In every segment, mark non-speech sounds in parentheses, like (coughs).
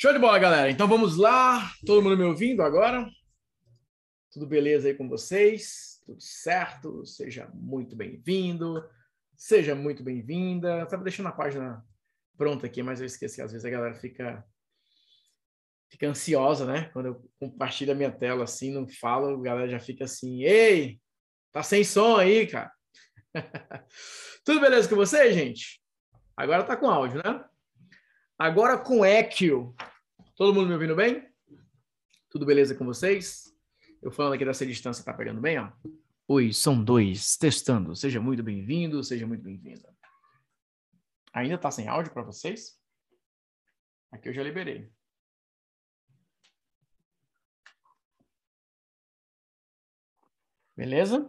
Show de bola, galera. Então vamos lá. Todo mundo me ouvindo agora? Tudo beleza aí com vocês? Tudo certo? Seja muito bem-vindo. Seja muito bem-vinda. Estava deixando a página pronta aqui, mas eu esqueci. Às vezes a galera fica fica ansiosa, né? Quando eu compartilho a minha tela assim, não falo, a galera já fica assim: "Ei, tá sem som aí, cara?" (laughs) Tudo beleza com você, gente? Agora tá com áudio, né? Agora com eco. Todo mundo me ouvindo bem? Tudo beleza com vocês? Eu falando aqui dessa distância, tá pegando bem, ó? Oi, são dois, testando. Seja muito bem-vindo, seja muito bem-vinda. Ainda tá sem áudio para vocês? Aqui eu já liberei. Beleza?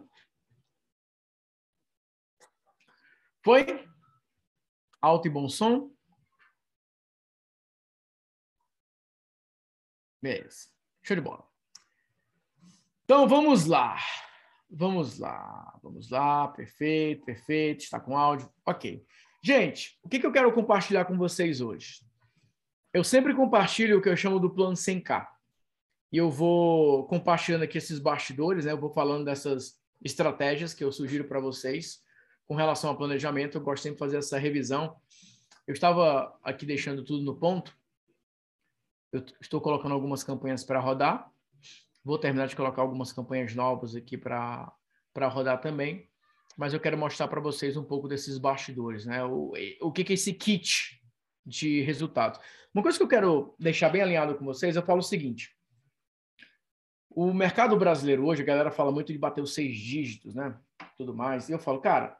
Foi? Alto e bom som? Beleza. Show de bola. Então vamos lá. Vamos lá. Vamos lá. Perfeito, perfeito. Está com áudio. Ok. Gente, o que, que eu quero compartilhar com vocês hoje? Eu sempre compartilho o que eu chamo do plano 100K. E eu vou compartilhando aqui esses bastidores, né? Eu vou falando dessas estratégias que eu sugiro para vocês com relação ao planejamento. Eu gosto sempre de fazer essa revisão. Eu estava aqui deixando tudo no ponto eu estou colocando algumas campanhas para rodar. Vou terminar de colocar algumas campanhas novas aqui para rodar também. Mas eu quero mostrar para vocês um pouco desses bastidores, né? O, o que, que é esse kit de resultados. Uma coisa que eu quero deixar bem alinhado com vocês, eu falo o seguinte. O mercado brasileiro hoje, a galera fala muito de bater os seis dígitos, né? Tudo mais. E eu falo, cara,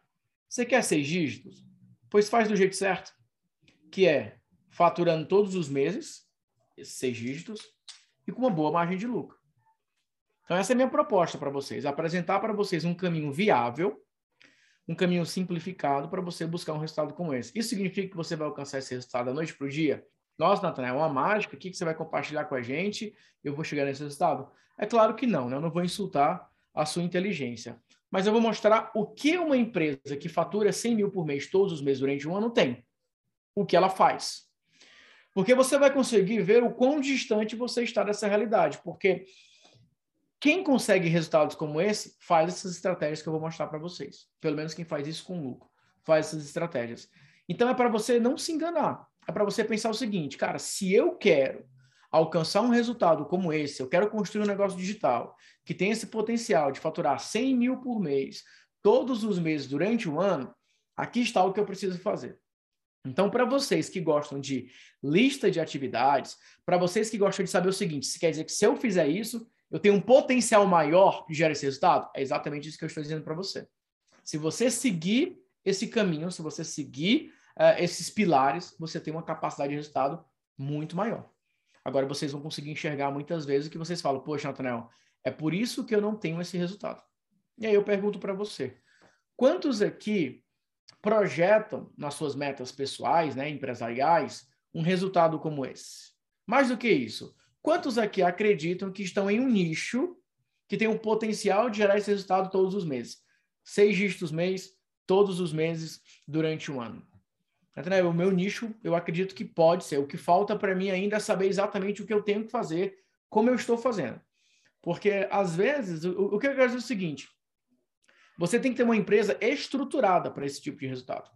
você quer seis dígitos? Pois faz do jeito certo, que é faturando todos os meses, seis dígitos, e com uma boa margem de lucro. Então, essa é a minha proposta para vocês: apresentar para vocês um caminho viável, um caminho simplificado para você buscar um resultado como esse. Isso significa que você vai alcançar esse resultado da noite para o dia? Nossa, Natanael, é uma mágica, o que você vai compartilhar com a gente? Eu vou chegar nesse resultado? É claro que não, né? eu não vou insultar a sua inteligência. Mas eu vou mostrar o que uma empresa que fatura 100 mil por mês todos os meses durante um ano tem. O que ela faz. Porque você vai conseguir ver o quão distante você está dessa realidade. Porque quem consegue resultados como esse faz essas estratégias que eu vou mostrar para vocês. Pelo menos quem faz isso com lucro faz essas estratégias. Então é para você não se enganar. É para você pensar o seguinte, cara, se eu quero alcançar um resultado como esse, eu quero construir um negócio digital que tem esse potencial de faturar 100 mil por mês, todos os meses durante um ano, aqui está o que eu preciso fazer. Então, para vocês que gostam de lista de atividades, para vocês que gostam de saber o seguinte, se quer dizer que se eu fizer isso, eu tenho um potencial maior de gerar esse resultado? É exatamente isso que eu estou dizendo para você. Se você seguir esse caminho, se você seguir uh, esses pilares, você tem uma capacidade de resultado muito maior. Agora, vocês vão conseguir enxergar muitas vezes o que vocês falam, poxa, Nathanael, é por isso que eu não tenho esse resultado. E aí eu pergunto para você, quantos aqui projetam nas suas metas pessoais, né, empresariais, um resultado como esse. Mais do que isso, quantos aqui acreditam que estão em um nicho que tem um potencial de gerar esse resultado todos os meses? Seis dígitos mês, todos os meses, durante um ano. O meu nicho, eu acredito que pode ser. O que falta para mim ainda é saber exatamente o que eu tenho que fazer, como eu estou fazendo. Porque, às vezes, o, o que eu quero dizer é o seguinte: você tem que ter uma empresa estruturada para esse tipo de resultado.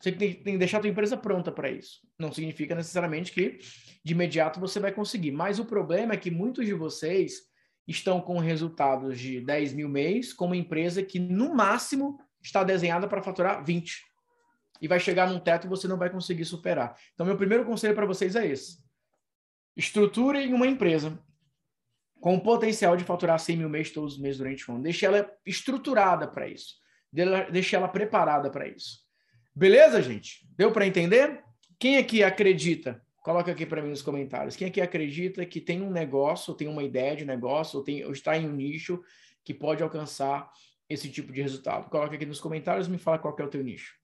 Você tem, que deixar a sua empresa pronta para isso. Não significa necessariamente que de imediato você vai conseguir. Mas o problema é que muitos de vocês estão com resultados de 10 mil mês com uma empresa que, no máximo, está desenhada para faturar 20. E vai chegar num teto e você não vai conseguir superar. Então, meu primeiro conselho para vocês é esse. Estruturem uma empresa com o potencial de faturar 100 mil mês todos os meses durante o ano. Deixe ela estruturada para isso. Deixe ela preparada para isso. Beleza, gente? Deu para entender? Quem aqui acredita? Coloca aqui para mim nos comentários. Quem aqui acredita que tem um negócio, ou tem uma ideia de negócio, ou, tem, ou está em um nicho que pode alcançar esse tipo de resultado? Coloca aqui nos comentários e me fala qual é o teu nicho.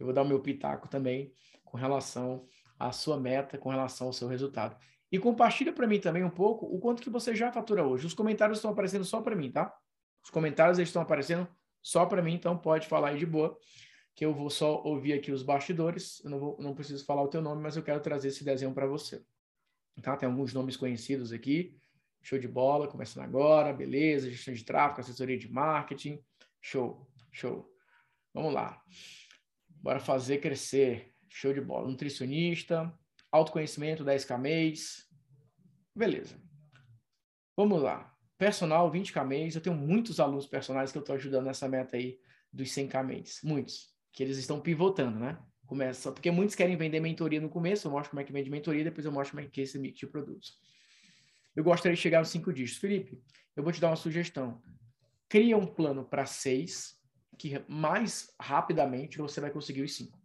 Eu vou dar o meu pitaco também com relação à sua meta, com relação ao seu resultado. E compartilha para mim também um pouco o quanto que você já fatura hoje. Os comentários estão aparecendo só para mim, tá? Os comentários estão aparecendo só para mim, então pode falar aí de boa, que eu vou só ouvir aqui os bastidores. Eu não, vou, não preciso falar o teu nome, mas eu quero trazer esse desenho para você. Tá? Tem alguns nomes conhecidos aqui. Show de bola, começando agora, beleza, gestão de tráfego, assessoria de marketing. Show, show. Vamos lá. Bora fazer crescer. Show de bola. Nutricionista, autoconhecimento 10k mês. Beleza. Vamos lá. Personal 20k mês. Eu tenho muitos alunos personagens que eu estou ajudando nessa meta aí dos 100k mês. Muitos. Que eles estão pivotando, né? Começa, porque muitos querem vender mentoria no começo, eu mostro como é que vende mentoria, depois eu mostro como é que é esse mix de produtos. Eu gostaria de chegar aos cinco dígitos. Felipe, eu vou te dar uma sugestão. Cria um plano para seis, que mais rapidamente você vai conseguir os cinco.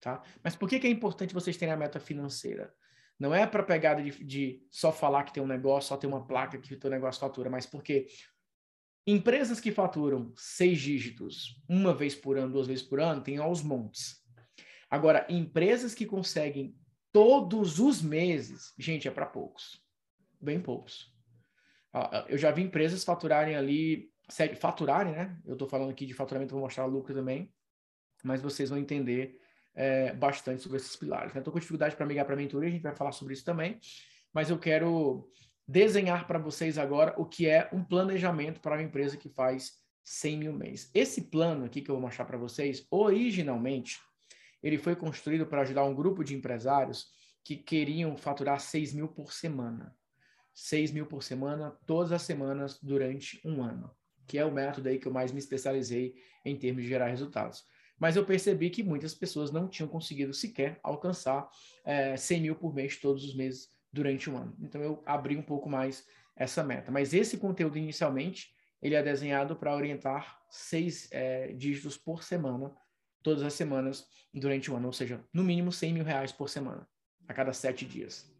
Tá? Mas por que, que é importante vocês terem a meta financeira? Não é para pegada de, de, só falar que tem um negócio, só ter uma placa que o teu negócio fatura, mas porque empresas que faturam seis dígitos uma vez por ano, duas vezes por ano, tem aos montes. Agora, empresas que conseguem todos os meses, gente, é para poucos. Bem poucos. Eu já vi empresas faturarem ali, faturarem, né? Eu estou falando aqui de faturamento, vou mostrar lucro também, mas vocês vão entender é, bastante sobre esses pilares. Estou né? com dificuldade para migrar para a mentoria, a gente vai falar sobre isso também, mas eu quero desenhar para vocês agora o que é um planejamento para uma empresa que faz 100 mil mês. Esse plano aqui que eu vou mostrar para vocês, originalmente, ele foi construído para ajudar um grupo de empresários que queriam faturar 6 mil por semana. 6 mil por semana, todas as semanas, durante um ano, que é o método aí que eu mais me especializei em termos de gerar resultados. Mas eu percebi que muitas pessoas não tinham conseguido sequer alcançar é, 100 mil por mês todos os meses durante um ano. Então eu abri um pouco mais essa meta. Mas esse conteúdo inicialmente ele é desenhado para orientar seis é, dígitos por semana todas as semanas durante o ano, ou seja, no mínimo 100 mil reais por semana, a cada sete dias.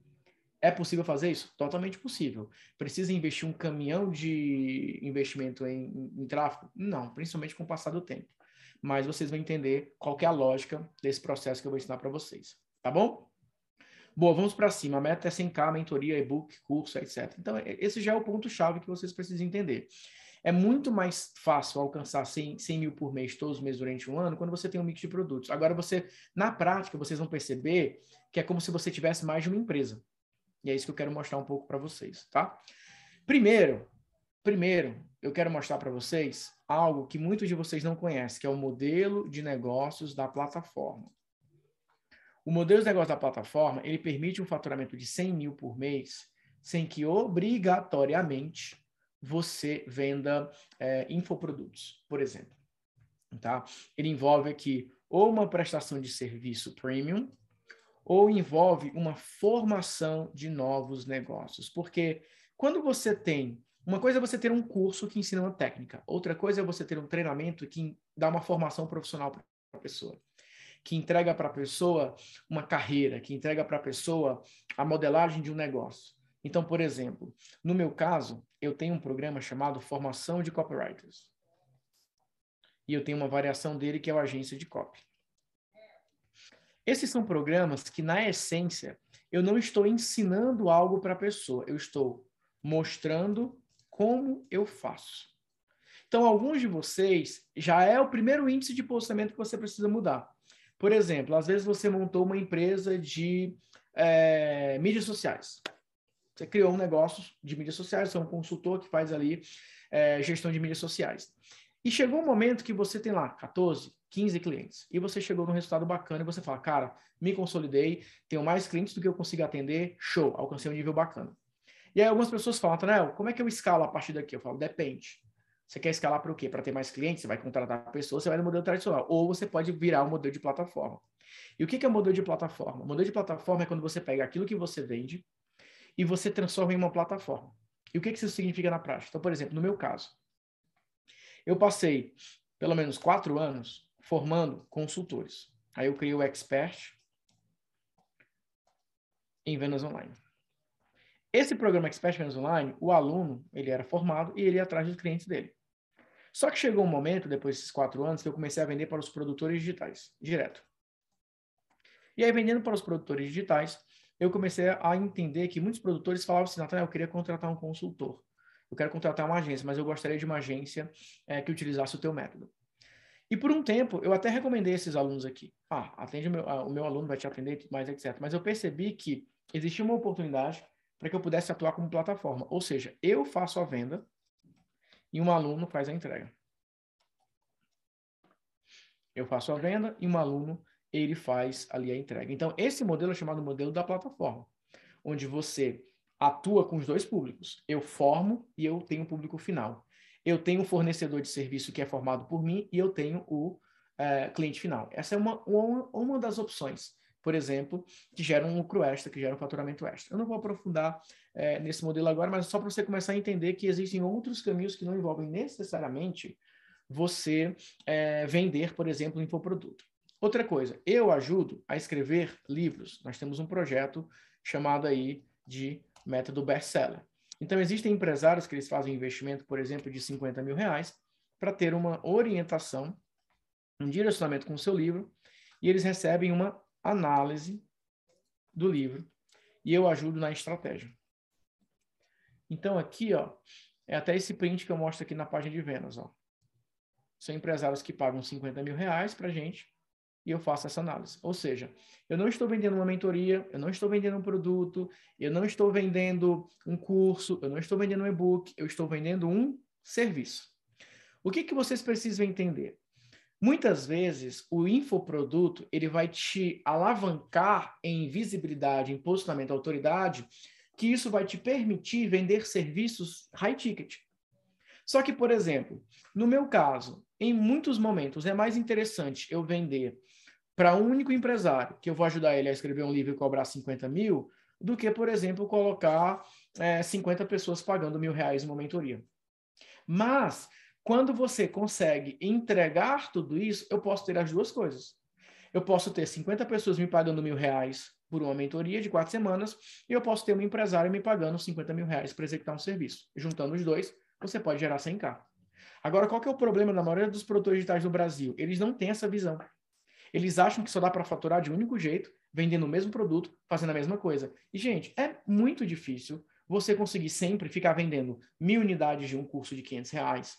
É possível fazer isso? Totalmente possível. Precisa investir um caminhão de investimento em, em, em tráfego? Não, principalmente com o passar do tempo. Mas vocês vão entender qual é a lógica desse processo que eu vou ensinar para vocês. Tá bom? Boa, vamos para cima. A meta é 100k, mentoria, e-book, curso, etc. Então, esse já é o ponto-chave que vocês precisam entender. É muito mais fácil alcançar 100, 100 mil por mês, todos os meses durante um ano, quando você tem um mix de produtos. Agora, você, na prática, vocês vão perceber que é como se você tivesse mais de uma empresa. E é isso que eu quero mostrar um pouco para vocês, tá? Primeiro, primeiro, eu quero mostrar para vocês algo que muitos de vocês não conhecem, que é o modelo de negócios da plataforma. O modelo de negócio da plataforma, ele permite um faturamento de 100 mil por mês, sem que obrigatoriamente você venda é, infoprodutos, por exemplo. Tá? Ele envolve aqui ou uma prestação de serviço premium, ou envolve uma formação de novos negócios. Porque quando você tem. Uma coisa é você ter um curso que ensina uma técnica, outra coisa é você ter um treinamento que dá uma formação profissional para a pessoa, que entrega para a pessoa uma carreira, que entrega para a pessoa a modelagem de um negócio. Então, por exemplo, no meu caso, eu tenho um programa chamado Formação de Copywriters. E eu tenho uma variação dele que é o Agência de Copy. Esses são programas que, na essência, eu não estou ensinando algo para a pessoa, eu estou mostrando como eu faço. Então, alguns de vocês já é o primeiro índice de posicionamento que você precisa mudar. Por exemplo, às vezes você montou uma empresa de é, mídias sociais. Você criou um negócio de mídias sociais, você é um consultor que faz ali é, gestão de mídias sociais. E chegou um momento que você tem lá 14, 15 clientes, e você chegou num resultado bacana e você fala, cara, me consolidei, tenho mais clientes do que eu consigo atender, show, alcancei um nível bacana. E aí algumas pessoas falam, Tanel, como é que eu escalo a partir daqui? Eu falo, depende. Você quer escalar para o quê? Para ter mais clientes? Você vai contratar pessoas, você vai no modelo tradicional. Ou você pode virar um modelo de plataforma. E o que é o modelo de plataforma? O modelo de plataforma é quando você pega aquilo que você vende, e você transforma em uma plataforma. E o que, que isso significa na prática? Então, por exemplo, no meu caso, eu passei pelo menos quatro anos formando consultores. Aí eu criei o Expert em vendas online. Esse programa Expert Vendas Online, o aluno, ele era formado e ele ia atrás dos clientes dele. Só que chegou um momento, depois desses quatro anos, que eu comecei a vender para os produtores digitais, direto. E aí, vendendo para os produtores digitais, eu comecei a entender que muitos produtores falavam assim, Nathanael, eu queria contratar um consultor. Eu quero contratar uma agência, mas eu gostaria de uma agência é, que utilizasse o teu método. E por um tempo, eu até recomendei esses alunos aqui. Ah, atende o meu, o meu aluno vai te atender, mais etc. Mas eu percebi que existia uma oportunidade para que eu pudesse atuar como plataforma. Ou seja, eu faço a venda e um aluno faz a entrega. Eu faço a venda e um aluno ele faz ali a entrega. Então, esse modelo é chamado modelo da plataforma, onde você atua com os dois públicos. Eu formo e eu tenho o público final. Eu tenho um fornecedor de serviço que é formado por mim e eu tenho o é, cliente final. Essa é uma, uma, uma das opções, por exemplo, que geram um lucro extra, que geram um faturamento extra. Eu não vou aprofundar é, nesse modelo agora, mas só para você começar a entender que existem outros caminhos que não envolvem necessariamente você é, vender, por exemplo, infoproduto. Outra coisa, eu ajudo a escrever livros. Nós temos um projeto chamado aí de método best-seller. Então, existem empresários que eles fazem investimento, por exemplo, de 50 mil reais para ter uma orientação, um direcionamento com o seu livro, e eles recebem uma análise do livro e eu ajudo na estratégia. Então, aqui, ó, é até esse print que eu mostro aqui na página de vendas, ó. São empresários que pagam 50 mil reais para gente e eu faço essa análise. Ou seja, eu não estou vendendo uma mentoria, eu não estou vendendo um produto, eu não estou vendendo um curso, eu não estou vendendo um e-book, eu estou vendendo um serviço. O que, que vocês precisam entender? Muitas vezes o infoproduto ele vai te alavancar em visibilidade, em posicionamento, autoridade, que isso vai te permitir vender serviços high ticket. Só que, por exemplo, no meu caso, em muitos momentos é mais interessante eu vender para um único empresário, que eu vou ajudar ele a escrever um livro e cobrar 50 mil, do que, por exemplo, colocar é, 50 pessoas pagando mil reais uma mentoria. Mas, quando você consegue entregar tudo isso, eu posso ter as duas coisas. Eu posso ter 50 pessoas me pagando mil reais por uma mentoria de quatro semanas, e eu posso ter um empresário me pagando 50 mil reais para executar um serviço. Juntando os dois, você pode gerar 100k. Agora, qual que é o problema da maioria dos produtores digitais no Brasil? Eles não têm essa visão. Eles acham que só dá para faturar de um único jeito, vendendo o mesmo produto, fazendo a mesma coisa. E, gente, é muito difícil você conseguir sempre ficar vendendo mil unidades de um curso de 500 reais,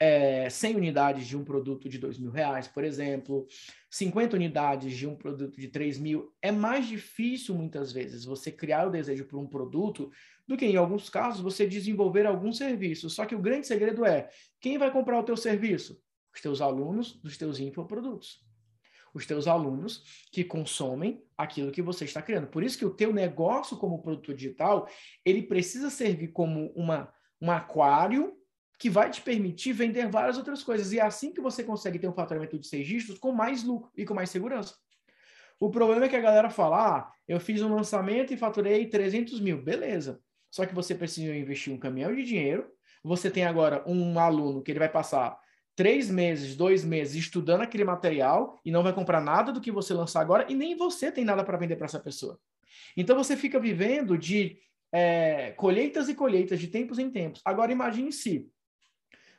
é, 100 unidades de um produto de 2 mil reais, por exemplo, 50 unidades de um produto de 3 mil. É mais difícil, muitas vezes, você criar o desejo por um produto do que, em alguns casos, você desenvolver algum serviço. Só que o grande segredo é, quem vai comprar o teu serviço? Os teus alunos dos teus infoprodutos os teus alunos que consomem aquilo que você está criando. Por isso que o teu negócio como produto digital, ele precisa servir como uma, um aquário que vai te permitir vender várias outras coisas. E é assim que você consegue ter um faturamento de seis dígitos com mais lucro e com mais segurança. O problema é que a galera fala, ah, eu fiz um lançamento e faturei 300 mil. Beleza. Só que você precisa investir um caminhão de dinheiro. Você tem agora um aluno que ele vai passar três meses, dois meses estudando aquele material e não vai comprar nada do que você lançar agora e nem você tem nada para vender para essa pessoa. Então você fica vivendo de é, colheitas e colheitas, de tempos em tempos. Agora imagine se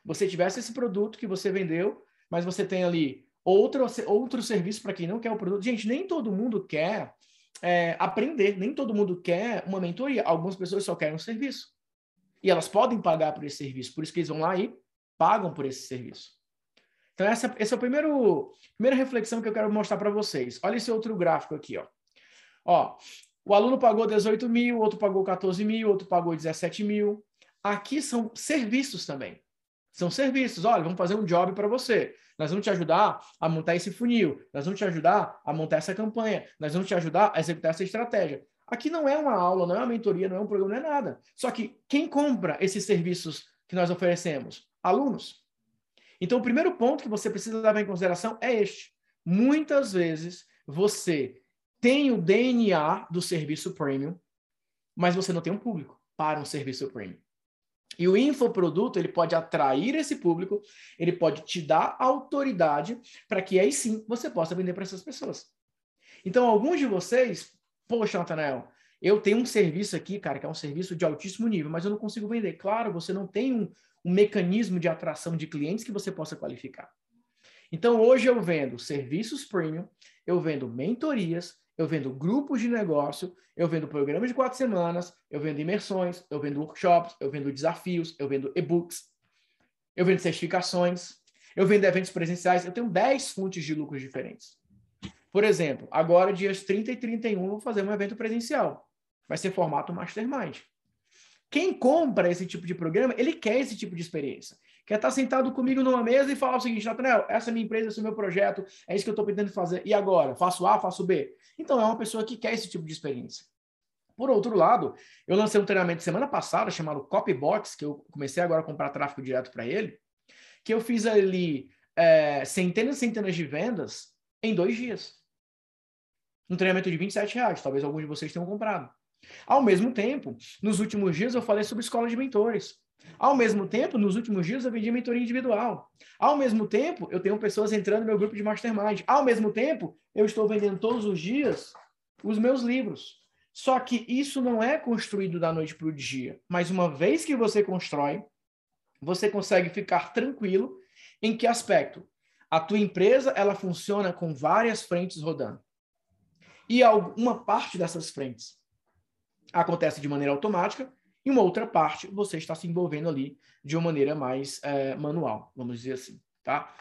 você tivesse esse produto que você vendeu, mas você tem ali outro, outro serviço para quem não quer o produto. Gente, nem todo mundo quer é, aprender, nem todo mundo quer uma mentoria. Algumas pessoas só querem um serviço. E elas podem pagar por esse serviço, por isso que eles vão lá e pagam por esse serviço. Então, essa, essa é a primeiro, primeira reflexão que eu quero mostrar para vocês. Olha esse outro gráfico aqui. Ó. Ó, o aluno pagou 18 mil, outro pagou 14 mil, outro pagou 17 mil. Aqui são serviços também. São serviços. Olha, vamos fazer um job para você. Nós vamos te ajudar a montar esse funil. Nós vamos te ajudar a montar essa campanha. Nós vamos te ajudar a executar essa estratégia. Aqui não é uma aula, não é uma mentoria, não é um programa, não é nada. Só que quem compra esses serviços que nós oferecemos? Alunos. Então, o primeiro ponto que você precisa levar em consideração é este. Muitas vezes você tem o DNA do serviço premium, mas você não tem um público para um serviço premium. E o infoproduto, ele pode atrair esse público, ele pode te dar autoridade para que aí sim você possa vender para essas pessoas. Então, alguns de vocês, poxa, Natanael, eu tenho um serviço aqui, cara, que é um serviço de altíssimo nível, mas eu não consigo vender. Claro, você não tem um, um mecanismo de atração de clientes que você possa qualificar. Então, hoje eu vendo serviços premium, eu vendo mentorias, eu vendo grupos de negócio, eu vendo programas de quatro semanas, eu vendo imersões, eu vendo workshops, eu vendo desafios, eu vendo e-books, eu vendo certificações, eu vendo eventos presenciais, eu tenho 10 fontes de lucros diferentes. Por exemplo, agora, dias 30 e 31, eu vou fazer um evento presencial. Vai ser formato Mastermind. Quem compra esse tipo de programa, ele quer esse tipo de experiência. Quer estar sentado comigo numa mesa e falar o seguinte, Nathaniel, essa é minha empresa, esse é o meu projeto, é isso que eu estou pretendendo fazer. E agora? Faço A, faço B? Então, é uma pessoa que quer esse tipo de experiência. Por outro lado, eu lancei um treinamento semana passada chamado Copybox, que eu comecei agora a comprar tráfego direto para ele, que eu fiz ali é, centenas e centenas de vendas em dois dias. Um treinamento de 27 reais, talvez alguns de vocês tenham comprado. Ao mesmo tempo, nos últimos dias eu falei sobre escola de mentores. Ao mesmo tempo, nos últimos dias eu vendi mentoria individual. Ao mesmo tempo, eu tenho pessoas entrando no meu grupo de mastermind. Ao mesmo tempo, eu estou vendendo todos os dias os meus livros. Só que isso não é construído da noite para o dia. Mas uma vez que você constrói, você consegue ficar tranquilo em que aspecto? A tua empresa, ela funciona com várias frentes rodando. E alguma parte dessas frentes acontece de maneira automática e uma outra parte você está se envolvendo ali de uma maneira mais é, manual, vamos dizer assim, tá?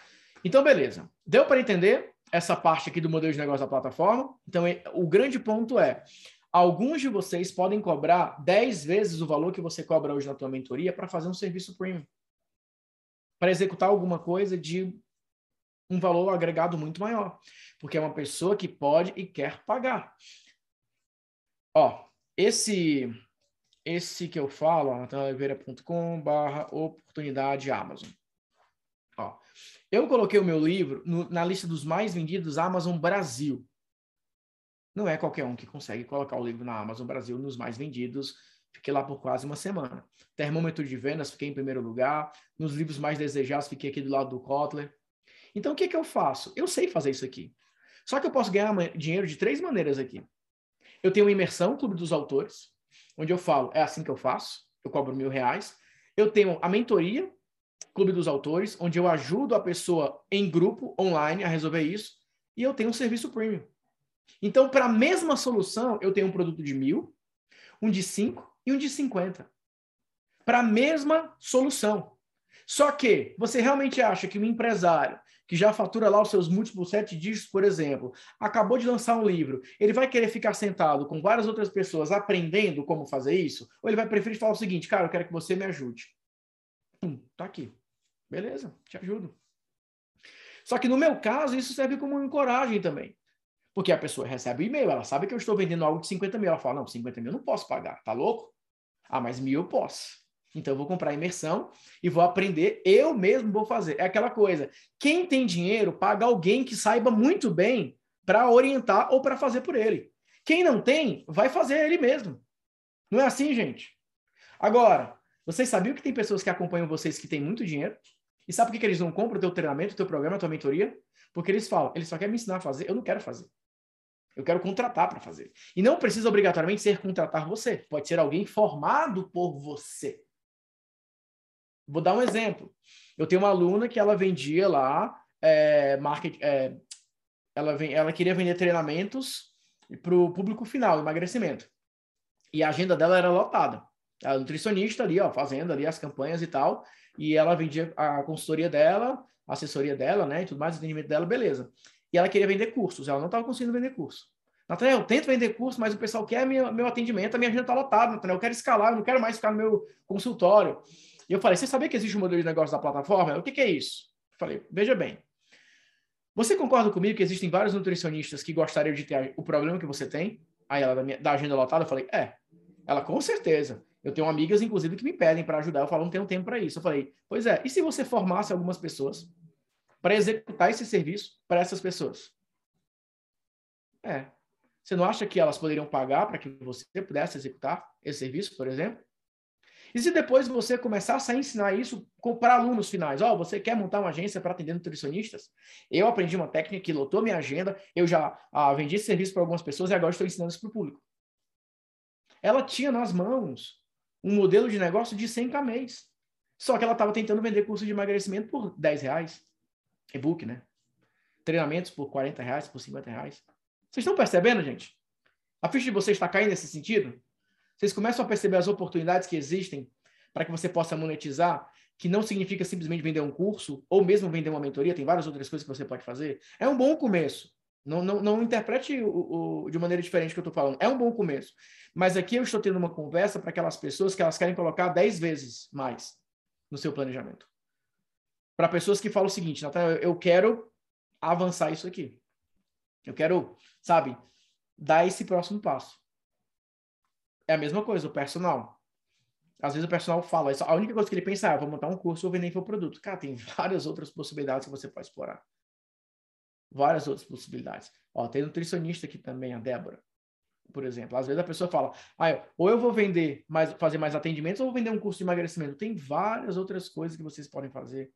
Então, beleza. Deu para entender essa parte aqui do modelo de negócio da plataforma? Então, o grande ponto é, alguns de vocês podem cobrar 10 vezes o valor que você cobra hoje na tua mentoria para fazer um serviço premium. Para executar alguma coisa de um valor agregado muito maior. Porque é uma pessoa que pode e quer pagar. Ó, esse esse que eu falo, natanoliveira.com barra oportunidade Amazon. Ó, eu coloquei o meu livro no, na lista dos mais vendidos Amazon Brasil. Não é qualquer um que consegue colocar o livro na Amazon Brasil nos mais vendidos. Fiquei lá por quase uma semana. Termômetro de vendas, fiquei em primeiro lugar. Nos livros mais desejados, fiquei aqui do lado do Kotler. Então, o que, que eu faço? Eu sei fazer isso aqui. Só que eu posso ganhar dinheiro de três maneiras aqui. Eu tenho uma imersão, Clube dos Autores, onde eu falo, é assim que eu faço, eu cobro mil reais. Eu tenho a mentoria, Clube dos Autores, onde eu ajudo a pessoa em grupo, online, a resolver isso. E eu tenho um serviço premium. Então, para a mesma solução, eu tenho um produto de mil, um de cinco e um de cinquenta. Para a mesma solução. Só que você realmente acha que um empresário que já fatura lá os seus múltiplos sete dígitos, por exemplo, acabou de lançar um livro, ele vai querer ficar sentado com várias outras pessoas aprendendo como fazer isso? Ou ele vai preferir falar o seguinte, cara, eu quero que você me ajude. Hum, tá aqui. Beleza, te ajudo. Só que no meu caso, isso serve como encoragem também. Porque a pessoa recebe o e-mail, ela sabe que eu estou vendendo algo de 50 mil. Ela fala, não, 50 mil eu não posso pagar, tá louco? Ah, mas mil eu posso. Então, eu vou comprar imersão e vou aprender, eu mesmo vou fazer. É aquela coisa: quem tem dinheiro, paga alguém que saiba muito bem para orientar ou para fazer por ele. Quem não tem, vai fazer ele mesmo. Não é assim, gente? Agora, vocês sabiam que tem pessoas que acompanham vocês que têm muito dinheiro? E sabe por que, que eles não compram o teu treinamento, o teu programa, a tua mentoria? Porque eles falam, eles só querem me ensinar a fazer, eu não quero fazer. Eu quero contratar para fazer. E não precisa obrigatoriamente ser contratar você. Pode ser alguém formado por você. Vou dar um exemplo. Eu tenho uma aluna que ela vendia lá é, market, é, ela, vem, ela queria vender treinamentos para o público final, emagrecimento. E a agenda dela era lotada. A nutricionista ali, ó, fazendo ali as campanhas e tal. E ela vendia a consultoria dela, a assessoria dela, né? E tudo mais, o atendimento dela, beleza. E ela queria vender cursos. Ela não estava conseguindo vender curso. Nathaniel, eu tento vender curso, mas o pessoal quer meu, meu atendimento, a minha agenda está lotada, Nathaniel, eu quero escalar, eu não quero mais ficar no meu consultório. E eu falei, você sabia que existe um modelo de negócio da plataforma? O que, que é isso? Eu falei, veja bem. Você concorda comigo que existem vários nutricionistas que gostariam de ter o problema que você tem? Aí ela, da, minha, da agenda lotada, eu falei, é. Ela, com certeza. Eu tenho amigas, inclusive, que me pedem para ajudar. Eu falo, não tenho tempo para isso. Eu falei, pois é. E se você formasse algumas pessoas para executar esse serviço para essas pessoas? É. Você não acha que elas poderiam pagar para que você pudesse executar esse serviço, por exemplo? E se depois você começasse a ensinar isso para alunos finais, ó, oh, você quer montar uma agência para atender nutricionistas? Eu aprendi uma técnica que lotou minha agenda, eu já ah, vendi esse serviço para algumas pessoas e agora estou ensinando isso para o público. Ela tinha nas mãos um modelo de negócio de 100 k mês. Só que ela estava tentando vender curso de emagrecimento por 10 reais. E-book, né? Treinamentos por 40 reais, por 50 reais. Vocês estão percebendo, gente? A ficha de vocês está caindo nesse sentido? Vocês começam a perceber as oportunidades que existem para que você possa monetizar, que não significa simplesmente vender um curso ou mesmo vender uma mentoria, tem várias outras coisas que você pode fazer. É um bom começo, Não, não, não interprete o, o, de maneira diferente que eu estou falando. É um bom começo. Mas aqui eu estou tendo uma conversa para aquelas pessoas que elas querem colocar 10 vezes mais no seu planejamento. Para pessoas que falam o seguinte, Natália, eu quero avançar isso aqui. Eu quero, sabe, dar esse próximo passo. É a mesma coisa, o personal. Às vezes o personal fala, a única coisa que ele pensa é, ah, vou montar um curso ou vender produto. Cara, tem várias outras possibilidades que você pode explorar. Várias outras possibilidades. Ó, tem nutricionista aqui também, a Débora, por exemplo. Às vezes a pessoa fala, ah, ou eu vou vender mais, fazer mais atendimentos, ou vou vender um curso de emagrecimento. Tem várias outras coisas que vocês podem fazer.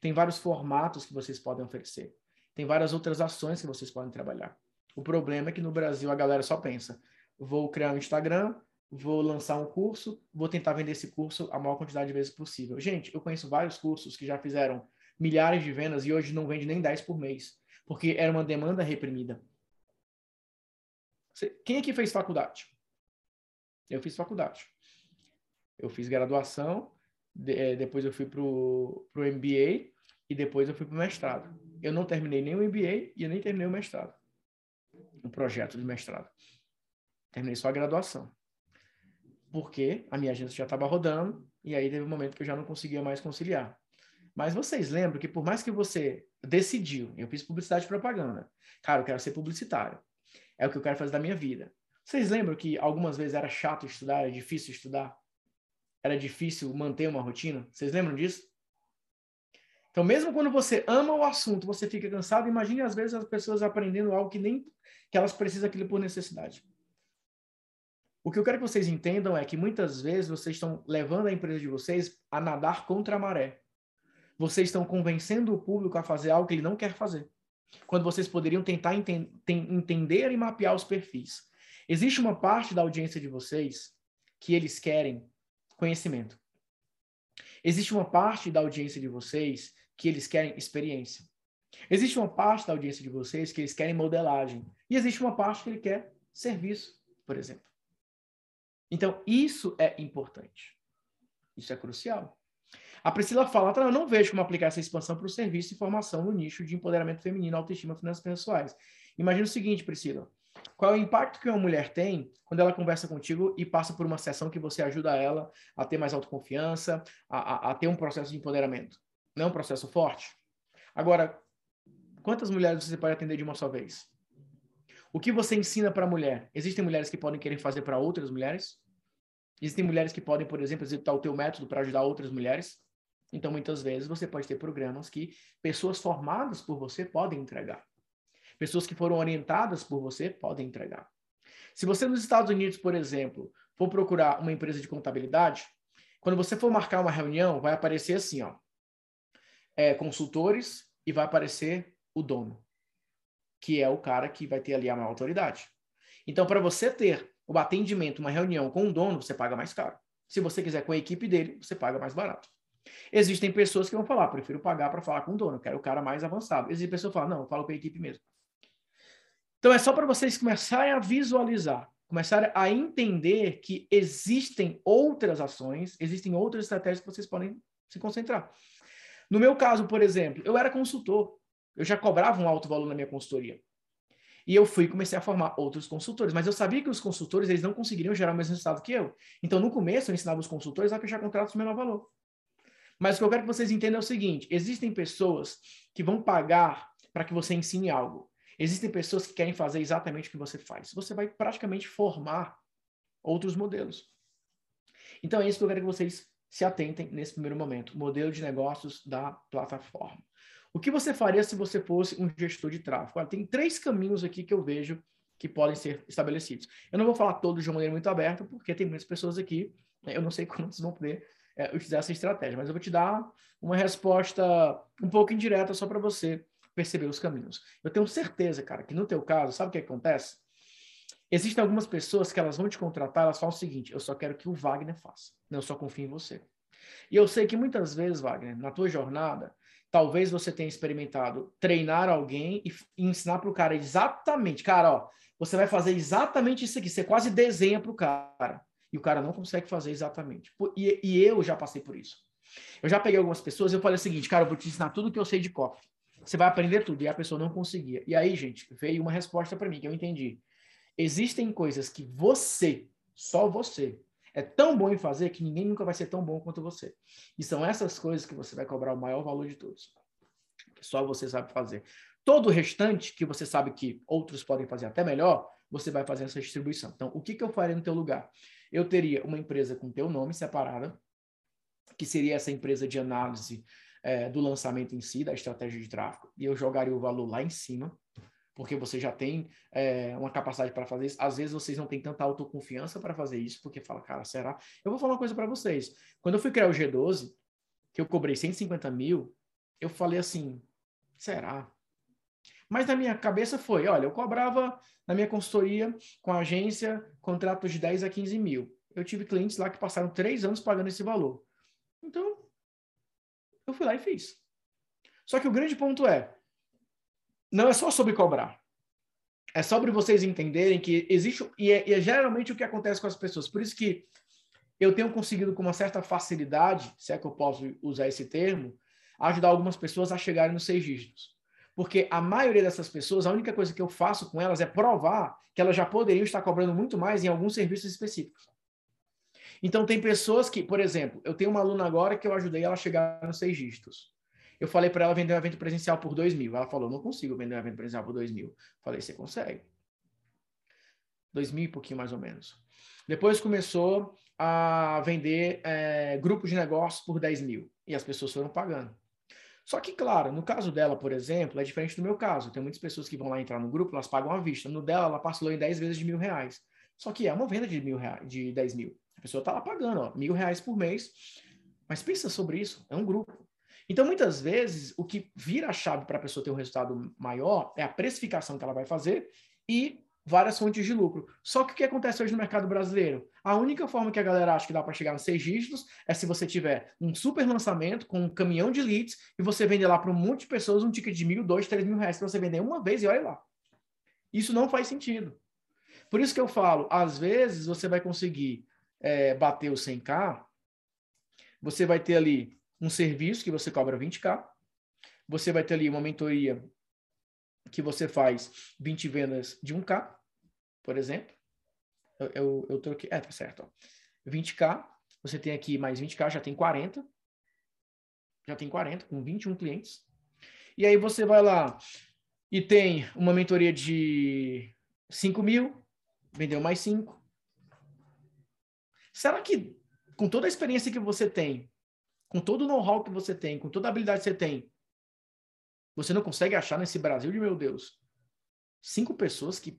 Tem vários formatos que vocês podem oferecer. Tem várias outras ações que vocês podem trabalhar. O problema é que no Brasil a galera só pensa: vou criar um Instagram, vou lançar um curso, vou tentar vender esse curso a maior quantidade de vezes possível. Gente, eu conheço vários cursos que já fizeram milhares de vendas e hoje não vende nem 10 por mês, porque era uma demanda reprimida. Quem aqui fez faculdade? Eu fiz faculdade. Eu fiz graduação, eh, depois eu fui para o MBA e depois eu fui para o mestrado. Eu não terminei nem o MBA e eu nem terminei o mestrado um projeto de mestrado. Terminei só a graduação. Porque a minha agência já estava rodando e aí teve um momento que eu já não conseguia mais conciliar. Mas vocês lembram que por mais que você decidiu, eu fiz publicidade e propaganda. Cara, eu quero ser publicitário. É o que eu quero fazer da minha vida. Vocês lembram que algumas vezes era chato estudar, era difícil estudar? Era difícil manter uma rotina? Vocês lembram disso? Então, mesmo quando você ama o assunto, você fica cansado. Imagine às vezes as pessoas aprendendo algo que nem que elas precisam aquilo por necessidade. O que eu quero que vocês entendam é que muitas vezes vocês estão levando a empresa de vocês a nadar contra a maré. Vocês estão convencendo o público a fazer algo que ele não quer fazer. Quando vocês poderiam tentar enten entender e mapear os perfis. Existe uma parte da audiência de vocês que eles querem conhecimento. Existe uma parte da audiência de vocês que eles querem experiência. Existe uma parte da audiência de vocês que eles querem modelagem. E existe uma parte que ele quer serviço, por exemplo. Então, isso é importante. Isso é crucial. A Priscila fala, eu não vejo como aplicar essa expansão para o serviço e formação no nicho de empoderamento feminino, autoestima, finanças pessoais. Imagina o seguinte, Priscila. Qual é o impacto que uma mulher tem quando ela conversa contigo e passa por uma sessão que você ajuda ela a ter mais autoconfiança, a, a, a ter um processo de empoderamento? Não é um processo forte? Agora, quantas mulheres você pode atender de uma só vez? O que você ensina para a mulher? Existem mulheres que podem querer fazer para outras mulheres? Existem mulheres que podem, por exemplo, executar o teu método para ajudar outras mulheres? Então, muitas vezes, você pode ter programas que pessoas formadas por você podem entregar. Pessoas que foram orientadas por você podem entregar. Se você nos Estados Unidos, por exemplo, for procurar uma empresa de contabilidade, quando você for marcar uma reunião, vai aparecer assim, ó, é, consultores e vai aparecer o dono, que é o cara que vai ter ali a maior autoridade. Então, para você ter o atendimento, uma reunião com o dono, você paga mais caro. Se você quiser com a equipe dele, você paga mais barato. Existem pessoas que vão falar, prefiro pagar para falar com o dono, quero o cara mais avançado. Existem pessoas que falam, não, eu falo com a equipe mesmo. Então, é só para vocês começarem a visualizar, começarem a entender que existem outras ações, existem outras estratégias que vocês podem se concentrar. No meu caso, por exemplo, eu era consultor. Eu já cobrava um alto valor na minha consultoria. E eu fui comecei a formar outros consultores. Mas eu sabia que os consultores eles não conseguiriam gerar o mesmo resultado que eu. Então, no começo, eu ensinava os consultores a fechar contratos de menor valor. Mas o que eu quero que vocês entendam é o seguinte: existem pessoas que vão pagar para que você ensine algo. Existem pessoas que querem fazer exatamente o que você faz. Você vai praticamente formar outros modelos. Então, é isso que eu quero que vocês se atentem nesse primeiro momento. Modelo de negócios da plataforma. O que você faria se você fosse um gestor de tráfego? Olha, tem três caminhos aqui que eu vejo que podem ser estabelecidos. Eu não vou falar todos de uma maneira muito aberta, porque tem muitas pessoas aqui, né, eu não sei (laughs) quantos vão poder é, utilizar essa estratégia, mas eu vou te dar uma resposta um pouco indireta só para você perceber os caminhos. Eu tenho certeza, cara, que no teu caso, sabe o que acontece? Existem algumas pessoas que elas vão te contratar, elas falam o seguinte: eu só quero que o Wagner faça. Eu só confio em você. E eu sei que muitas vezes, Wagner, na tua jornada, talvez você tenha experimentado treinar alguém e ensinar para o cara exatamente, cara, ó, você vai fazer exatamente isso aqui. Você quase desenha para o cara. E o cara não consegue fazer exatamente. E, e, eu já passei por isso. Eu já peguei algumas pessoas e eu falei o seguinte, cara, eu vou te ensinar tudo que eu sei de copy. Você vai aprender tudo. E a pessoa não conseguia. E aí, gente, veio uma resposta para mim que eu entendi. Existem coisas que você, só você, é tão bom em fazer que ninguém nunca vai ser tão bom quanto você. E são essas coisas que você vai cobrar o maior valor de todos. Que só você sabe fazer. Todo o restante, que você sabe que outros podem fazer até melhor, você vai fazer essa distribuição. Então, o que, que eu faria no teu lugar? Eu teria uma empresa com teu nome separada, que seria essa empresa de análise é, do lançamento em si, da estratégia de tráfego, e eu jogaria o valor lá em cima, porque você já tem é, uma capacidade para fazer isso. Às vezes vocês não têm tanta autoconfiança para fazer isso, porque fala, cara, será? Eu vou falar uma coisa para vocês. Quando eu fui criar o G12, que eu cobrei 150 mil, eu falei assim, será? Mas na minha cabeça foi, olha, eu cobrava na minha consultoria com a agência contratos de 10 a 15 mil. Eu tive clientes lá que passaram três anos pagando esse valor. Então, eu fui lá e fiz. Só que o grande ponto é, não é só sobre cobrar. É sobre vocês entenderem que existe, e é, e é geralmente o que acontece com as pessoas. Por isso que eu tenho conseguido com uma certa facilidade, se é que eu posso usar esse termo, ajudar algumas pessoas a chegarem nos seis dígitos. Porque a maioria dessas pessoas, a única coisa que eu faço com elas é provar que elas já poderiam estar cobrando muito mais em alguns serviços específicos. Então, tem pessoas que, por exemplo, eu tenho uma aluna agora que eu ajudei ela a chegar nos seis dígitos. Eu falei para ela vender um evento presencial por dois mil. Ela falou, não consigo vender um evento presencial por dois mil. Falei, você consegue. Dois mil e pouquinho mais ou menos. Depois começou a vender é, grupos de negócios por 10 mil. E as pessoas foram pagando. Só que, claro, no caso dela, por exemplo, é diferente do meu caso. Tem muitas pessoas que vão lá entrar no grupo, elas pagam à vista. No dela, ela parcelou em 10 vezes de mil reais. Só que é uma venda de, mil reais, de 10 mil. A pessoa está lá pagando ó, mil reais por mês. Mas pensa sobre isso, é um grupo. Então, muitas vezes, o que vira a chave para a pessoa ter um resultado maior é a precificação que ela vai fazer e várias fontes de lucro. Só que o que acontece hoje no mercado brasileiro? A única forma que a galera acha que dá para chegar nos seis dígitos é se você tiver um super lançamento com um caminhão de leads e você vender lá para um monte de pessoas um ticket de mil, dois, três mil reais para você vender uma vez e olha lá. Isso não faz sentido. Por isso que eu falo, às vezes você vai conseguir é, bater o 100k, você vai ter ali um serviço que você cobra 20k, você vai ter ali uma mentoria que você faz 20 vendas de 1K, por exemplo. Eu, eu, eu troquei. É, tá certo. Ó. 20K, você tem aqui mais 20K, já tem 40. Já tem 40, com 21 clientes. E aí você vai lá e tem uma mentoria de 5 mil, vendeu mais 5. Será que, com toda a experiência que você tem, com todo o know-how que você tem, com toda a habilidade que você tem, você não consegue achar nesse Brasil de meu Deus cinco pessoas que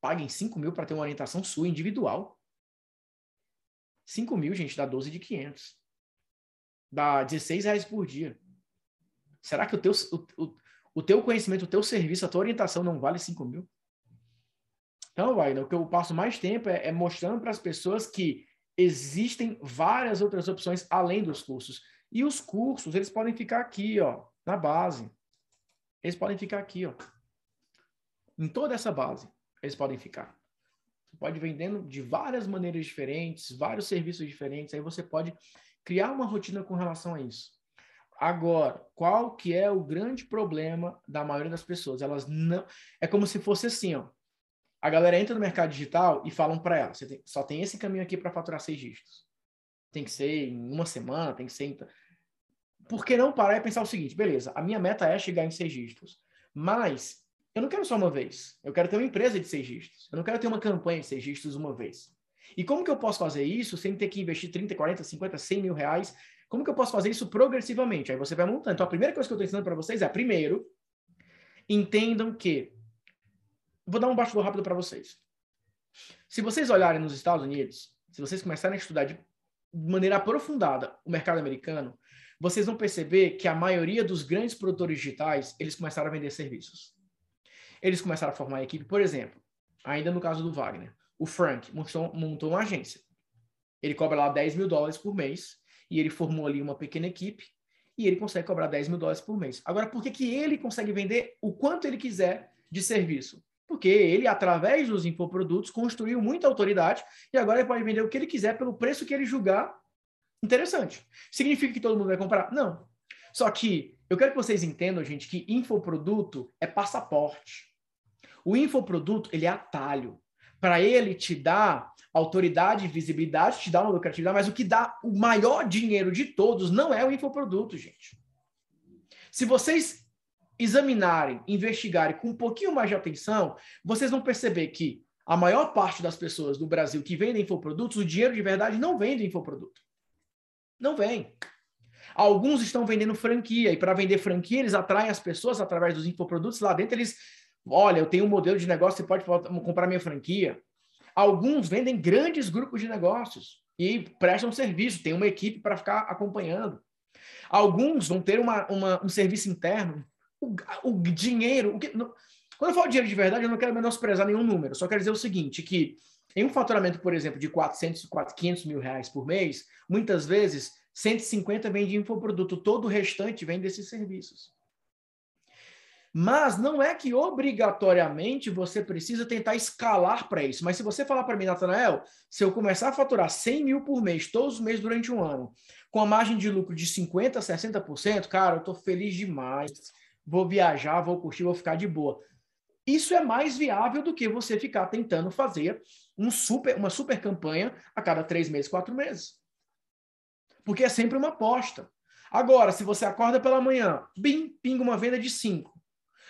paguem 5 mil para ter uma orientação sua individual. 5 mil, gente, dá 12 de 500. Dá 16 reais por dia. Será que o teu, o, o, o teu conhecimento, o teu serviço, a tua orientação não vale 5 mil? Então, Wagner, o que eu passo mais tempo é, é mostrando para as pessoas que existem várias outras opções além dos cursos. E os cursos, eles podem ficar aqui, ó, na base. Eles podem ficar aqui, ó. Em toda essa base, eles podem ficar. Você pode vendendo de várias maneiras diferentes, vários serviços diferentes, aí você pode criar uma rotina com relação a isso. Agora, qual que é o grande problema da maioria das pessoas? Elas não, é como se fosse assim, ó. A galera entra no mercado digital e falam para ela, você tem, só tem esse caminho aqui para faturar seis dígitos. Tem que ser em uma semana, tem que ser em por que não parar e pensar o seguinte, beleza, a minha meta é chegar em seis dígitos, mas eu não quero só uma vez, eu quero ter uma empresa de seis dígitos, eu não quero ter uma campanha de seis dígitos uma vez. E como que eu posso fazer isso sem ter que investir 30, 40, 50, 100 mil reais? Como que eu posso fazer isso progressivamente? Aí você vai montando. Então, a primeira coisa que eu estou ensinando para vocês é, primeiro, entendam que... Vou dar um bastidor rápido para vocês. Se vocês olharem nos Estados Unidos, se vocês começarem a estudar de maneira aprofundada o mercado americano, vocês vão perceber que a maioria dos grandes produtores digitais, eles começaram a vender serviços. Eles começaram a formar a equipe, por exemplo, ainda no caso do Wagner, o Frank montou, montou uma agência. Ele cobra lá 10 mil dólares por mês e ele formou ali uma pequena equipe e ele consegue cobrar 10 mil dólares por mês. Agora, por que, que ele consegue vender o quanto ele quiser de serviço? Porque ele, através dos infoprodutos, construiu muita autoridade e agora ele pode vender o que ele quiser pelo preço que ele julgar interessante. Significa que todo mundo vai comprar? Não. Só que eu quero que vocês entendam, gente, que infoproduto é passaporte. O infoproduto, ele é atalho. Para ele te dar autoridade, visibilidade, te dá uma lucratividade, mas o que dá o maior dinheiro de todos não é o infoproduto, gente. Se vocês examinarem, investigarem com um pouquinho mais de atenção, vocês vão perceber que a maior parte das pessoas do Brasil que vendem infoprodutos, o dinheiro de verdade não vem do infoproduto. Não vem. Alguns estão vendendo franquia, e para vender franquia, eles atraem as pessoas através dos infoprodutos. Lá dentro, eles, olha, eu tenho um modelo de negócio, você pode comprar minha franquia. Alguns vendem grandes grupos de negócios e prestam serviço, tem uma equipe para ficar acompanhando. Alguns vão ter uma, uma, um serviço interno. O, o dinheiro, o que, quando eu falo dinheiro de verdade, eu não quero menosprezar nenhum número, só quero dizer o seguinte, que em um faturamento, por exemplo, de 400, 500 mil reais por mês, muitas vezes 150 vem de infoproduto, todo o restante vem desses serviços. Mas não é que obrigatoriamente você precisa tentar escalar para isso. Mas se você falar para mim, Natanael, se eu começar a faturar 100 mil por mês, todos os meses durante um ano, com a margem de lucro de 50%, 60%, cara, eu estou feliz demais. Vou viajar, vou curtir, vou ficar de boa. Isso é mais viável do que você ficar tentando fazer um super, uma super campanha a cada três meses, quatro meses. Porque é sempre uma aposta. Agora, se você acorda pela manhã, bim, pinga uma venda de cinco.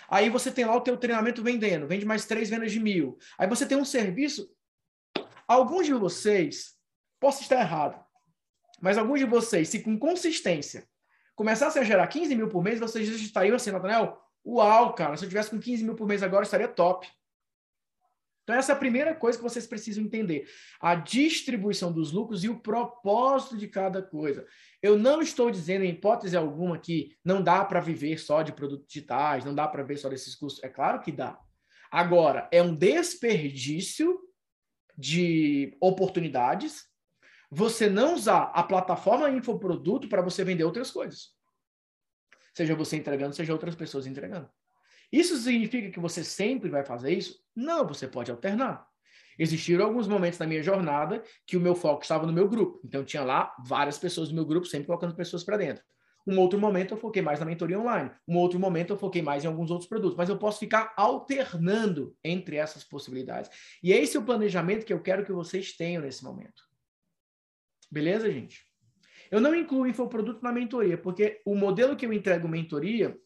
Aí você tem lá o teu treinamento vendendo, vende mais três vendas de mil. Aí você tem um serviço. Alguns de vocês, posso estar errado, mas alguns de vocês, se com consistência começassem a gerar 15 mil por mês, vocês estariam assim, Nathaniel, Uau, cara, se eu tivesse com 15 mil por mês agora, estaria top. Então, essa é a primeira coisa que vocês precisam entender: a distribuição dos lucros e o propósito de cada coisa. Eu não estou dizendo, em hipótese alguma, que não dá para viver só de produtos digitais, não dá para viver só desses custos. É claro que dá. Agora, é um desperdício de oportunidades você não usar a plataforma infoproduto para você vender outras coisas. Seja você entregando, seja outras pessoas entregando. Isso significa que você sempre vai fazer isso? Não, você pode alternar. Existiram alguns momentos na minha jornada que o meu foco estava no meu grupo. Então, tinha lá várias pessoas do meu grupo, sempre colocando pessoas para dentro. Um outro momento eu foquei mais na mentoria online. Um outro momento eu foquei mais em alguns outros produtos. Mas eu posso ficar alternando entre essas possibilidades. E esse é o planejamento que eu quero que vocês tenham nesse momento. Beleza, gente? Eu não incluo infoproduto na mentoria, porque o modelo que eu entrego mentoria,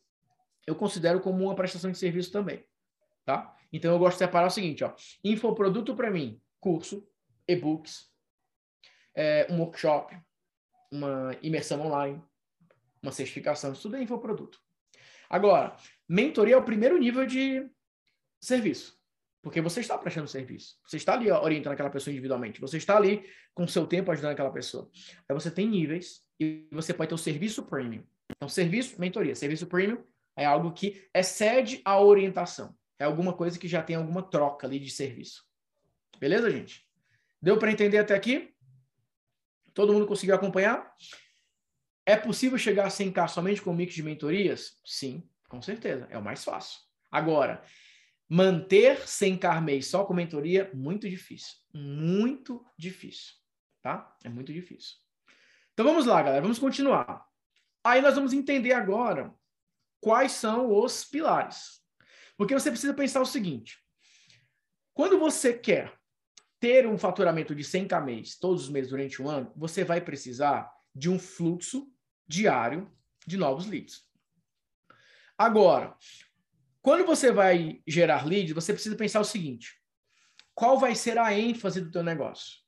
eu considero como uma prestação de serviço também, tá? Então eu gosto de separar o seguinte, ó, infoproduto para mim, curso, e-books, é, um workshop, uma imersão online, uma certificação, isso tudo é infoproduto. Agora, mentoria é o primeiro nível de serviço. Porque você está prestando serviço. Você está ali orientando aquela pessoa individualmente. Você está ali com o seu tempo ajudando aquela pessoa. Aí você tem níveis e você pode ter o serviço premium. Então, serviço, mentoria. Serviço premium é algo que excede a orientação. É alguma coisa que já tem alguma troca ali de serviço. Beleza, gente? Deu para entender até aqui? Todo mundo conseguiu acompanhar? É possível chegar a 100k somente com um mix de mentorias? Sim, com certeza. É o mais fácil. Agora, Manter sem Carmei só com mentoria, muito difícil. Muito difícil. Tá? É muito difícil. Então vamos lá, galera. Vamos continuar. Aí nós vamos entender agora quais são os pilares. Porque você precisa pensar o seguinte: quando você quer ter um faturamento de 100k mês todos os meses durante um ano, você vai precisar de um fluxo diário de novos leads. Agora, quando você vai gerar leads, você precisa pensar o seguinte: qual vai ser a ênfase do teu negócio?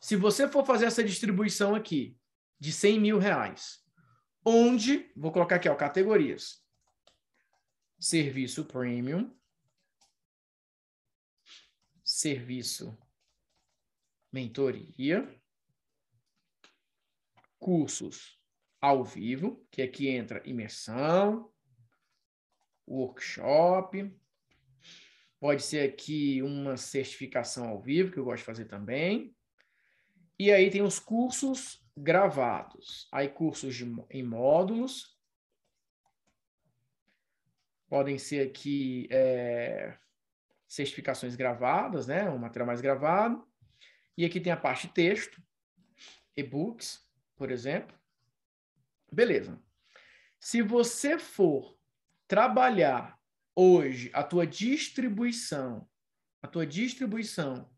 Se você for fazer essa distribuição aqui de 100 mil reais, onde, vou colocar aqui, ó, categorias. Serviço premium, serviço mentoria, cursos ao vivo, que aqui entra imersão, workshop. Pode ser aqui uma certificação ao vivo, que eu gosto de fazer também. E aí tem os cursos gravados. Aí cursos de, em módulos. Podem ser aqui é, certificações gravadas, né? Um material mais gravado. E aqui tem a parte texto, e-books, por exemplo. Beleza. Se você for trabalhar hoje a tua distribuição, a tua distribuição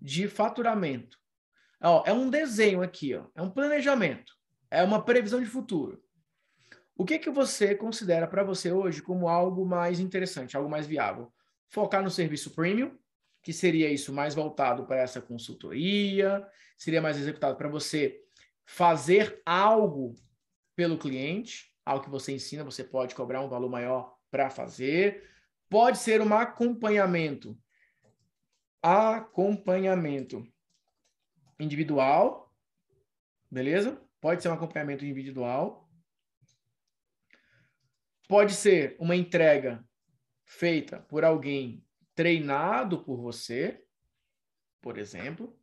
de faturamento, ó, é um desenho aqui, ó, é um planejamento, é uma previsão de futuro. O que que você considera para você hoje como algo mais interessante, algo mais viável? Focar no serviço premium, que seria isso mais voltado para essa consultoria, seria mais executado para você fazer algo pelo cliente, algo que você ensina, você pode cobrar um valor maior para fazer. Pode ser um acompanhamento. Acompanhamento individual, beleza? Pode ser um acompanhamento individual. Pode ser uma entrega feita por alguém treinado por você, por exemplo.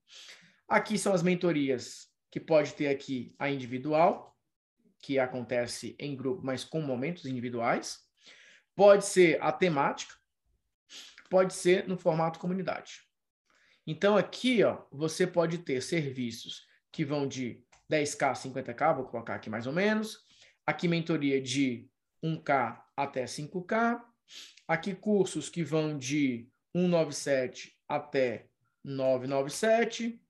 Aqui são as mentorias que pode ter aqui a individual, que acontece em grupo, mas com momentos individuais. Pode ser a temática, pode ser no formato comunidade. Então aqui, ó, você pode ter serviços que vão de 10k a 50k, vou colocar aqui mais ou menos. Aqui mentoria de 1k até 5k. Aqui cursos que vão de 197 até 997.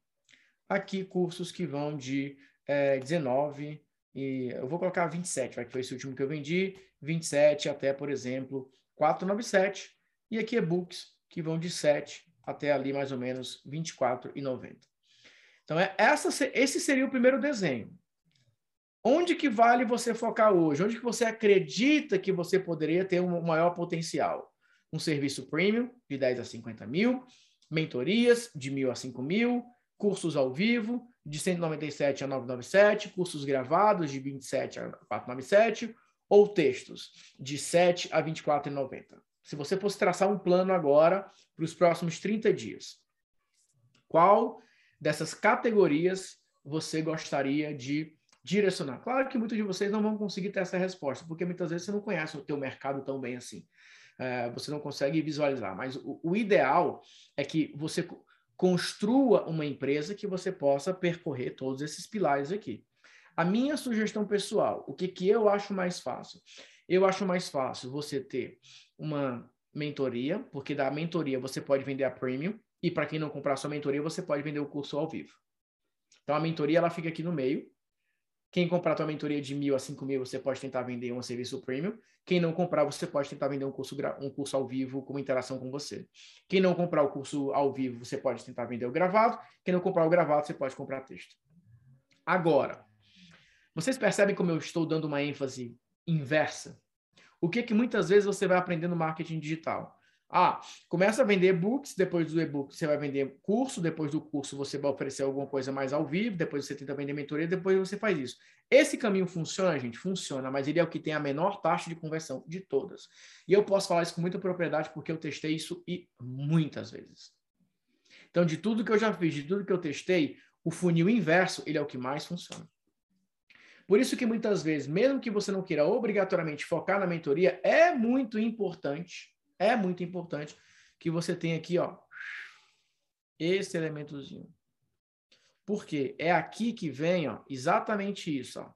Aqui cursos que vão de é, 19 e eu vou colocar 27, vai que foi esse último que eu vendi, 27 até, por exemplo, 497. E aqui e-books que vão de 7 até ali mais ou menos 24,90. Então é essa esse seria o primeiro desenho. Onde que vale você focar hoje? Onde que você acredita que você poderia ter um maior potencial? Um serviço premium de 10 a 50 mil, mentorias de mil a 5 mil, cursos ao vivo de 197 a 997, cursos gravados de 27 a 497 ou textos de 7 a 24,90. Se você fosse traçar um plano agora para os próximos 30 dias, qual dessas categorias você gostaria de direcionar? Claro que muitos de vocês não vão conseguir ter essa resposta, porque muitas vezes você não conhece o teu mercado tão bem assim. É, você não consegue visualizar, mas o, o ideal é que você construa uma empresa que você possa percorrer todos esses pilares aqui. A minha sugestão pessoal, o que, que eu acho mais fácil? Eu acho mais fácil você ter uma mentoria, porque da mentoria você pode vender a premium, e para quem não comprar sua mentoria, você pode vender o curso ao vivo. Então a mentoria ela fica aqui no meio, quem comprar tua mentoria de mil a cinco mil, você pode tentar vender um serviço premium. Quem não comprar, você pode tentar vender um curso, um curso ao vivo com interação com você. Quem não comprar o curso ao vivo, você pode tentar vender o gravado. Quem não comprar o gravado, você pode comprar texto. Agora, vocês percebem como eu estou dando uma ênfase inversa? O que que muitas vezes você vai aprender no marketing digital? Ah, começa a vender e-books, depois do e-book você vai vender curso, depois do curso você vai oferecer alguma coisa mais ao vivo, depois você tenta vender mentoria, depois você faz isso. Esse caminho funciona, gente? Funciona, mas ele é o que tem a menor taxa de conversão de todas. E eu posso falar isso com muita propriedade porque eu testei isso e muitas vezes. Então, de tudo que eu já fiz, de tudo que eu testei, o funil inverso, ele é o que mais funciona. Por isso que muitas vezes, mesmo que você não queira obrigatoriamente focar na mentoria, é muito importante é muito importante que você tenha aqui, ó, esse elementozinho. Por quê? É aqui que vem, ó, exatamente isso, ó.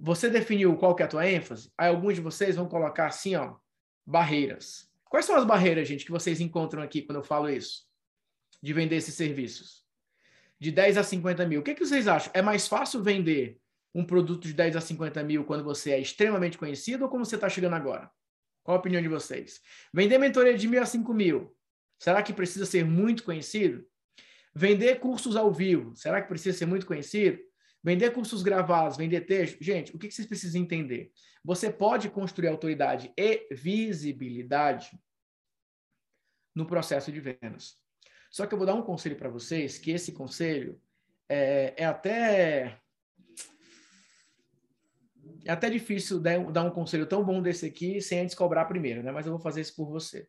Você definiu qual que é a tua ênfase? Aí alguns de vocês vão colocar assim, ó, barreiras. Quais são as barreiras, gente, que vocês encontram aqui quando eu falo isso? De vender esses serviços? De 10 a 50 mil. O que, que vocês acham? É mais fácil vender um produto de 10 a 50 mil quando você é extremamente conhecido ou como você está chegando agora? Qual a opinião de vocês? Vender mentoria de mil a cinco mil. Será que precisa ser muito conhecido? Vender cursos ao vivo. Será que precisa ser muito conhecido? Vender cursos gravados, vender texto. Gente, o que vocês precisam entender? Você pode construir autoridade e visibilidade no processo de vendas. Só que eu vou dar um conselho para vocês, que esse conselho é, é até é até difícil dar um conselho tão bom desse aqui sem antes cobrar primeiro, né? Mas eu vou fazer isso por você.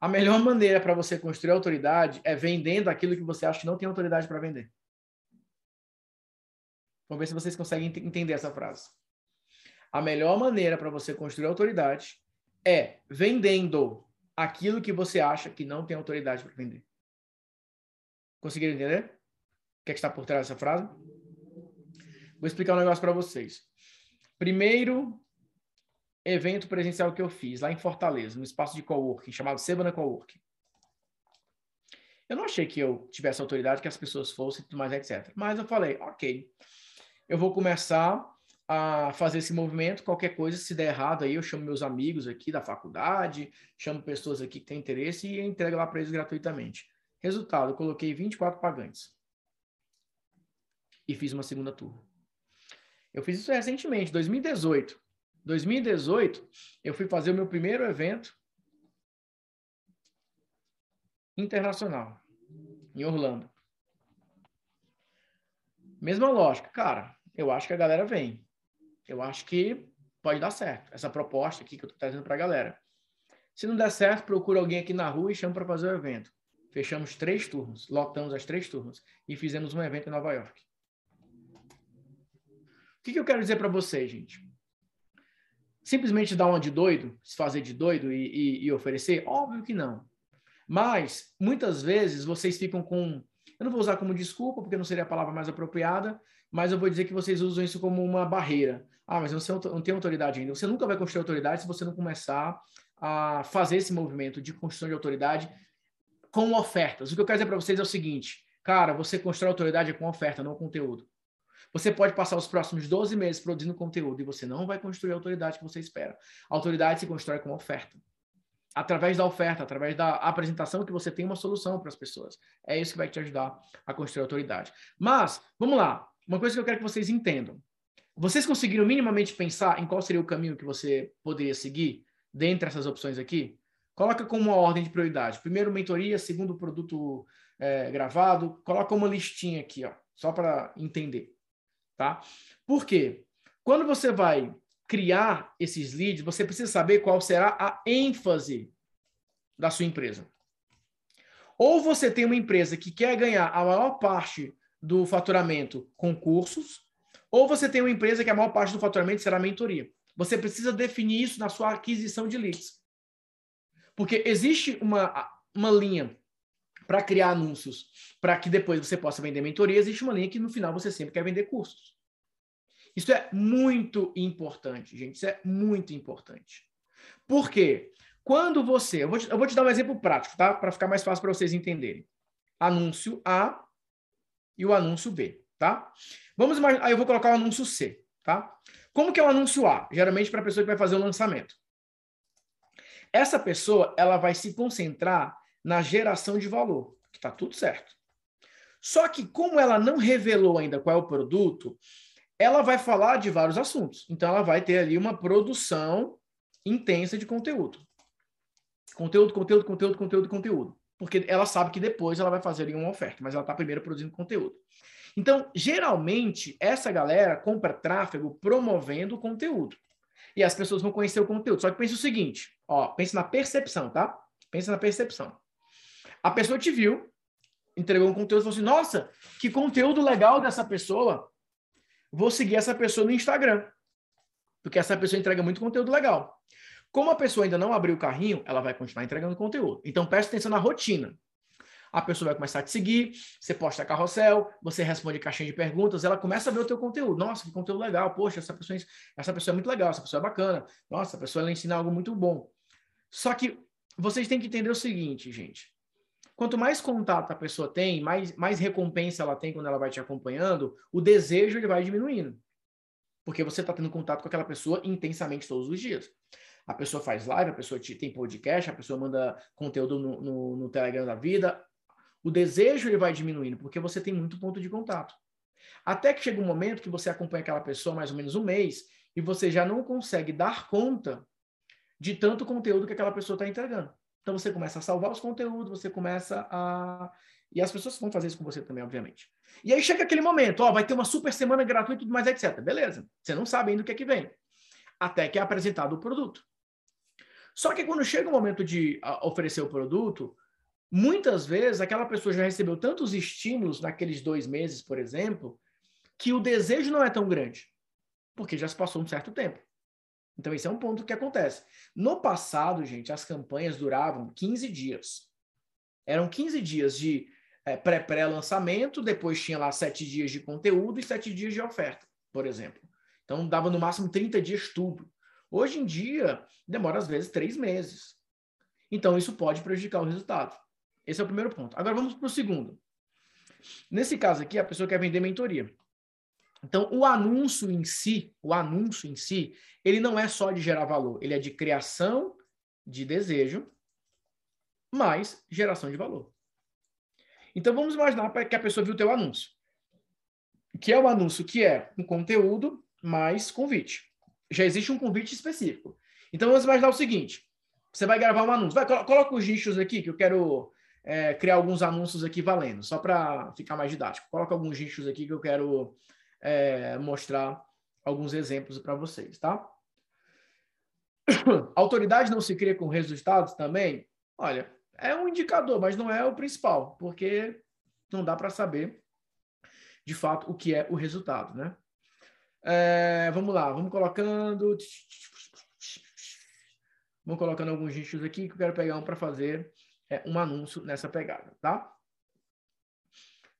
A melhor maneira para você construir autoridade é vendendo aquilo que você acha que não tem autoridade para vender. Vamos ver se vocês conseguem entender essa frase. A melhor maneira para você construir autoridade é vendendo aquilo que você acha que não tem autoridade para vender. Conseguiram entender? O que, é que está por trás dessa frase? Vou explicar um negócio para vocês. Primeiro, evento presencial que eu fiz lá em Fortaleza, no espaço de coworking, chamado Sebana Coworking. Eu não achei que eu tivesse autoridade, que as pessoas fossem, tudo mais, etc. Mas eu falei, ok, eu vou começar a fazer esse movimento, qualquer coisa, se der errado aí, eu chamo meus amigos aqui da faculdade, chamo pessoas aqui que têm interesse e entrego lá para eles gratuitamente. Resultado, eu coloquei 24 pagantes. E fiz uma segunda turma. Eu fiz isso recentemente, 2018. 2018, eu fui fazer o meu primeiro evento internacional, em Orlando. Mesma lógica, cara, eu acho que a galera vem. Eu acho que pode dar certo. Essa proposta aqui que eu estou trazendo para a galera. Se não der certo, procura alguém aqui na rua e chama para fazer o evento. Fechamos três turmas, lotamos as três turmas e fizemos um evento em Nova York. O que, que eu quero dizer para vocês, gente? Simplesmente dar uma de doido, se fazer de doido e, e, e oferecer? Óbvio que não. Mas, muitas vezes, vocês ficam com. Eu não vou usar como desculpa, porque não seria a palavra mais apropriada, mas eu vou dizer que vocês usam isso como uma barreira. Ah, mas você não tem autoridade ainda. Você nunca vai construir autoridade se você não começar a fazer esse movimento de construção de autoridade com ofertas. O que eu quero dizer para vocês é o seguinte, cara, você constrói autoridade com oferta, não conteúdo. Você pode passar os próximos 12 meses produzindo conteúdo e você não vai construir a autoridade que você espera. A autoridade se constrói com oferta. Através da oferta, através da apresentação que você tem uma solução para as pessoas. É isso que vai te ajudar a construir a autoridade. Mas, vamos lá. Uma coisa que eu quero que vocês entendam. Vocês conseguiram minimamente pensar em qual seria o caminho que você poderia seguir dentre essas opções aqui? Coloca como uma ordem de prioridade. Primeiro, mentoria. Segundo, produto é, gravado. Coloca uma listinha aqui, ó, só para entender tá? Por quê? Quando você vai criar esses leads, você precisa saber qual será a ênfase da sua empresa. Ou você tem uma empresa que quer ganhar a maior parte do faturamento com cursos, ou você tem uma empresa que a maior parte do faturamento será mentoria. Você precisa definir isso na sua aquisição de leads. Porque existe uma, uma linha para criar anúncios, para que depois você possa vender mentoria, existe uma linha que no final você sempre quer vender cursos. Isso é muito importante, gente. Isso é muito importante. Por quê? Quando você. Eu vou te, eu vou te dar um exemplo prático, tá? Para ficar mais fácil para vocês entenderem. Anúncio A e o anúncio B, tá? Vamos imaginar. Aí eu vou colocar o anúncio C, tá? Como que é o anúncio A? Geralmente para a pessoa que vai fazer o lançamento. Essa pessoa, ela vai se concentrar na geração de valor, que está tudo certo. Só que, como ela não revelou ainda qual é o produto, ela vai falar de vários assuntos. Então, ela vai ter ali uma produção intensa de conteúdo. Conteúdo, conteúdo, conteúdo, conteúdo, conteúdo. Porque ela sabe que depois ela vai fazer uma oferta, mas ela está primeiro produzindo conteúdo. Então, geralmente, essa galera compra tráfego promovendo conteúdo. E as pessoas vão conhecer o conteúdo. Só que pense o seguinte, ó, pense na percepção, tá? Pense na percepção. A pessoa te viu, entregou um conteúdo e falou assim: nossa, que conteúdo legal dessa pessoa. Vou seguir essa pessoa no Instagram. Porque essa pessoa entrega muito conteúdo legal. Como a pessoa ainda não abriu o carrinho, ela vai continuar entregando conteúdo. Então preste atenção na rotina. A pessoa vai começar a te seguir, você posta carrossel, você responde caixinha de perguntas, ela começa a ver o teu conteúdo. Nossa, que conteúdo legal. Poxa, essa pessoa, essa pessoa é muito legal, essa pessoa é bacana. Nossa, essa pessoa ensina algo muito bom. Só que vocês têm que entender o seguinte, gente. Quanto mais contato a pessoa tem, mais, mais recompensa ela tem quando ela vai te acompanhando, o desejo ele vai diminuindo. Porque você está tendo contato com aquela pessoa intensamente todos os dias. A pessoa faz live, a pessoa tem podcast, a pessoa manda conteúdo no, no, no Telegram da vida. O desejo ele vai diminuindo, porque você tem muito ponto de contato. Até que chega um momento que você acompanha aquela pessoa mais ou menos um mês e você já não consegue dar conta de tanto conteúdo que aquela pessoa está entregando. Então você começa a salvar os conteúdos, você começa a. E as pessoas vão fazer isso com você também, obviamente. E aí chega aquele momento, ó, vai ter uma super semana gratuita e tudo mais, etc. Beleza. Você não sabe ainda o que é que vem. Até que é apresentado o produto. Só que quando chega o momento de oferecer o produto, muitas vezes aquela pessoa já recebeu tantos estímulos naqueles dois meses, por exemplo, que o desejo não é tão grande. Porque já se passou um certo tempo. Então, esse é um ponto que acontece. No passado, gente, as campanhas duravam 15 dias. Eram 15 dias de é, pré-pré-lançamento, depois tinha lá 7 dias de conteúdo e 7 dias de oferta, por exemplo. Então, dava no máximo 30 dias tudo. Hoje em dia, demora às vezes três meses. Então, isso pode prejudicar o resultado. Esse é o primeiro ponto. Agora, vamos para o segundo. Nesse caso aqui, a pessoa quer vender mentoria. Então, o anúncio em si, o anúncio em si, ele não é só de gerar valor, ele é de criação de desejo mais geração de valor. Então, vamos imaginar que a pessoa viu o teu anúncio. Que é o um anúncio que é um conteúdo mais convite. Já existe um convite específico. Então, vamos imaginar o seguinte. Você vai gravar um anúncio. Vai, coloca os nichos aqui, que eu quero é, criar alguns anúncios aqui valendo, só para ficar mais didático. Coloca alguns nichos aqui que eu quero é, mostrar alguns exemplos para vocês, tá? (coughs) Autoridade não se cria com resultados também? Olha, é um indicador, mas não é o principal, porque não dá para saber de fato o que é o resultado, né? É, vamos lá, vamos colocando. Vamos colocando alguns nichos aqui que eu quero pegar um para fazer é, um anúncio nessa pegada, tá?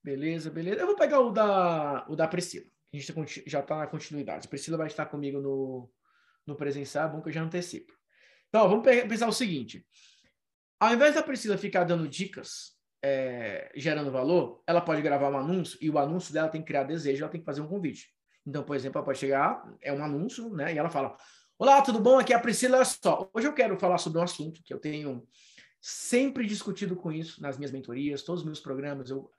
Beleza, beleza. Eu vou pegar o da, o da Priscila. A gente tá já está na continuidade. Priscila vai estar comigo no, no presencial, é bom que eu já antecipo. Então, vamos pensar o seguinte. Ao invés da Priscila ficar dando dicas, é, gerando valor, ela pode gravar um anúncio e o anúncio dela tem que criar desejo, ela tem que fazer um convite. Então, por exemplo, ela pode chegar, é um anúncio, né? E ela fala: Olá, tudo bom? Aqui é a Priscila. Olha só, hoje eu quero falar sobre um assunto que eu tenho sempre discutido com isso nas minhas mentorias, todos os meus programas, eu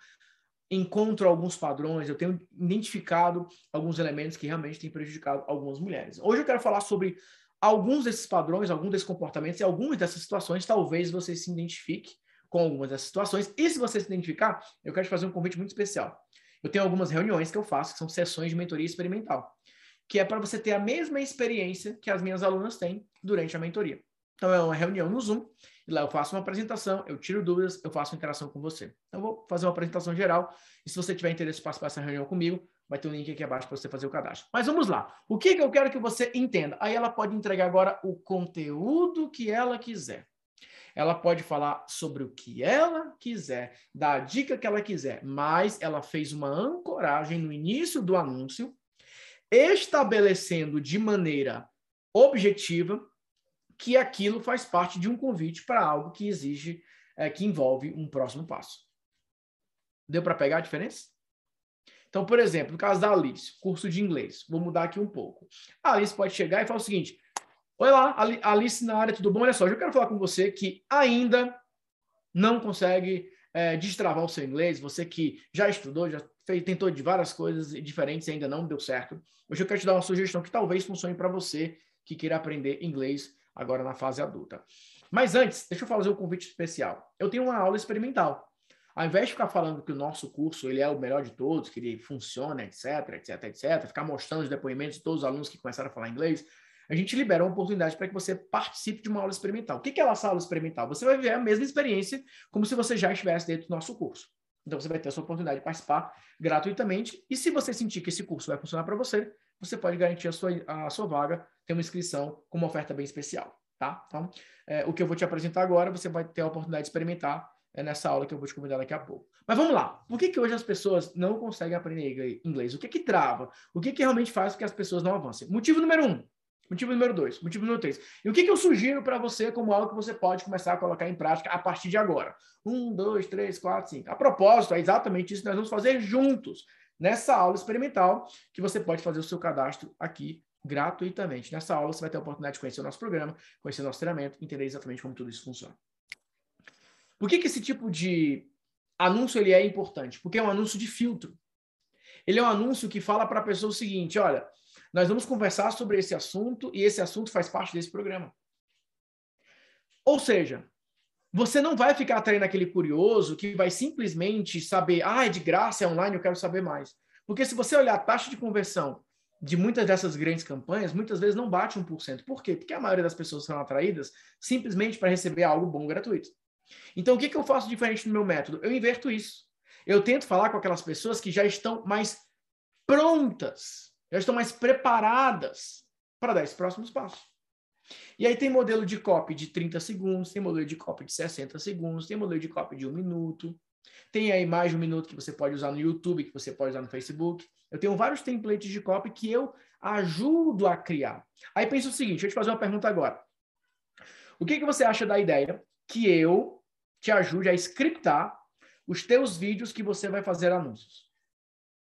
encontro alguns padrões, eu tenho identificado alguns elementos que realmente têm prejudicado algumas mulheres. Hoje eu quero falar sobre alguns desses padrões, alguns desses comportamentos e algumas dessas situações, talvez você se identifique com algumas dessas situações. E se você se identificar, eu quero te fazer um convite muito especial. Eu tenho algumas reuniões que eu faço, que são sessões de mentoria experimental, que é para você ter a mesma experiência que as minhas alunas têm durante a mentoria. Então é uma reunião no Zoom e lá eu faço uma apresentação, eu tiro dúvidas, eu faço interação com você. Então, eu vou fazer uma apresentação geral. E se você tiver interesse em participar dessa reunião comigo, vai ter um link aqui abaixo para você fazer o cadastro. Mas vamos lá. O que, que eu quero que você entenda? Aí ela pode entregar agora o conteúdo que ela quiser. Ela pode falar sobre o que ela quiser, dar a dica que ela quiser, mas ela fez uma ancoragem no início do anúncio, estabelecendo de maneira objetiva que aquilo faz parte de um convite para algo que exige, é, que envolve um próximo passo. Deu para pegar a diferença? Então, por exemplo, no caso da Alice, curso de inglês, vou mudar aqui um pouco. A Alice pode chegar e falar o seguinte: Oi lá, Alice na área, tudo bom? Olha só, eu quero falar com você que ainda não consegue é, destravar o seu inglês, você que já estudou, já fez, tentou de várias coisas diferentes e ainda não deu certo. Hoje eu quero te dar uma sugestão que talvez funcione para você que queira aprender inglês agora na fase adulta. Mas antes, deixa eu fazer um convite especial. Eu tenho uma aula experimental. Ao invés de ficar falando que o nosso curso ele é o melhor de todos, que ele funciona, etc, etc, etc, ficar mostrando os depoimentos de todos os alunos que começaram a falar inglês, a gente libera uma oportunidade para que você participe de uma aula experimental. O que é essa aula experimental? Você vai viver a mesma experiência como se você já estivesse dentro do nosso curso. Então, você vai ter essa oportunidade de participar gratuitamente. E se você sentir que esse curso vai funcionar para você, você pode garantir a sua, a sua vaga, ter uma inscrição com uma oferta bem especial, tá? Então, é, o que eu vou te apresentar agora, você vai ter a oportunidade de experimentar é, nessa aula que eu vou te convidar daqui a pouco. Mas vamos lá. Por que, que hoje as pessoas não conseguem aprender inglês? O que que trava? O que que realmente faz com que as pessoas não avancem? Motivo número um. Motivo número dois. Motivo número três. E o que, que eu sugiro para você como algo que você pode começar a colocar em prática a partir de agora? Um, dois, três, quatro, cinco. A propósito, é exatamente isso que nós vamos fazer juntos nessa aula experimental, que você pode fazer o seu cadastro aqui gratuitamente. Nessa aula, você vai ter a oportunidade de conhecer o nosso programa, conhecer o nosso treinamento, entender exatamente como tudo isso funciona. Por que, que esse tipo de anúncio ele é importante? Porque é um anúncio de filtro. Ele é um anúncio que fala para a pessoa o seguinte: olha, nós vamos conversar sobre esse assunto e esse assunto faz parte desse programa. Ou seja, você não vai ficar atraindo aquele curioso que vai simplesmente saber, ah, é de graça, é online, eu quero saber mais. Porque se você olhar a taxa de conversão de muitas dessas grandes campanhas, muitas vezes não bate 1%. Por quê? Porque a maioria das pessoas são atraídas simplesmente para receber algo bom gratuito. Então, o que, que eu faço diferente no meu método? Eu inverto isso. Eu tento falar com aquelas pessoas que já estão mais prontas, já estão mais preparadas para dar esse próximo passo. E aí tem modelo de copy de 30 segundos, tem modelo de copy de 60 segundos, tem modelo de copy de um minuto, tem mais de um minuto que você pode usar no YouTube, que você pode usar no Facebook. Eu tenho vários templates de copy que eu ajudo a criar. Aí pensa o seguinte, deixa eu te fazer uma pergunta agora. O que, que você acha da ideia que eu te ajude a scriptar os teus vídeos que você vai fazer anúncios?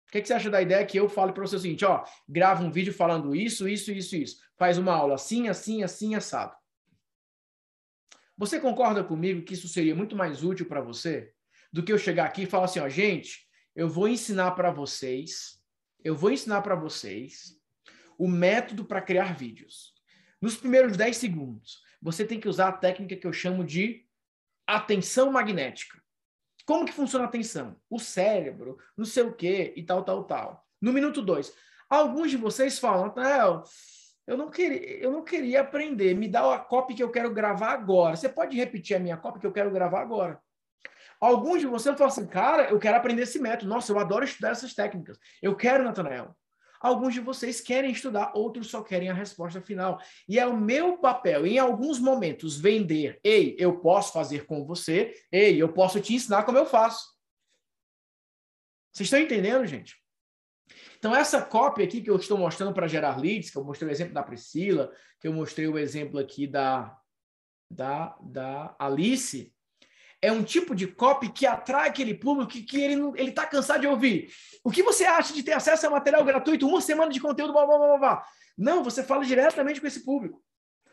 O que, que você acha da ideia que eu fale para você o seguinte, ó, grava um vídeo falando isso, isso, isso, isso. Faz uma aula assim, assim, assim, assado. Você concorda comigo que isso seria muito mais útil para você do que eu chegar aqui e falar assim, ó, gente, eu vou ensinar para vocês, eu vou ensinar para vocês o método para criar vídeos. Nos primeiros 10 segundos, você tem que usar a técnica que eu chamo de atenção magnética. Como que funciona a atenção? O cérebro, não sei o quê e tal, tal, tal. No minuto 2, alguns de vocês falam, Nathanael, eu não queria, eu não queria aprender, me dá a cópia que eu quero gravar agora. Você pode repetir a minha cópia que eu quero gravar agora? Alguns de vocês falam assim, cara, eu quero aprender esse método. Nossa, eu adoro estudar essas técnicas. Eu quero, Natanael. Alguns de vocês querem estudar, outros só querem a resposta final. E é o meu papel, em alguns momentos, vender. Ei, eu posso fazer com você. Ei, eu posso te ensinar como eu faço. Vocês estão entendendo, gente? Então, essa cópia aqui que eu estou mostrando para gerar leads, que eu mostrei o exemplo da Priscila, que eu mostrei o exemplo aqui da, da, da Alice, é um tipo de copy que atrai aquele público que, que ele está cansado de ouvir. O que você acha de ter acesso a material gratuito, uma semana de conteúdo, blá, blá, blá, blá. Não, você fala diretamente com esse público.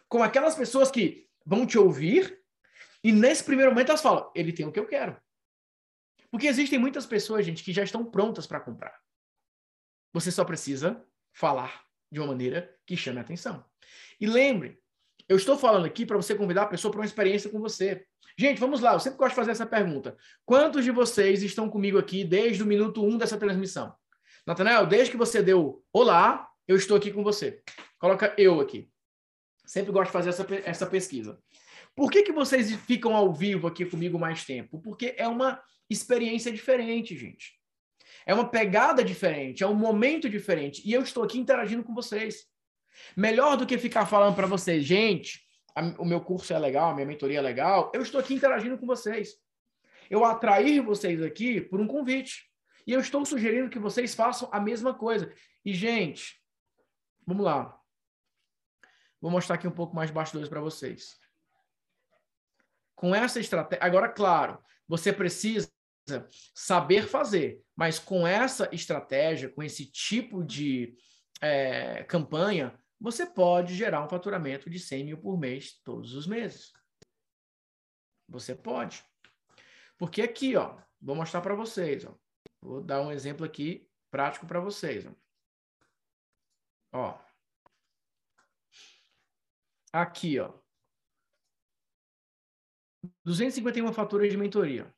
Com aquelas pessoas que vão te ouvir e nesse primeiro momento elas falam, ele tem o que eu quero. Porque existem muitas pessoas, gente, que já estão prontas para comprar. Você só precisa falar de uma maneira que chame a atenção. E lembre, eu estou falando aqui para você convidar a pessoa para uma experiência com você. Gente, vamos lá. Eu sempre gosto de fazer essa pergunta. Quantos de vocês estão comigo aqui desde o minuto 1 um dessa transmissão? Natanael, desde que você deu olá, eu estou aqui com você. Coloca eu aqui. Sempre gosto de fazer essa, essa pesquisa. Por que, que vocês ficam ao vivo aqui comigo mais tempo? Porque é uma experiência diferente, gente. É uma pegada diferente, é um momento diferente. E eu estou aqui interagindo com vocês. Melhor do que ficar falando para vocês, gente, a, o meu curso é legal, a minha mentoria é legal, eu estou aqui interagindo com vocês. Eu atrair vocês aqui por um convite. E eu estou sugerindo que vocês façam a mesma coisa. E, gente, vamos lá. Vou mostrar aqui um pouco mais de bastidores para vocês. Com essa estratégia. Agora, claro, você precisa saber fazer, mas com essa estratégia, com esse tipo de é, campanha, você pode gerar um faturamento de 100 mil por mês todos os meses. Você pode. Porque aqui, ó, vou mostrar para vocês, ó. Vou dar um exemplo aqui prático para vocês, ó. ó. Aqui, ó. 251 faturas de mentoria.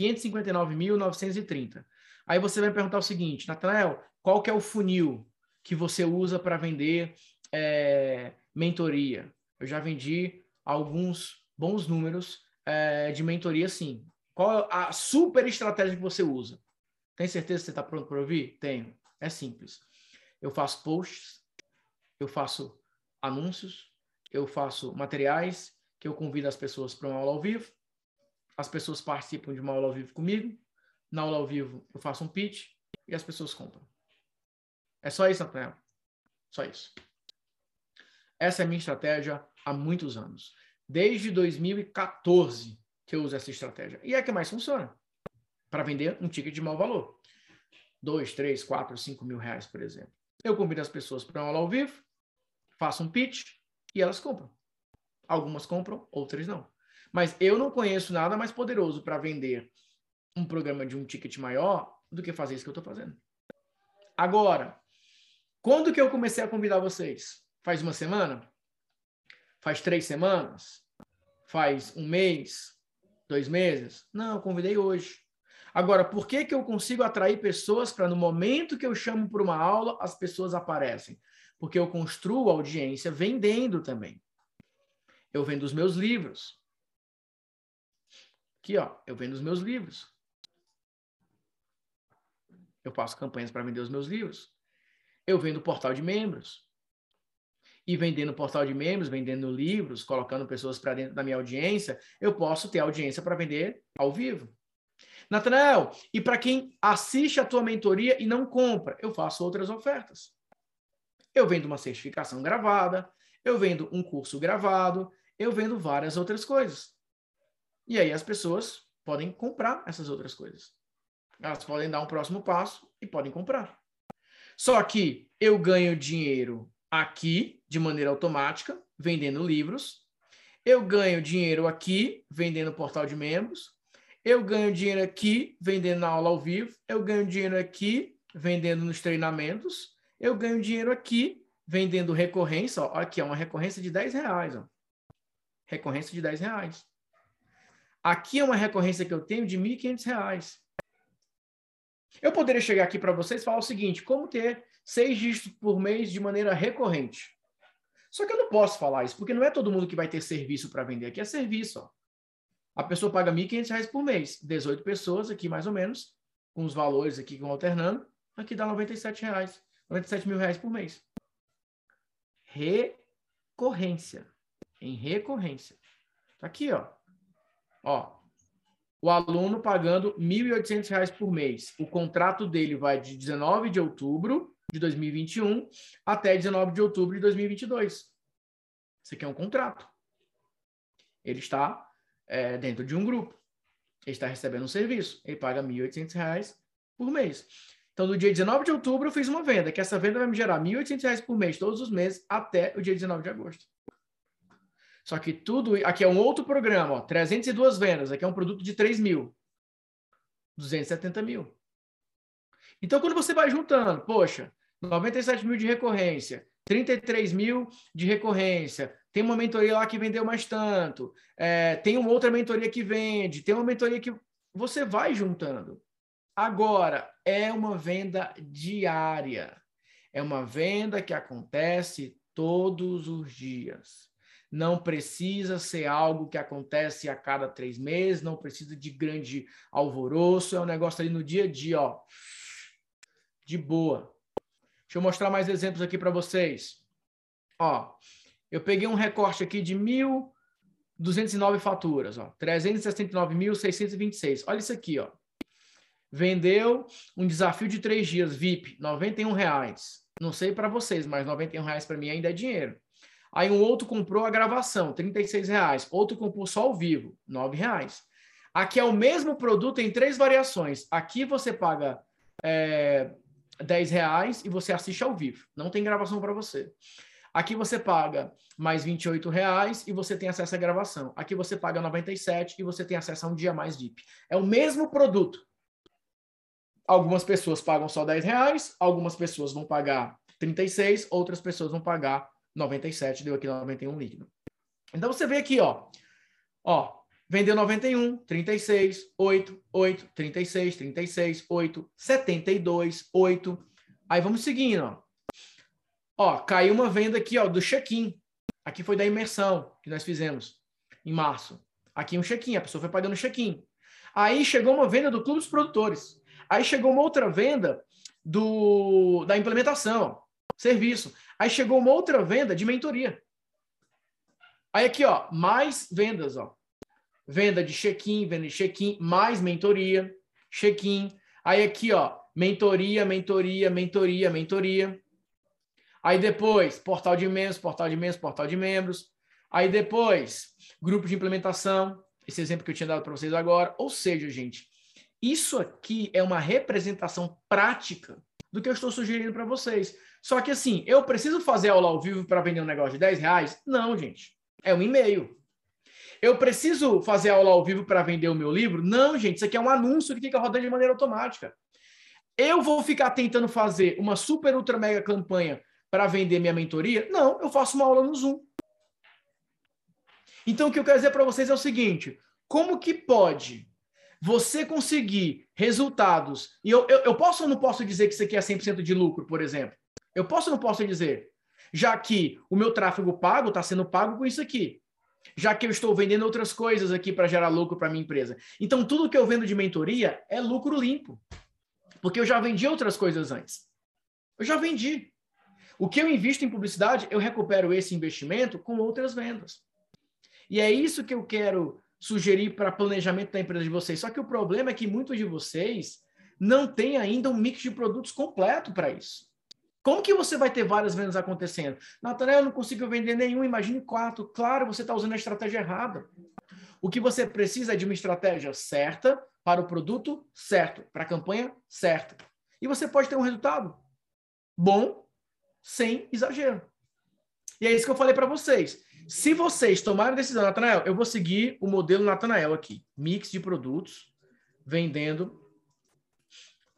559.930. Aí você vai perguntar o seguinte, Natanael, qual que é o funil que você usa para vender é, mentoria. Eu já vendi alguns bons números é, de mentoria, sim. Qual a super estratégia que você usa? Tem certeza que você está pronto para ouvir? Tenho. É simples. Eu faço posts, eu faço anúncios, eu faço materiais que eu convido as pessoas para uma aula ao vivo. As pessoas participam de uma aula ao vivo comigo. Na aula ao vivo, eu faço um pitch e as pessoas compram. É só isso, Nathanael. Só isso. Essa é a minha estratégia há muitos anos. Desde 2014 que eu uso essa estratégia. E é a que mais funciona. Para vender um ticket de mau valor. Dois, três, quatro, cinco mil reais, por exemplo. Eu convido as pessoas para uma aula ao vivo, faço um pitch e elas compram. Algumas compram, outras não. Mas eu não conheço nada mais poderoso para vender um programa de um ticket maior do que fazer isso que eu estou fazendo. Agora, quando que eu comecei a convidar vocês? Faz uma semana? Faz três semanas? Faz um mês? Dois meses? Não, eu convidei hoje. Agora, por que, que eu consigo atrair pessoas para no momento que eu chamo para uma aula, as pessoas aparecem? Porque eu construo audiência vendendo também. Eu vendo os meus livros. Aqui, ó, eu vendo os meus livros. Eu faço campanhas para vender os meus livros eu vendo portal de membros. E vendendo portal de membros, vendendo livros, colocando pessoas para dentro da minha audiência, eu posso ter audiência para vender ao vivo. Natanael, e para quem assiste a tua mentoria e não compra, eu faço outras ofertas. Eu vendo uma certificação gravada, eu vendo um curso gravado, eu vendo várias outras coisas. E aí as pessoas podem comprar essas outras coisas. Elas podem dar um próximo passo e podem comprar. Só que eu ganho dinheiro aqui de maneira automática, vendendo livros. Eu ganho dinheiro aqui vendendo portal de membros. Eu ganho dinheiro aqui vendendo na aula ao vivo. Eu ganho dinheiro aqui vendendo nos treinamentos. Eu ganho dinheiro aqui vendendo recorrência. Ó, aqui é uma recorrência de 10 reais. Ó. Recorrência de 10 reais. Aqui é uma recorrência que eu tenho de R$ 1.500. Eu poderia chegar aqui para vocês e falar o seguinte: como ter seis dígitos por mês de maneira recorrente. Só que eu não posso falar isso, porque não é todo mundo que vai ter serviço para vender. Aqui é serviço. Ó. A pessoa paga R$ 1.500 por mês. 18 pessoas aqui, mais ou menos, com os valores aqui que vão alternando. Aqui dá 97 reais. 97 mil reais por mês. Recorrência. Em recorrência. Tá aqui, ó. Ó, o aluno pagando R$ 1.800 por mês. O contrato dele vai de 19 de outubro de 2021 até 19 de outubro de 2022. Isso aqui é um contrato. Ele está é, dentro de um grupo. Ele está recebendo um serviço. Ele paga R$ 1.800 por mês. Então, no dia 19 de outubro, eu fiz uma venda, que essa venda vai me gerar R$ 1.800 por mês todos os meses até o dia 19 de agosto. Só que tudo. Aqui é um outro programa, ó, 302 vendas. Aqui é um produto de 3 mil. 270 mil. Então, quando você vai juntando, poxa, 97 mil de recorrência, 33 mil de recorrência, tem uma mentoria lá que vendeu mais tanto, é, tem uma outra mentoria que vende, tem uma mentoria que. Você vai juntando. Agora, é uma venda diária. É uma venda que acontece todos os dias. Não precisa ser algo que acontece a cada três meses, não precisa de grande alvoroço, é um negócio ali no dia a dia, ó. De boa. Deixa eu mostrar mais exemplos aqui para vocês. Ó, eu peguei um recorte aqui de 1.209 faturas, ó, 369.626. Olha isso aqui, ó. Vendeu um desafio de três dias, VIP, 91 reais. Não sei para vocês, mas 91 reais para mim ainda é dinheiro. Aí um outro comprou a gravação, 36 reais. Outro comprou só ao vivo, 9 reais. Aqui é o mesmo produto em três variações. Aqui você paga é, 10 reais e você assiste ao vivo. Não tem gravação para você. Aqui você paga mais 28 reais e você tem acesso à gravação. Aqui você paga 97 e você tem acesso a um dia mais VIP. É o mesmo produto. Algumas pessoas pagam só 10 reais, algumas pessoas vão pagar 36, outras pessoas vão pagar 97, deu aqui 91 líquido. Então você vê aqui, ó. Ó, vendeu 91, 36, 8, 8, 36, 36, 8, 72, 8. Aí vamos seguindo, ó. Ó, caiu uma venda aqui, ó, do check-in. Aqui foi da imersão que nós fizemos em março. Aqui um check-in, a pessoa foi pagando check-in. Aí chegou uma venda do Clube dos Produtores. Aí chegou uma outra venda do da implementação, ó, serviço. Aí chegou uma outra venda de mentoria. Aí aqui, ó, mais vendas, ó. Venda de check-in, venda de check-in, mais mentoria, check-in. Aí aqui, ó, mentoria, mentoria, mentoria, mentoria. Aí depois, portal de membros, portal de membros, portal de membros. Aí depois, grupo de implementação, esse exemplo que eu tinha dado para vocês agora. Ou seja, gente, isso aqui é uma representação prática do que eu estou sugerindo para vocês. Só que assim, eu preciso fazer aula ao vivo para vender um negócio de 10 reais? Não, gente. É um e-mail. Eu preciso fazer aula ao vivo para vender o meu livro? Não, gente. Isso aqui é um anúncio que fica rodando de maneira automática. Eu vou ficar tentando fazer uma super, ultra, mega campanha para vender minha mentoria? Não, eu faço uma aula no Zoom. Então, o que eu quero dizer para vocês é o seguinte: como que pode você conseguir resultados? E eu, eu, eu posso ou não posso dizer que isso aqui é 100% de lucro, por exemplo? Eu posso ou não posso dizer? Já que o meu tráfego pago está sendo pago com isso aqui. Já que eu estou vendendo outras coisas aqui para gerar lucro para minha empresa. Então, tudo que eu vendo de mentoria é lucro limpo. Porque eu já vendi outras coisas antes. Eu já vendi. O que eu invisto em publicidade, eu recupero esse investimento com outras vendas. E é isso que eu quero sugerir para planejamento da empresa de vocês. Só que o problema é que muitos de vocês não têm ainda um mix de produtos completo para isso. Como que você vai ter várias vendas acontecendo? Natanael, eu não consigo vender nenhum, imagine quatro. Claro, você está usando a estratégia errada. O que você precisa é de uma estratégia certa para o produto certo, para a campanha certa. E você pode ter um resultado bom sem exagero. E é isso que eu falei para vocês. Se vocês tomarem a decisão, Natanael, eu vou seguir o modelo Natanael aqui. Mix de produtos, vendendo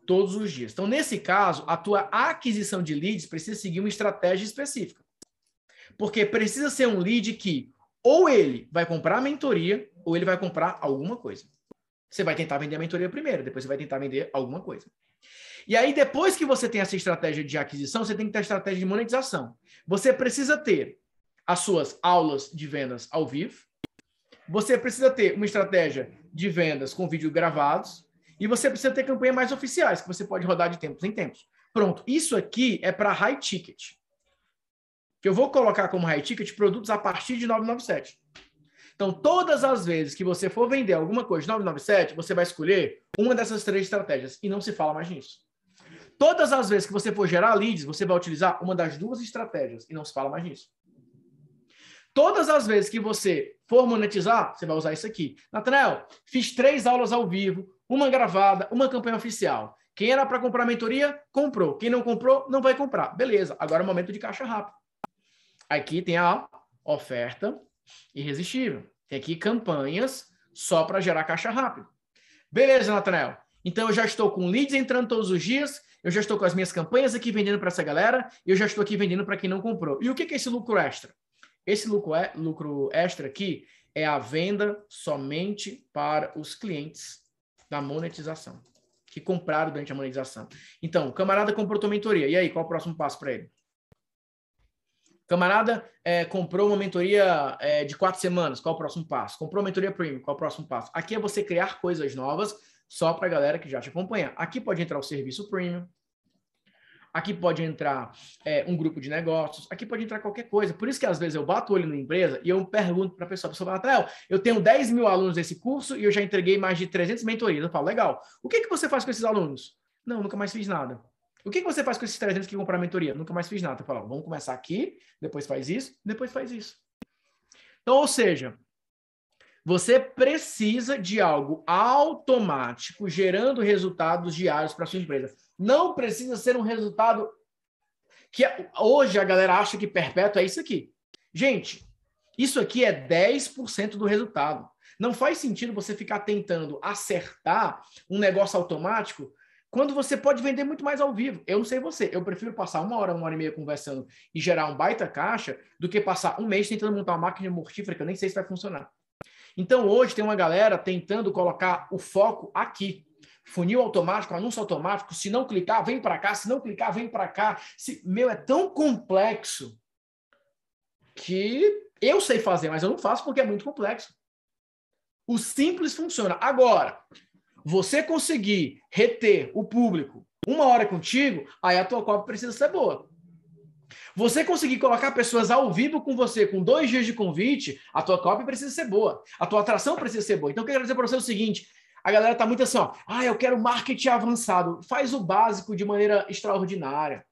todos os dias. Então, nesse caso, a tua aquisição de leads precisa seguir uma estratégia específica. Porque precisa ser um lead que ou ele vai comprar a mentoria ou ele vai comprar alguma coisa. Você vai tentar vender a mentoria primeiro, depois você vai tentar vender alguma coisa. E aí, depois que você tem essa estratégia de aquisição, você tem que ter a estratégia de monetização. Você precisa ter as suas aulas de vendas ao vivo. Você precisa ter uma estratégia de vendas com vídeo gravados. E você precisa ter campanhas mais oficiais, que você pode rodar de tempos em tempos. Pronto. Isso aqui é para high ticket. Que eu vou colocar como high ticket produtos a partir de 997. Então, todas as vezes que você for vender alguma coisa de 997, você vai escolher uma dessas três estratégias e não se fala mais nisso. Todas as vezes que você for gerar leads, você vai utilizar uma das duas estratégias e não se fala mais nisso. Todas as vezes que você for monetizar, você vai usar isso aqui. Nathanael, fiz três aulas ao vivo, uma gravada, uma campanha oficial. Quem era para comprar mentoria, comprou. Quem não comprou, não vai comprar. Beleza, agora é o momento de caixa rápido. Aqui tem a oferta irresistível. Tem aqui campanhas só para gerar caixa rápido. Beleza, Nathanael. Então eu já estou com leads entrando todos os dias, eu já estou com as minhas campanhas aqui vendendo para essa galera, e eu já estou aqui vendendo para quem não comprou. E o que é esse lucro extra? Esse lucro, é, lucro extra aqui é a venda somente para os clientes da monetização, que compraram durante a monetização. Então, o camarada comprou tua mentoria. E aí, qual é o próximo passo para ele? Camarada é, comprou uma mentoria é, de quatro semanas, qual é o próximo passo? Comprou uma mentoria premium, qual o próximo passo? Aqui é você criar coisas novas só para a galera que já te acompanha. Aqui pode entrar o serviço premium, aqui pode entrar é, um grupo de negócios, aqui pode entrar qualquer coisa. Por isso que às vezes eu bato o olho na empresa e eu pergunto para a pessoa, a pessoa fala, eu tenho 10 mil alunos desse curso e eu já entreguei mais de 300 mentorias. Eu falo, legal, o que, que você faz com esses alunos? Não, nunca mais fiz nada. O que, que você faz com esses 300 que compraram a mentoria? Nunca mais fiz nada. Eu falo, vamos começar aqui, depois faz isso, depois faz isso. Então, ou seja, você precisa de algo automático, gerando resultados diários para sua empresa. Não precisa ser um resultado que hoje a galera acha que perpétuo é isso aqui. Gente, isso aqui é 10% do resultado. Não faz sentido você ficar tentando acertar um negócio automático quando você pode vender muito mais ao vivo. Eu não sei você, eu prefiro passar uma hora, uma hora e meia conversando e gerar um baita caixa do que passar um mês tentando montar uma máquina mortífera que eu nem sei se vai funcionar. Então hoje tem uma galera tentando colocar o foco aqui funil automático, anúncio automático, se não clicar, vem para cá, se não clicar, vem para cá. Se, meu, é tão complexo que eu sei fazer, mas eu não faço porque é muito complexo. O simples funciona. Agora, você conseguir reter o público uma hora contigo, aí a tua cópia precisa ser boa. Você conseguir colocar pessoas ao vivo com você com dois dias de convite, a tua cópia precisa ser boa. A tua atração precisa ser boa. Então, eu quero dizer para você o seguinte: a galera tá muito assim, ó, ah, eu quero marketing avançado. Faz o básico de maneira extraordinária.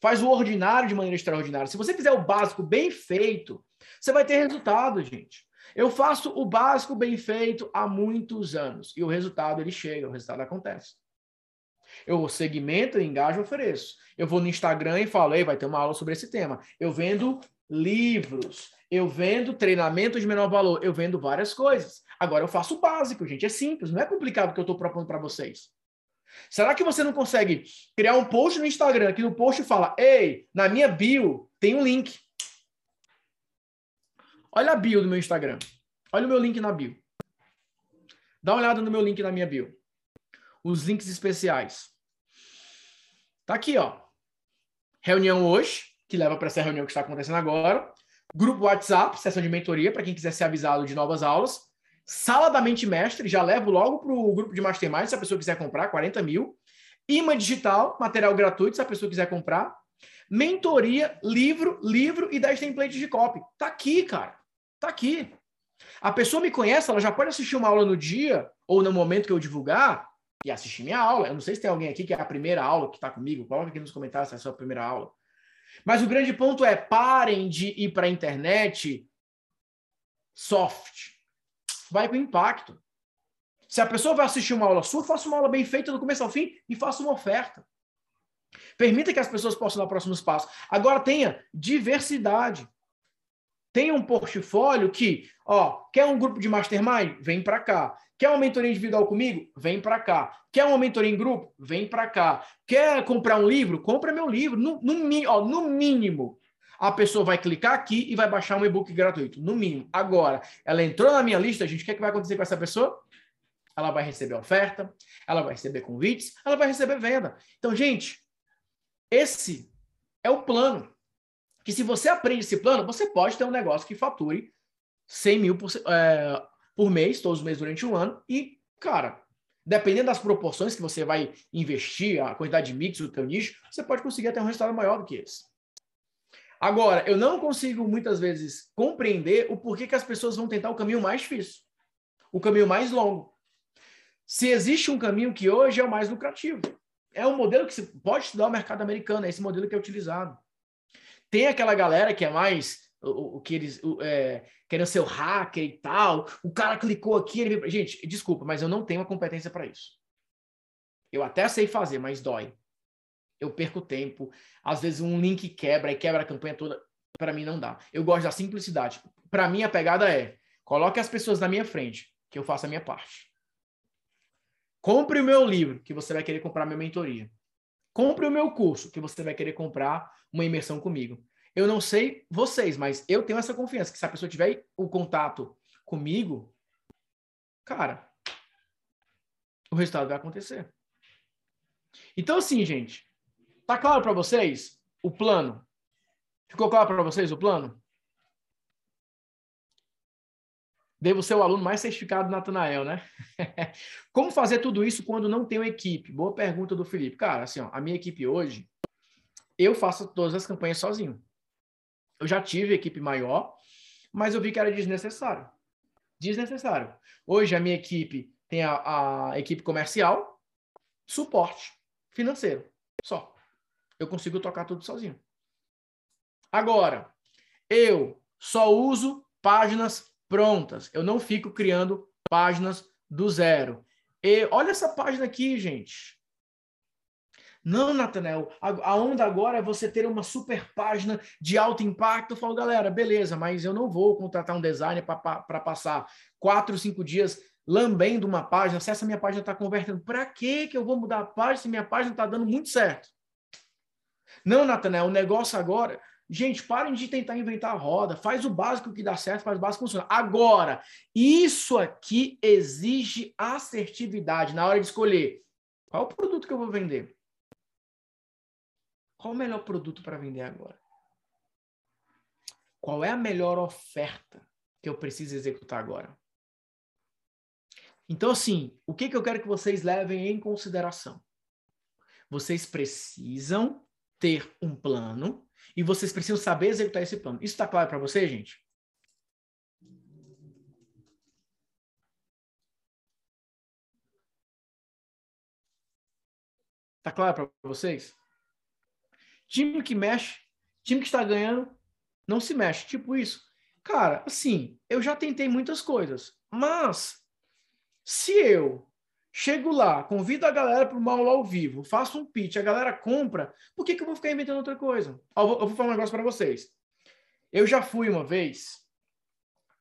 Faz o ordinário de maneira extraordinária. Se você fizer o básico bem feito, você vai ter resultado, gente. Eu faço o básico bem feito há muitos anos e o resultado ele chega, o resultado acontece. Eu segmento, engajo, ofereço. Eu vou no Instagram e falo, Ei, vai ter uma aula sobre esse tema. Eu vendo livros, eu vendo treinamento de menor valor, eu vendo várias coisas. Agora eu faço o básico, gente, é simples, não é complicado o que eu estou propondo para vocês. Será que você não consegue criar um post no Instagram que no post fala: "Ei, na minha bio tem um link". Olha a bio do meu Instagram. Olha o meu link na bio. Dá uma olhada no meu link na minha bio. Os links especiais. Tá aqui, ó. Reunião hoje, que leva para essa reunião que está acontecendo agora. Grupo WhatsApp, sessão de mentoria, para quem quiser ser avisado de novas aulas. Sala da Mente Mestre, já levo logo para o grupo de Mastermind, se a pessoa quiser comprar, 40 mil. Imã digital, material gratuito, se a pessoa quiser comprar. Mentoria, livro, livro e 10 templates de copy. Tá aqui, cara. Tá aqui. A pessoa me conhece, ela já pode assistir uma aula no dia ou no momento que eu divulgar e assistir minha aula. Eu não sei se tem alguém aqui que é a primeira aula que está comigo. Coloca aqui nos comentários se é a sua primeira aula. Mas o grande ponto é parem de ir para a internet soft. Vai com impacto. Se a pessoa vai assistir uma aula sua, faça uma aula bem feita do começo ao fim e faça uma oferta. Permita que as pessoas possam dar próximos passos. Agora tenha diversidade. Tenha um portfólio que, ó, quer um grupo de mastermind? Vem para cá. Quer uma mentoria individual comigo? Vem para cá. Quer uma mentoria em grupo? Vem para cá. Quer comprar um livro? Compra meu livro. No, no, ó, no mínimo, a pessoa vai clicar aqui e vai baixar um e-book gratuito. No mínimo. Agora, ela entrou na minha lista, gente, o que, é que vai acontecer com essa pessoa? ela vai receber oferta, ela vai receber convites, ela vai receber venda. Então, gente, esse é o plano. Que se você aprende esse plano, você pode ter um negócio que fature 100 mil por, é, por mês, todos os meses durante um ano, e, cara, dependendo das proporções que você vai investir, a quantidade de mix do teu nicho, você pode conseguir até um resultado maior do que esse. Agora, eu não consigo muitas vezes compreender o porquê que as pessoas vão tentar o caminho mais difícil, o caminho mais longo se existe um caminho que hoje é o mais lucrativo. É um modelo que se pode estudar o mercado americano, é esse modelo que é utilizado. Tem aquela galera que é mais o, o que eles o, é, querem ser o hacker e tal. O cara clicou aqui, ele gente, desculpa, mas eu não tenho a competência para isso. Eu até sei fazer, mas dói. Eu perco tempo. Às vezes um link quebra e quebra a campanha toda. Para mim não dá. Eu gosto da simplicidade. Para mim a pegada é: coloque as pessoas na minha frente, que eu faço a minha parte. Compre o meu livro, que você vai querer comprar minha mentoria. Compre o meu curso, que você vai querer comprar uma imersão comigo. Eu não sei vocês, mas eu tenho essa confiança que se a pessoa tiver o contato comigo, cara, o resultado vai acontecer. Então, assim, gente, tá claro para vocês o plano? Ficou claro para vocês o plano? Devo ser o aluno mais certificado do Natanael, né? (laughs) Como fazer tudo isso quando não tenho equipe? Boa pergunta do Felipe. Cara, assim, ó, a minha equipe hoje, eu faço todas as campanhas sozinho. Eu já tive equipe maior, mas eu vi que era desnecessário. Desnecessário. Hoje a minha equipe tem a, a equipe comercial, suporte financeiro, só. Eu consigo tocar tudo sozinho. Agora, eu só uso páginas prontas. Eu não fico criando páginas do zero. E olha essa página aqui, gente. Não, Natanel, a, onda agora é você ter uma super página de alto impacto. Eu falo, galera, beleza, mas eu não vou contratar um designer para passar quatro, cinco dias lambendo uma página. Se essa minha página está convertendo, para que eu vou mudar a página se minha página está dando muito certo? Não, Natanel, o negócio agora Gente, parem de tentar inventar a roda. Faz o básico que dá certo, faz o básico que funciona. Agora, isso aqui exige assertividade na hora de escolher qual produto que eu vou vender. Qual o melhor produto para vender agora? Qual é a melhor oferta que eu preciso executar agora? Então, assim, o que, que eu quero que vocês levem em consideração? Vocês precisam ter um plano e vocês precisam saber executar esse plano. Isso está claro para você, gente? Tá claro para vocês? Time que mexe, time que está ganhando, não se mexe. Tipo isso. Cara, assim, eu já tentei muitas coisas, mas se eu Chego lá, convido a galera para uma aula ao vivo, faço um pitch, a galera compra, por que, que eu vou ficar inventando outra coisa? Eu vou, eu vou falar um negócio para vocês. Eu já fui uma vez,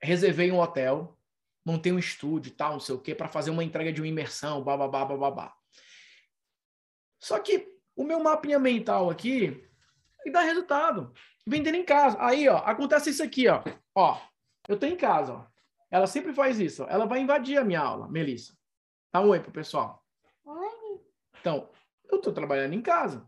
reservei um hotel, montei um estúdio tal, não sei o quê, para fazer uma entrega de uma imersão, bababá, babá. Só que o meu mapinha mental aqui dá resultado. Vendendo em casa. Aí, ó, acontece isso aqui, ó. Ó, eu tô em casa, ó. Ela sempre faz isso. Ó. Ela vai invadir a minha aula, Melissa. Dá um oi pro pessoal. Oi. Então, eu estou trabalhando em casa.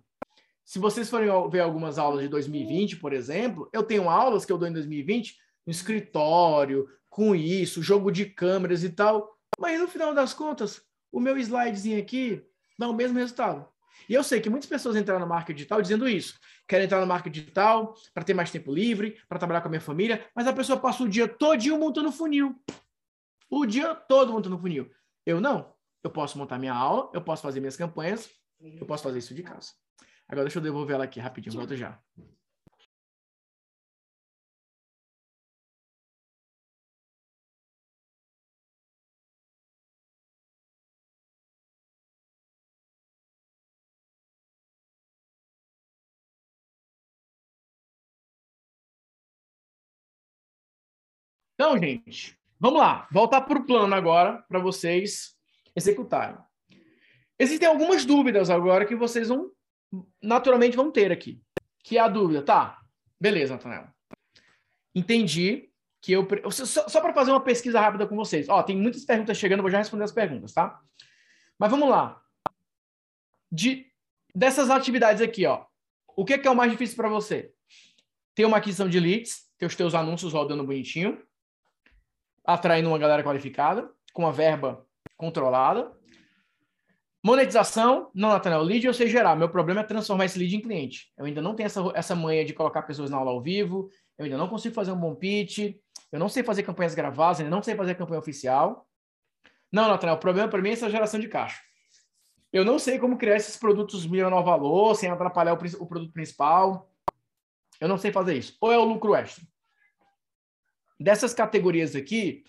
Se vocês forem ver algumas aulas de 2020, por exemplo, eu tenho aulas que eu dou em 2020 no escritório, com isso, jogo de câmeras e tal. Mas no final das contas, o meu slidezinho aqui dá o mesmo resultado. E eu sei que muitas pessoas entraram no marketing digital dizendo isso. Quero entrar no marketing digital para ter mais tempo livre, para trabalhar com a minha família, mas a pessoa passa o dia todo montando funil. O dia todo montando funil. Eu não. Eu posso montar minha aula, eu posso fazer minhas campanhas, eu posso fazer isso de casa. Agora deixa eu devolver ela aqui rapidinho, volto já. Então, gente, vamos lá. Voltar para o plano agora, para vocês executarem. Existem algumas dúvidas agora que vocês vão, naturalmente, vão ter aqui. Que é a dúvida, tá? Beleza, Antonella. Entendi que eu. Só, só para fazer uma pesquisa rápida com vocês. Ó, tem muitas perguntas chegando, vou já responder as perguntas, tá? Mas vamos lá. De, dessas atividades aqui, ó. O que é, que é o mais difícil para você? Ter uma aquisição de leads, ter os teus anúncios rodando bonitinho atraindo uma galera qualificada, com uma verba controlada. Monetização, não, Nathaniel, lead eu sei gerar. Meu problema é transformar esse lead em cliente. Eu ainda não tenho essa, essa manha de colocar pessoas na aula ao vivo, eu ainda não consigo fazer um bom pitch, eu não sei fazer campanhas gravadas, ainda não sei fazer campanha oficial. Não, Nathaniel, o problema para mim é essa geração de caixa. Eu não sei como criar esses produtos menor valor, sem atrapalhar o, o produto principal. Eu não sei fazer isso. Ou é o lucro extra? Dessas categorias aqui,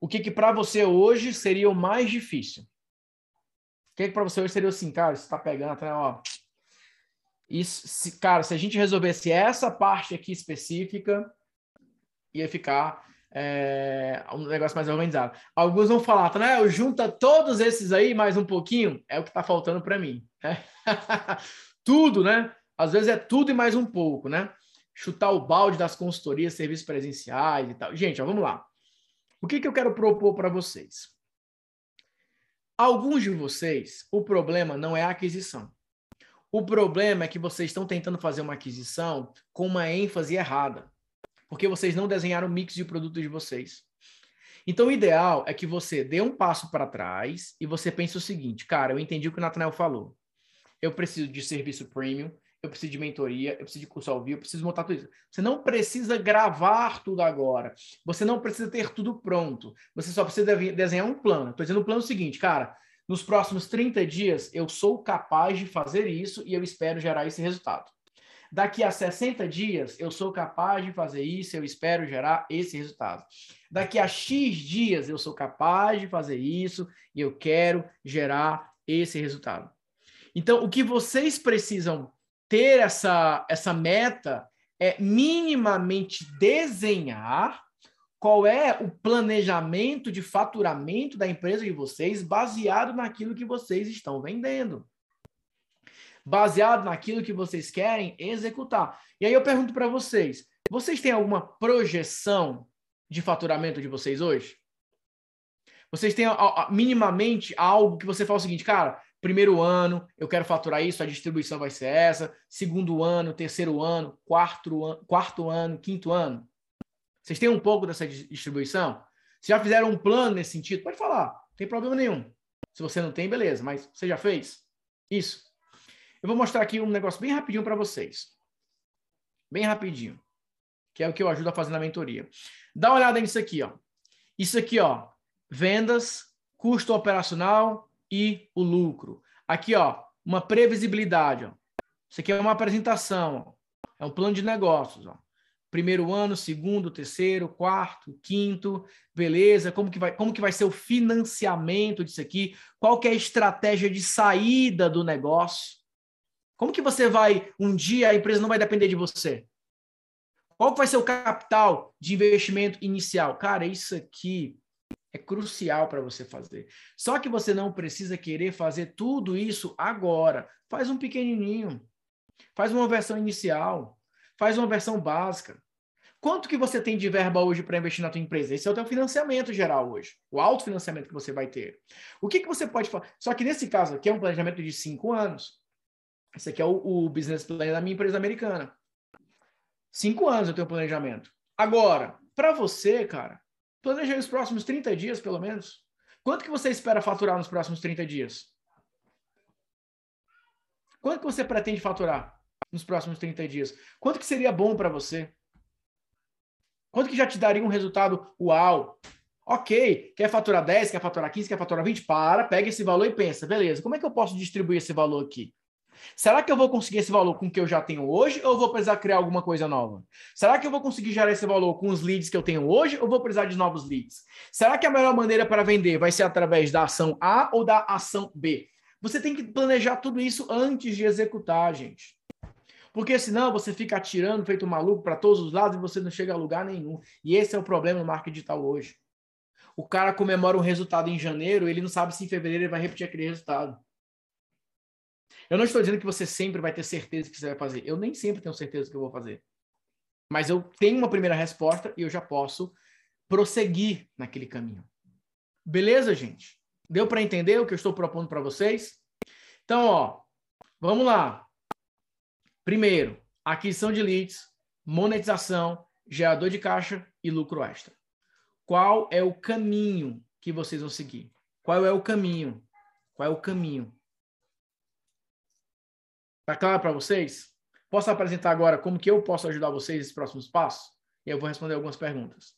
o que, que para você hoje seria o mais difícil? O que, que para você hoje seria assim, cara, você está pegando, né, ó. Isso, se, cara, se a gente resolvesse essa parte aqui específica, ia ficar é, um negócio mais organizado. Alguns vão falar, né? Junta todos esses aí mais um pouquinho, é o que está faltando para mim. Né? (laughs) tudo, né? Às vezes é tudo e mais um pouco, né? Chutar o balde das consultorias, serviços presenciais e tal. Gente, ó, vamos lá. O que, que eu quero propor para vocês? Alguns de vocês, o problema não é a aquisição. O problema é que vocês estão tentando fazer uma aquisição com uma ênfase errada, porque vocês não desenharam o mix de produtos de vocês. Então, o ideal é que você dê um passo para trás e você pense o seguinte: cara, eu entendi o que o Nathanael falou. Eu preciso de serviço premium, eu preciso de mentoria, eu preciso de curso ao vivo, eu preciso montar tudo isso. Você não precisa gravar tudo agora. Você não precisa ter tudo pronto. Você só precisa desenhar um plano. Estou dizendo o plano seguinte, cara. Nos próximos 30 dias, eu sou capaz de fazer isso e eu espero gerar esse resultado. Daqui a 60 dias, eu sou capaz de fazer isso, eu espero gerar esse resultado. Daqui a X dias, eu sou capaz de fazer isso e eu quero gerar esse resultado. Então, o que vocês precisam ter essa, essa meta é minimamente desenhar qual é o planejamento de faturamento da empresa de vocês baseado naquilo que vocês estão vendendo. Baseado naquilo que vocês querem executar. E aí eu pergunto para vocês: vocês têm alguma projeção de faturamento de vocês hoje? Vocês têm minimamente algo que você fala o seguinte, cara, Primeiro ano, eu quero faturar isso, a distribuição vai ser essa. Segundo ano, terceiro ano, quarto, an quarto ano, quinto ano. Vocês têm um pouco dessa distribuição? Se já fizeram um plano nesse sentido, pode falar, não tem problema nenhum. Se você não tem, beleza, mas você já fez? Isso. Eu vou mostrar aqui um negócio bem rapidinho para vocês. Bem rapidinho. Que é o que eu ajudo a fazer na mentoria. Dá uma olhada nisso aqui, ó. Isso aqui, ó. Vendas, custo operacional, e o lucro. Aqui, ó, uma previsibilidade. Ó. Isso aqui é uma apresentação. Ó. É um plano de negócios. Ó. Primeiro ano, segundo, terceiro, quarto, quinto, beleza? Como que vai, como que vai ser o financiamento disso aqui? Qual que é a estratégia de saída do negócio? Como que você vai, um dia a empresa não vai depender de você? Qual vai ser o capital de investimento inicial? Cara, isso aqui é crucial para você fazer. Só que você não precisa querer fazer tudo isso agora. Faz um pequenininho. Faz uma versão inicial. Faz uma versão básica. Quanto que você tem de verba hoje para investir na tua empresa? Esse é o teu financiamento geral hoje. O autofinanciamento que você vai ter. O que, que você pode fazer? Só que nesse caso aqui é um planejamento de cinco anos. Esse aqui é o, o business plan da minha empresa americana. Cinco anos eu tenho planejamento. Agora, para você, cara, Planeja os próximos 30 dias, pelo menos. Quanto que você espera faturar nos próximos 30 dias? Quanto que você pretende faturar nos próximos 30 dias? Quanto que seria bom para você? Quanto que já te daria um resultado uau? Ok, quer faturar 10, quer faturar 15, quer faturar 20? Para, pega esse valor e pensa, beleza, como é que eu posso distribuir esse valor aqui? Será que eu vou conseguir esse valor com o que eu já tenho hoje ou vou precisar criar alguma coisa nova? Será que eu vou conseguir gerar esse valor com os leads que eu tenho hoje ou vou precisar de novos leads? Será que a melhor maneira para vender vai ser através da ação A ou da ação B? Você tem que planejar tudo isso antes de executar, gente. Porque senão você fica atirando feito maluco para todos os lados e você não chega a lugar nenhum. E esse é o problema no marketing digital hoje. O cara comemora um resultado em janeiro, ele não sabe se em fevereiro ele vai repetir aquele resultado. Eu não estou dizendo que você sempre vai ter certeza que você vai fazer. Eu nem sempre tenho certeza que eu vou fazer. Mas eu tenho uma primeira resposta e eu já posso prosseguir naquele caminho. Beleza, gente? Deu para entender o que eu estou propondo para vocês? Então, ó, vamos lá. Primeiro, aquisição de leads, monetização, gerador de caixa e lucro extra. Qual é o caminho que vocês vão seguir? Qual é o caminho? Qual é o caminho? Tá claro para vocês? Posso apresentar agora como que eu posso ajudar vocês nesses próximos passos? E eu vou responder algumas perguntas.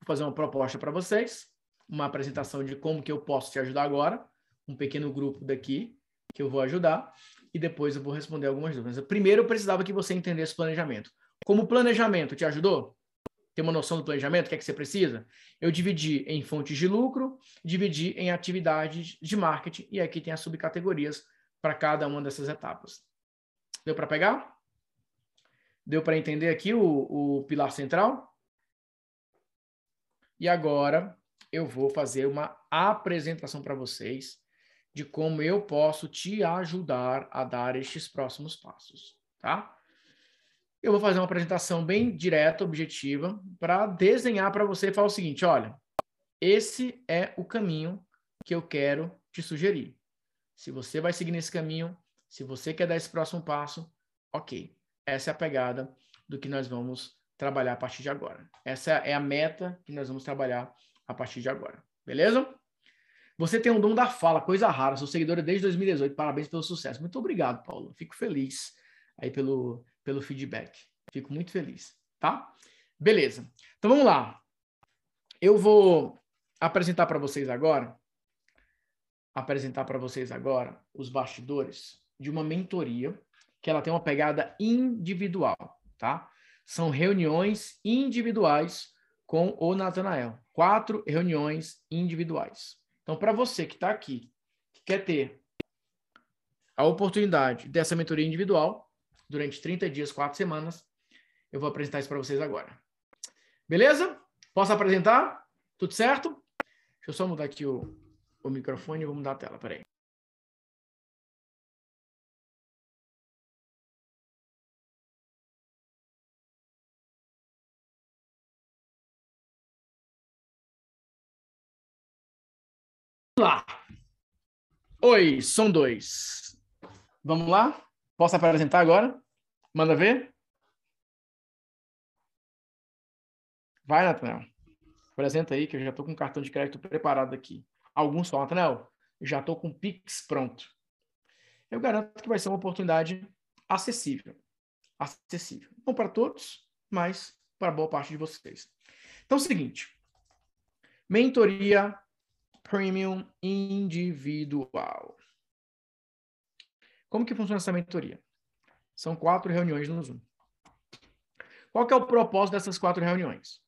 Vou fazer uma proposta para vocês, uma apresentação de como que eu posso te ajudar agora, um pequeno grupo daqui que eu vou ajudar e depois eu vou responder algumas dúvidas. Primeiro, eu precisava que você entendesse o planejamento. Como planejamento te ajudou? Tem uma noção do planejamento? O que é que você precisa? Eu dividi em fontes de lucro, dividi em atividades de marketing e aqui tem as subcategorias para cada uma dessas etapas. Deu para pegar? Deu para entender aqui o, o pilar central? E agora eu vou fazer uma apresentação para vocês de como eu posso te ajudar a dar estes próximos passos, tá? Eu vou fazer uma apresentação bem direta, objetiva, para desenhar para você e falar o seguinte: olha, esse é o caminho que eu quero te sugerir. Se você vai seguir nesse caminho, se você quer dar esse próximo passo, ok. Essa é a pegada do que nós vamos trabalhar a partir de agora. Essa é a meta que nós vamos trabalhar a partir de agora. Beleza? Você tem um dom da fala, coisa rara. Sou seguidora desde 2018. Parabéns pelo sucesso. Muito obrigado, Paulo. Fico feliz aí pelo, pelo feedback. Fico muito feliz, tá? Beleza. Então vamos lá. Eu vou apresentar para vocês agora apresentar para vocês agora os bastidores de uma mentoria que ela tem uma pegada individual, tá? São reuniões individuais com o Natanael. Quatro reuniões individuais. Então, para você que está aqui, que quer ter a oportunidade dessa mentoria individual, durante 30 dias, 4 semanas, eu vou apresentar isso para vocês agora. Beleza? Posso apresentar? Tudo certo? Deixa eu só mudar aqui o, o microfone e vou mudar a tela, peraí. lá. Oi, som 2. Vamos lá? Posso apresentar agora? Manda ver. Vai, Nathanael. Apresenta aí, que eu já estou com o cartão de crédito preparado aqui. Alguns falam, Nathanael, já estou com o Pix pronto. Eu garanto que vai ser uma oportunidade acessível. Acessível. Não para todos, mas para boa parte de vocês. Então é o seguinte. Mentoria Premium individual. Como que funciona essa mentoria? São quatro reuniões no Zoom. Qual que é o propósito dessas quatro reuniões?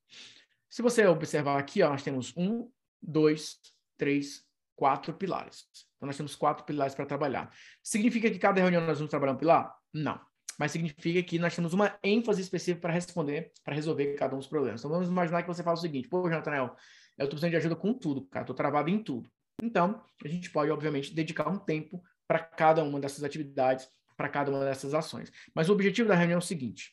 Se você observar aqui, ó, nós temos um, dois, três, quatro pilares. Então, nós temos quatro pilares para trabalhar. Significa que cada reunião nós vamos trabalhar um pilar? Não. Mas significa que nós temos uma ênfase específica para responder, para resolver cada um dos problemas. Então, vamos imaginar que você fala o seguinte: pô, Nathanael, eu estou precisando de ajuda com tudo, cara. Estou travado em tudo. Então, a gente pode, obviamente, dedicar um tempo para cada uma dessas atividades, para cada uma dessas ações. Mas o objetivo da reunião é o seguinte: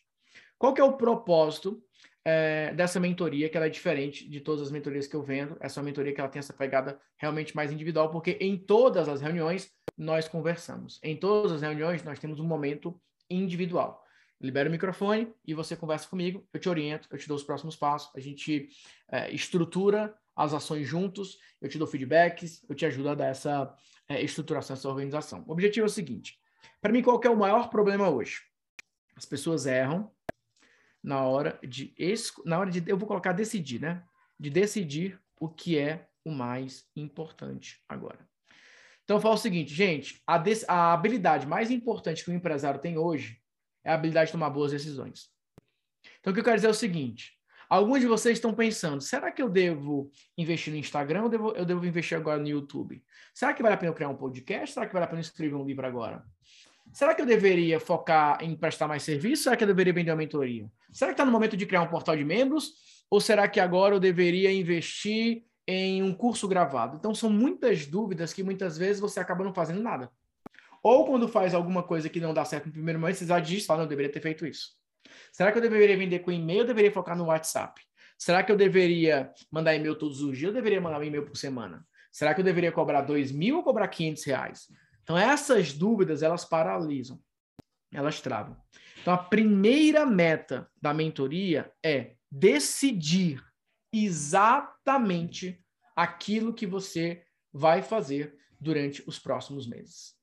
qual que é o propósito é, dessa mentoria, que ela é diferente de todas as mentorias que eu vendo? Essa é uma mentoria que ela tem essa pegada realmente mais individual, porque em todas as reuniões nós conversamos. Em todas as reuniões nós temos um momento individual libero o microfone e você conversa comigo, eu te oriento, eu te dou os próximos passos, a gente é, estrutura as ações juntos, eu te dou feedbacks, eu te ajudo a dar essa, é, estruturação dessa organização. O objetivo é o seguinte: para mim, qual é o maior problema hoje? As pessoas erram na hora de na hora de eu vou colocar decidir, né? De decidir o que é o mais importante agora. Então eu falo o seguinte, gente, a, a habilidade mais importante que o empresário tem hoje é a habilidade de tomar boas decisões. Então o que eu quero dizer é o seguinte: alguns de vocês estão pensando, será que eu devo investir no Instagram ou devo, eu devo investir agora no YouTube? Será que vale a pena eu criar um podcast? Será que vale a pena eu escrever um livro agora? Será que eu deveria focar em prestar mais serviço? Será que eu deveria vender uma mentoria? Será que está no momento de criar um portal de membros? Ou será que agora eu deveria investir em um curso gravado? Então, são muitas dúvidas que muitas vezes você acaba não fazendo nada. Ou quando faz alguma coisa que não dá certo no primeiro momento, você já diz, fala, não, eu deveria ter feito isso. Será que eu deveria vender com e-mail ou deveria focar no WhatsApp? Será que eu deveria mandar e-mail todos os dias ou deveria mandar um e-mail por semana? Será que eu deveria cobrar dois mil ou cobrar 500 reais? Então, essas dúvidas, elas paralisam, elas travam. Então, a primeira meta da mentoria é decidir exatamente aquilo que você vai fazer durante os próximos meses.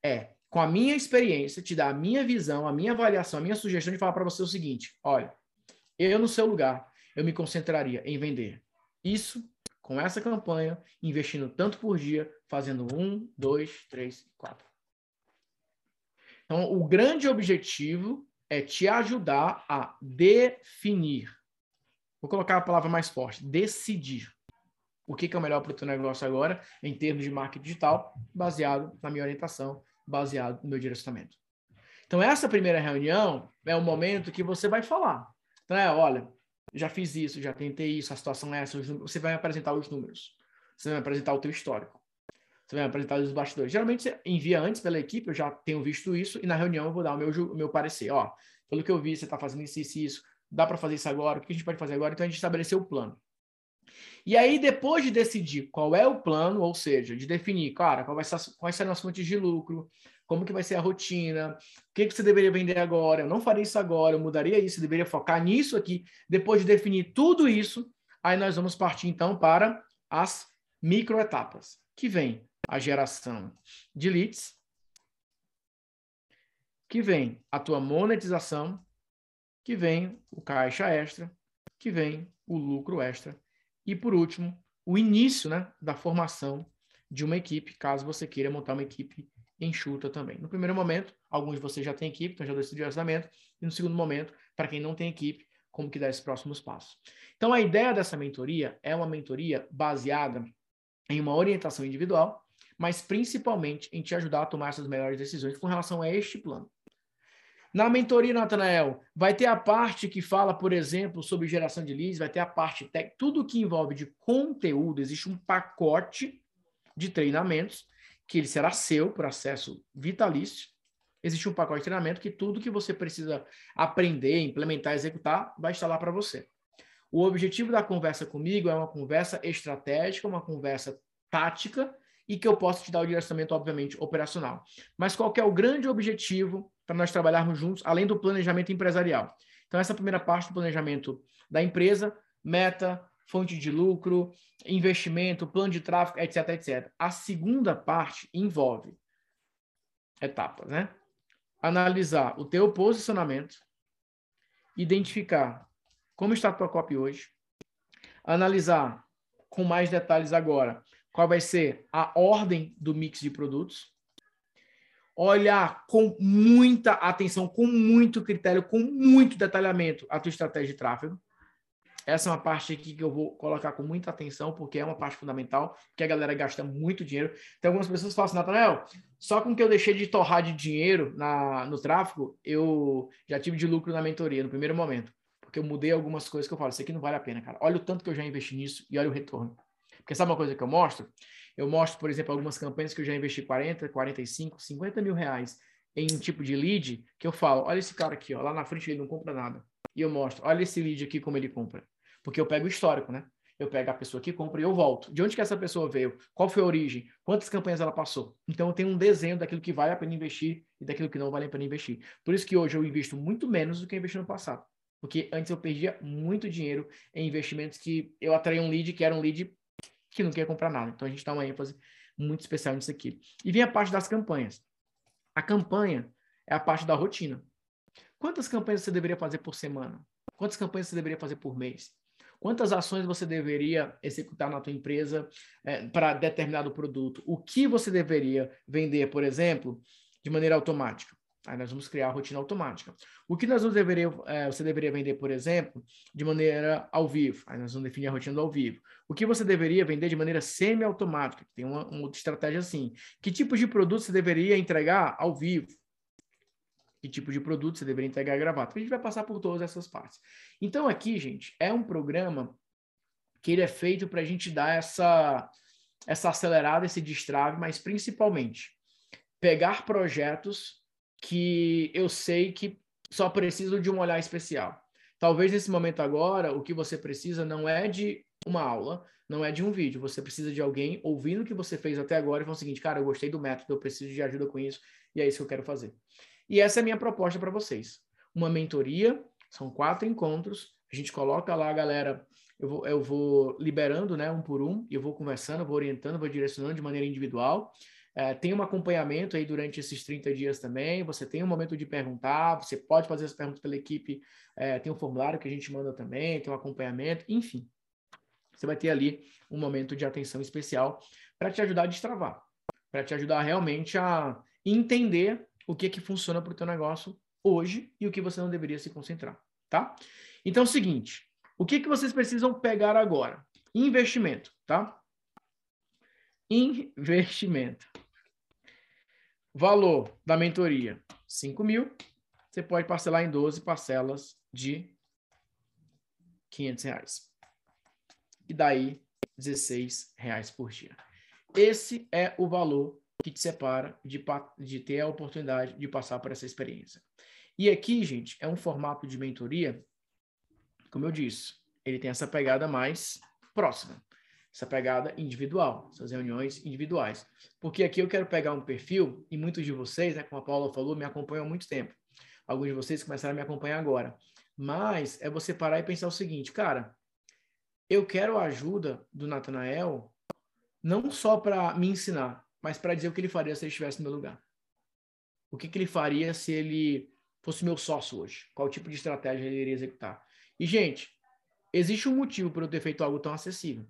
É, com a minha experiência, te dar a minha visão, a minha avaliação, a minha sugestão de falar para você o seguinte: olha, eu no seu lugar, eu me concentraria em vender isso com essa campanha, investindo tanto por dia, fazendo um, dois, três, quatro. Então, o grande objetivo é te ajudar a definir. Vou colocar a palavra mais forte: decidir. O que é o melhor para o teu negócio agora, em termos de marketing digital, baseado na minha orientação, baseado no meu direcionamento. Então, essa primeira reunião é o momento que você vai falar. Então, é, olha, já fiz isso, já tentei isso, a situação é essa, você vai apresentar os números. Você vai apresentar o teu histórico. Você vai apresentar os bastidores. Geralmente você envia antes pela equipe, eu já tenho visto isso, e na reunião eu vou dar o meu, o meu parecer. Ó, pelo que eu vi, você está fazendo isso, isso, isso. Dá para fazer isso agora? O que a gente pode fazer agora? Então a gente estabeleceu o plano. E aí, depois de decidir qual é o plano, ou seja, de definir, cara, qual vai ser, quais serão as fontes de lucro, como que vai ser a rotina, o que, que você deveria vender agora, eu não faria isso agora, eu mudaria isso, eu deveria focar nisso aqui. Depois de definir tudo isso, aí nós vamos partir então para as microetapas, que vem a geração de leads, que vem a tua monetização, que vem o caixa extra, que vem o lucro extra e por último, o início, né, da formação de uma equipe, caso você queira montar uma equipe enxuta também. No primeiro momento, alguns de vocês já têm equipe, então já decidiu o orçamento. E no segundo momento, para quem não tem equipe, como que dá esses próximos passos. Então, a ideia dessa mentoria é uma mentoria baseada em uma orientação individual, mas principalmente em te ajudar a tomar essas melhores decisões com relação a este plano. Na mentoria, Natanael, vai ter a parte que fala, por exemplo, sobre geração de leads, vai ter a parte técnica, tudo que envolve de conteúdo, existe um pacote de treinamentos que ele será seu por acesso vitalício. Existe um pacote de treinamento que tudo que você precisa aprender, implementar, executar, vai estar lá para você. O objetivo da conversa comigo é uma conversa estratégica, uma conversa tática e que eu possa te dar o direcionamento, obviamente, operacional. Mas qual é o grande objetivo para nós trabalharmos juntos, além do planejamento empresarial? Então, essa primeira parte do planejamento da empresa, meta, fonte de lucro, investimento, plano de tráfego, etc, etc. A segunda parte envolve etapas, né? Analisar o teu posicionamento, identificar como está a tua copy hoje, analisar com mais detalhes agora qual vai ser a ordem do mix de produtos, olhar com muita atenção, com muito critério, com muito detalhamento a tua estratégia de tráfego, essa é uma parte aqui que eu vou colocar com muita atenção, porque é uma parte fundamental, que a galera gasta muito dinheiro. Então, algumas pessoas falam assim, Nathanael, só com que eu deixei de torrar de dinheiro na, no tráfego, eu já tive de lucro na mentoria, no primeiro momento. Porque eu mudei algumas coisas que eu falo, isso aqui não vale a pena, cara. Olha o tanto que eu já investi nisso e olha o retorno. Porque sabe uma coisa que eu mostro? Eu mostro, por exemplo, algumas campanhas que eu já investi 40, 45, 50 mil reais em um tipo de lead, que eu falo, olha esse cara aqui, ó, lá na frente ele não compra nada. E eu mostro, olha esse lead aqui como ele compra. Porque eu pego o histórico, né? Eu pego a pessoa que compra e eu volto. De onde que essa pessoa veio? Qual foi a origem? Quantas campanhas ela passou? Então eu tenho um desenho daquilo que vale a pena investir e daquilo que não vale a pena investir. Por isso que hoje eu invisto muito menos do que investi no passado. Porque antes eu perdia muito dinheiro em investimentos que eu atraía um lead que era um lead que não queria comprar nada. Então a gente dá uma ênfase muito especial nisso aqui. E vem a parte das campanhas. A campanha é a parte da rotina. Quantas campanhas você deveria fazer por semana? Quantas campanhas você deveria fazer por mês? Quantas ações você deveria executar na tua empresa é, para determinado produto? O que você deveria vender, por exemplo, de maneira automática? Aí nós vamos criar a rotina automática. O que nós deveria, é, você deveria vender, por exemplo, de maneira ao vivo? Aí nós vamos definir a rotina do ao vivo. O que você deveria vender de maneira semi-automática? Tem uma, uma outra estratégia assim. Que tipo de produto você deveria entregar ao vivo? Que tipo de produto você deveria entregar gravado? a gente vai passar por todas essas partes. Então aqui, gente, é um programa que ele é feito para a gente dar essa, essa acelerada, esse destrave, mas principalmente pegar projetos que eu sei que só precisam de um olhar especial. Talvez nesse momento agora, o que você precisa não é de uma aula, não é de um vídeo. Você precisa de alguém ouvindo o que você fez até agora e falando o seguinte, cara, eu gostei do método, eu preciso de ajuda com isso, e é isso que eu quero fazer. E essa é a minha proposta para vocês. Uma mentoria, são quatro encontros, a gente coloca lá a galera, eu vou, eu vou liberando né, um por um, eu vou conversando, vou orientando, vou direcionando de maneira individual. É, tem um acompanhamento aí durante esses 30 dias também. Você tem um momento de perguntar, você pode fazer as perguntas pela equipe. É, tem um formulário que a gente manda também, tem um acompanhamento, enfim. Você vai ter ali um momento de atenção especial para te ajudar a destravar, para te ajudar realmente a entender o que que funciona para o teu negócio hoje e o que você não deveria se concentrar, tá? Então, é o seguinte, o que que vocês precisam pegar agora? Investimento, tá? Investimento. Valor da mentoria, 5 mil. Você pode parcelar em 12 parcelas de 500 reais. E daí, 16 reais por dia. Esse é o valor que te separa de, de ter a oportunidade de passar por essa experiência. E aqui, gente, é um formato de mentoria, como eu disse, ele tem essa pegada mais próxima essa pegada individual, essas reuniões individuais. Porque aqui eu quero pegar um perfil, e muitos de vocês, né, como a Paula falou, me acompanham há muito tempo. Alguns de vocês começaram a me acompanhar agora. Mas é você parar e pensar o seguinte, cara, eu quero a ajuda do Natanael não só para me ensinar, mas para dizer o que ele faria se ele estivesse no meu lugar. O que, que ele faria se ele fosse meu sócio hoje? Qual tipo de estratégia ele iria executar? E, gente, existe um motivo para eu ter feito algo tão acessível.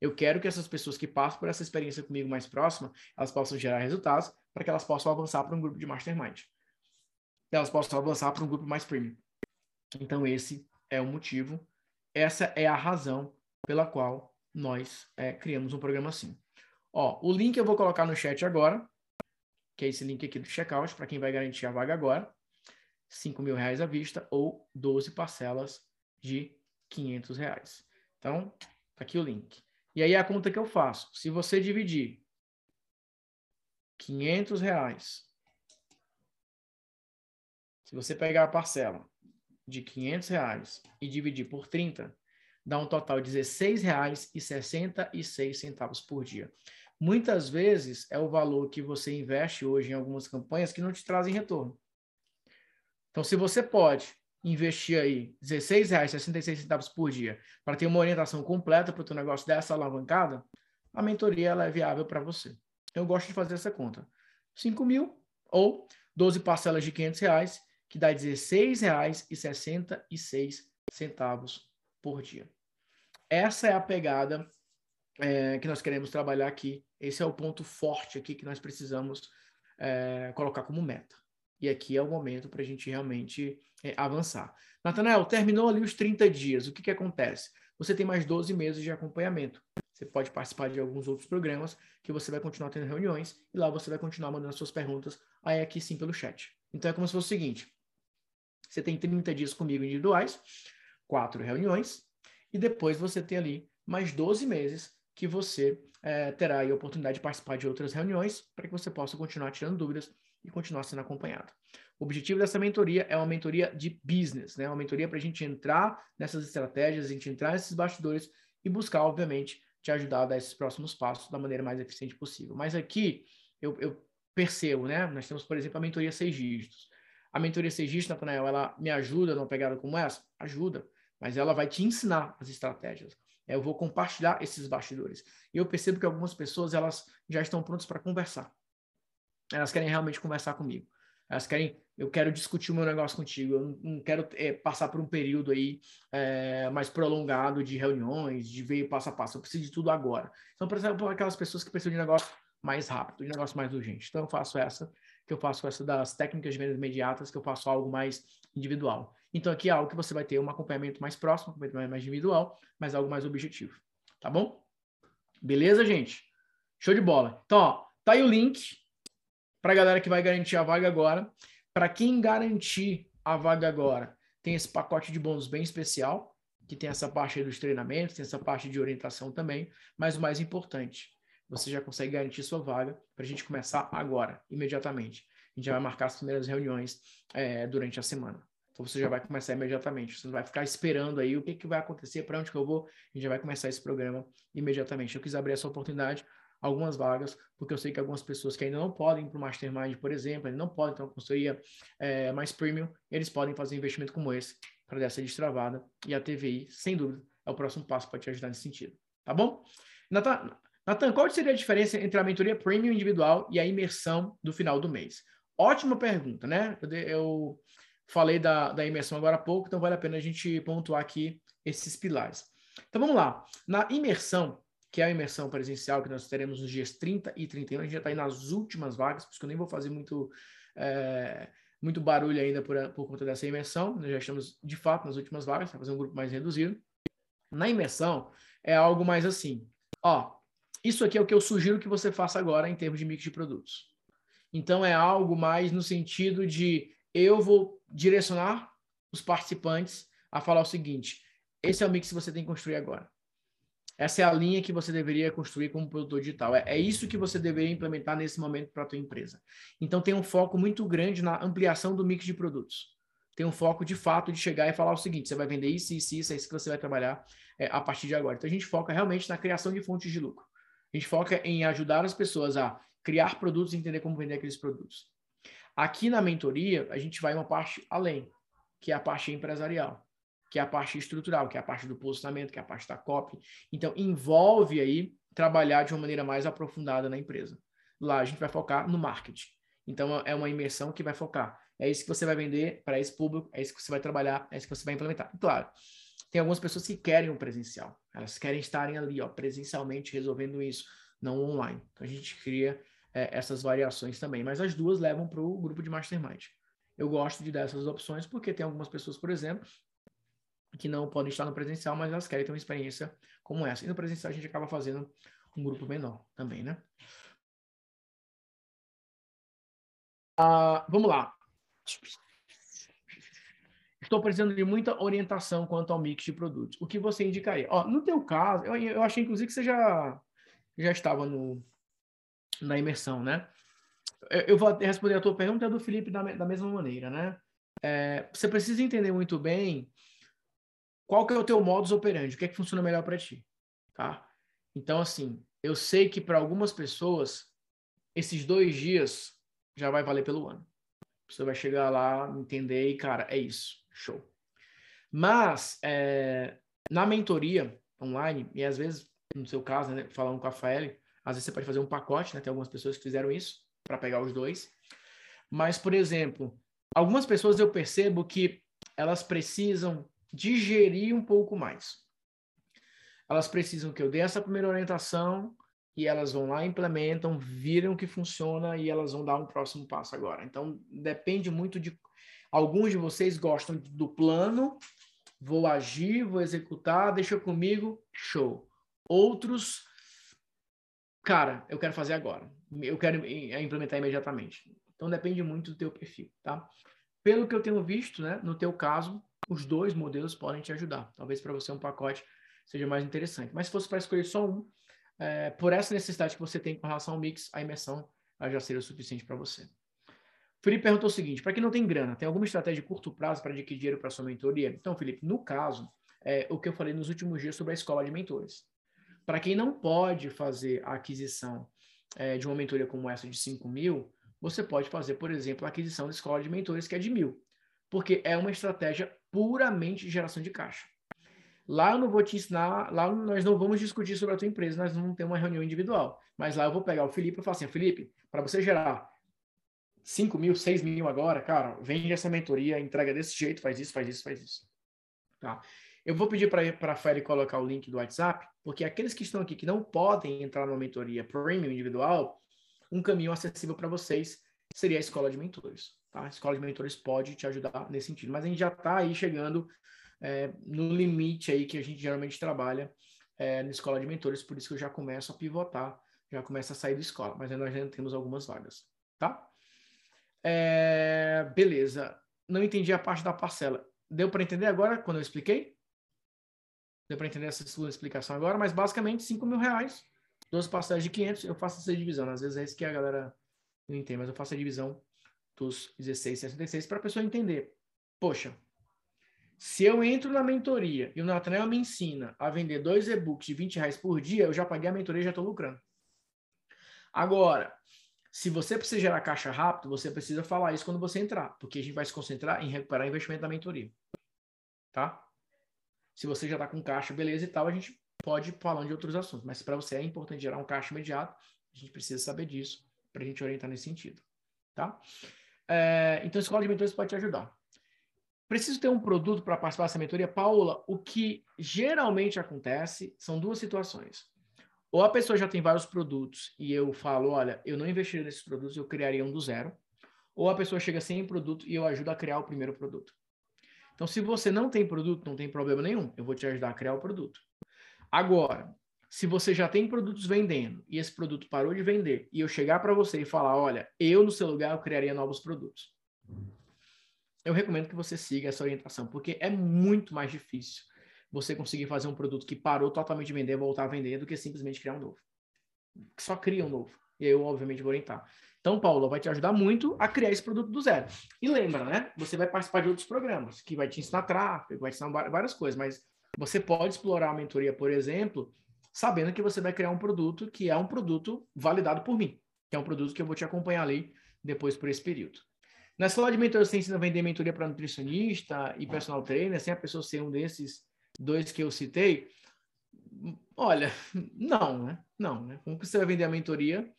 Eu quero que essas pessoas que passam por essa experiência comigo mais próxima, elas possam gerar resultados para que elas possam avançar para um grupo de mastermind. Elas possam avançar para um grupo mais premium. Então, esse é o motivo, essa é a razão pela qual nós é, criamos um programa assim. Ó, o link eu vou colocar no chat agora, que é esse link aqui do checkout, para quem vai garantir a vaga agora. 5 mil reais à vista ou 12 parcelas de 500 reais. Então, tá aqui o link. E aí a conta que eu faço. Se você dividir 500 reais, se você pegar a parcela de 500 reais e dividir por 30, dá um total de 16 reais e 66 centavos por dia. Muitas vezes é o valor que você investe hoje em algumas campanhas que não te trazem retorno. Então, se você pode investir aí R$16,66 por dia para ter uma orientação completa para o teu negócio dessa alavancada, a mentoria ela é viável para você. Eu gosto de fazer essa conta. 5 mil ou 12 parcelas de 500 reais, que dá R$16,66 por dia. Essa é a pegada é, que nós queremos trabalhar aqui. Esse é o ponto forte aqui que nós precisamos é, colocar como meta. E aqui é o momento para a gente realmente é, avançar. Natanael, terminou ali os 30 dias. O que, que acontece? Você tem mais 12 meses de acompanhamento. Você pode participar de alguns outros programas que você vai continuar tendo reuniões e lá você vai continuar mandando suas perguntas aí aqui sim pelo chat. Então é como se fosse o seguinte: você tem 30 dias comigo individuais, quatro reuniões, e depois você tem ali mais 12 meses que você é, terá a oportunidade de participar de outras reuniões para que você possa continuar tirando dúvidas e continuar sendo acompanhado. O objetivo dessa mentoria é uma mentoria de business, né? Uma mentoria para a gente entrar nessas estratégias, a gente entrar nesses bastidores e buscar, obviamente, te ajudar a dar esses próximos passos da maneira mais eficiente possível. Mas aqui eu, eu percebo, né? Nós temos, por exemplo, a mentoria seis dígitos. A mentoria seis dígitos, Natanael, ela me ajuda numa pegada como essa? Ajuda. mas ela vai te ensinar as estratégias. Eu vou compartilhar esses bastidores. E eu percebo que algumas pessoas elas já estão prontas para conversar. Elas querem realmente conversar comigo. Elas querem, eu quero discutir o meu negócio contigo. Eu não, quero é, passar por um período aí é, mais prolongado de reuniões, de ver passo a passo. Eu preciso de tudo agora. Então, por exemplo, aquelas pessoas que precisam de negócio mais rápido, de negócio mais urgente. Então, eu faço essa, que eu faço essa das técnicas de vendas imediatas, que eu faço algo mais individual. Então, aqui é algo que você vai ter um acompanhamento mais próximo, um acompanhamento mais individual, mas algo mais objetivo. Tá bom? Beleza, gente? Show de bola. Então, ó, tá aí o link para a galera que vai garantir a vaga agora. Para quem garantir a vaga agora, tem esse pacote de bônus bem especial, que tem essa parte dos treinamentos, tem essa parte de orientação também, mas o mais importante, você já consegue garantir sua vaga para a gente começar agora, imediatamente. A gente já vai marcar as primeiras reuniões é, durante a semana. Então você já vai começar imediatamente. Você não vai ficar esperando aí o que, que vai acontecer, para onde que eu vou. A gente já vai começar esse programa imediatamente. Eu quis abrir essa oportunidade, algumas vagas, porque eu sei que algumas pessoas que ainda não podem ir para o Mastermind, por exemplo, ainda não podem ter uma consultoria é, mais premium, eles podem fazer um investimento como esse para dar essa destravada. E a TVI, sem dúvida, é o próximo passo para te ajudar nesse sentido. Tá bom? Natan, Natan, qual seria a diferença entre a mentoria premium individual e a imersão do final do mês? Ótima pergunta, né? Eu, falei da, da imersão agora há pouco, então vale a pena a gente pontuar aqui esses pilares. Então vamos lá. Na imersão, que é a imersão presencial que nós teremos nos dias 30 e 31, a gente já está aí nas últimas vagas, por isso que eu nem vou fazer muito, é, muito barulho ainda por, por conta dessa imersão. Nós já estamos, de fato, nas últimas vagas, para fazer um grupo mais reduzido. Na imersão, é algo mais assim. Ó, isso aqui é o que eu sugiro que você faça agora em termos de mix de produtos. Então, é algo mais no sentido de eu vou direcionar os participantes a falar o seguinte: esse é o mix que você tem que construir agora. Essa é a linha que você deveria construir como produtor digital. É, é isso que você deveria implementar nesse momento para a tua empresa. Então, tem um foco muito grande na ampliação do mix de produtos. Tem um foco, de fato, de chegar e falar o seguinte, você vai vender isso, isso, isso, é isso que você vai trabalhar é, a partir de agora. Então, a gente foca realmente na criação de fontes de lucro. A gente foca em ajudar as pessoas a criar produtos e entender como vender aqueles produtos. Aqui na mentoria, a gente vai uma parte além, que é a parte empresarial, que é a parte estrutural, que é a parte do posicionamento, que é a parte da copy. Então, envolve aí trabalhar de uma maneira mais aprofundada na empresa. Lá a gente vai focar no marketing. Então, é uma imersão que vai focar. É isso que você vai vender para esse público, é isso que você vai trabalhar, é isso que você vai implementar. Claro, tem algumas pessoas que querem o presencial. Elas querem estarem ali, ó, presencialmente resolvendo isso, não online. Então a gente cria é, essas variações também. Mas as duas levam para o grupo de mastermind. Eu gosto de dar essas opções porque tem algumas pessoas, por exemplo, que não podem estar no presencial, mas elas querem ter uma experiência como essa. E no presencial a gente acaba fazendo um grupo menor também, né? Ah, vamos lá. Estou precisando de muita orientação quanto ao mix de produtos. O que você indicaria? Ó, no teu caso, eu, eu achei inclusive que você já, já estava no, na imersão, né? Eu, eu vou responder a tua pergunta do Felipe da, da mesma maneira, né? É, você precisa entender muito bem qual que é o teu modus operandi, o que é que funciona melhor para ti, tá? Então, assim, eu sei que para algumas pessoas, esses dois dias já vai valer pelo ano. Você vai chegar lá, entender e, cara, é isso. Show. Mas, é, na mentoria online, e às vezes, no seu caso, né, falando com a Fael, às vezes você pode fazer um pacote, né? Tem algumas pessoas que fizeram isso para pegar os dois. Mas, por exemplo, algumas pessoas eu percebo que elas precisam digerir um pouco mais. Elas precisam que eu dê essa primeira orientação e elas vão lá, implementam, viram que funciona e elas vão dar um próximo passo agora. Então, depende muito de Alguns de vocês gostam do plano, vou agir, vou executar, deixa comigo, show. Outros, cara, eu quero fazer agora. Eu quero implementar imediatamente. Então depende muito do teu perfil, tá? Pelo que eu tenho visto, né, no teu caso, os dois modelos podem te ajudar. Talvez para você um pacote seja mais interessante. Mas se fosse para escolher só um, é, por essa necessidade que você tem com relação ao mix, a imersão já seria o suficiente para você. Felipe perguntou o seguinte: para quem não tem grana, tem alguma estratégia de curto prazo para adquirir dinheiro para sua mentoria? Então, Felipe, no caso, é o que eu falei nos últimos dias sobre a escola de mentores. Para quem não pode fazer a aquisição é, de uma mentoria como essa de 5 mil, você pode fazer, por exemplo, a aquisição da escola de mentores, que é de mil, porque é uma estratégia puramente de geração de caixa. Lá eu não vou te ensinar, lá nós não vamos discutir sobre a tua empresa, nós vamos ter uma reunião individual. Mas lá eu vou pegar o Felipe e falar assim, Felipe, para você gerar 5 mil, 6 mil agora, cara, vende essa mentoria, entrega desse jeito, faz isso, faz isso, faz isso. Tá? Eu vou pedir para a Feli colocar o link do WhatsApp, porque aqueles que estão aqui que não podem entrar numa mentoria premium individual, um caminho acessível para vocês seria a escola de mentores. Tá? A escola de mentores pode te ajudar nesse sentido. Mas a gente já está aí chegando é, no limite aí que a gente geralmente trabalha é, na escola de mentores, por isso que eu já começo a pivotar, já começo a sair da escola, mas nós ainda temos algumas vagas, tá? É, beleza. Não entendi a parte da parcela. Deu para entender agora quando eu expliquei? Deu para entender essa sua explicação agora, mas basicamente 5 mil reais, duas parcelas de 500, eu faço essa divisão. Às vezes é isso que a galera não entende, mas eu faço a divisão dos 16,66 para a pessoa entender. Poxa, se eu entro na mentoria e o Nathaniel me ensina a vender dois e-books de 20 reais por dia, eu já paguei a mentoria e já estou lucrando. Agora, se você precisa gerar caixa rápido, você precisa falar isso quando você entrar, porque a gente vai se concentrar em recuperar investimento da mentoria. Tá? Se você já está com caixa, beleza e tal, a gente pode falar de outros assuntos. Mas para você é importante gerar um caixa imediato, a gente precisa saber disso para a gente orientar nesse sentido. Tá? É, então, a escola de mentores pode te ajudar. Preciso ter um produto para participar dessa mentoria? Paula, o que geralmente acontece são duas situações. Ou a pessoa já tem vários produtos e eu falo, olha, eu não investiria nesses produtos, eu criaria um do zero. Ou a pessoa chega sem produto e eu ajudo a criar o primeiro produto. Então, se você não tem produto, não tem problema nenhum. Eu vou te ajudar a criar o produto. Agora, se você já tem produtos vendendo e esse produto parou de vender e eu chegar para você e falar, olha, eu no seu lugar eu criaria novos produtos. Eu recomendo que você siga essa orientação, porque é muito mais difícil você conseguir fazer um produto que parou totalmente de vender, voltar a vender, do que simplesmente criar um novo. Só cria um novo. E eu, obviamente, vou orientar. Então, Paulo, vai te ajudar muito a criar esse produto do zero. E lembra, né? Você vai participar de outros programas, que vai te ensinar tráfego, vai te ensinar várias coisas, mas você pode explorar a mentoria, por exemplo, sabendo que você vai criar um produto que é um produto validado por mim, que é um produto que eu vou te acompanhar ali depois por esse período. Na escola de mentoria, você ensina a vender mentoria para nutricionista e personal trainer, sem a pessoa ser um desses dois que eu citei? Olha, (laughs) não, né? Não, né? Como que você vai vender a mentoria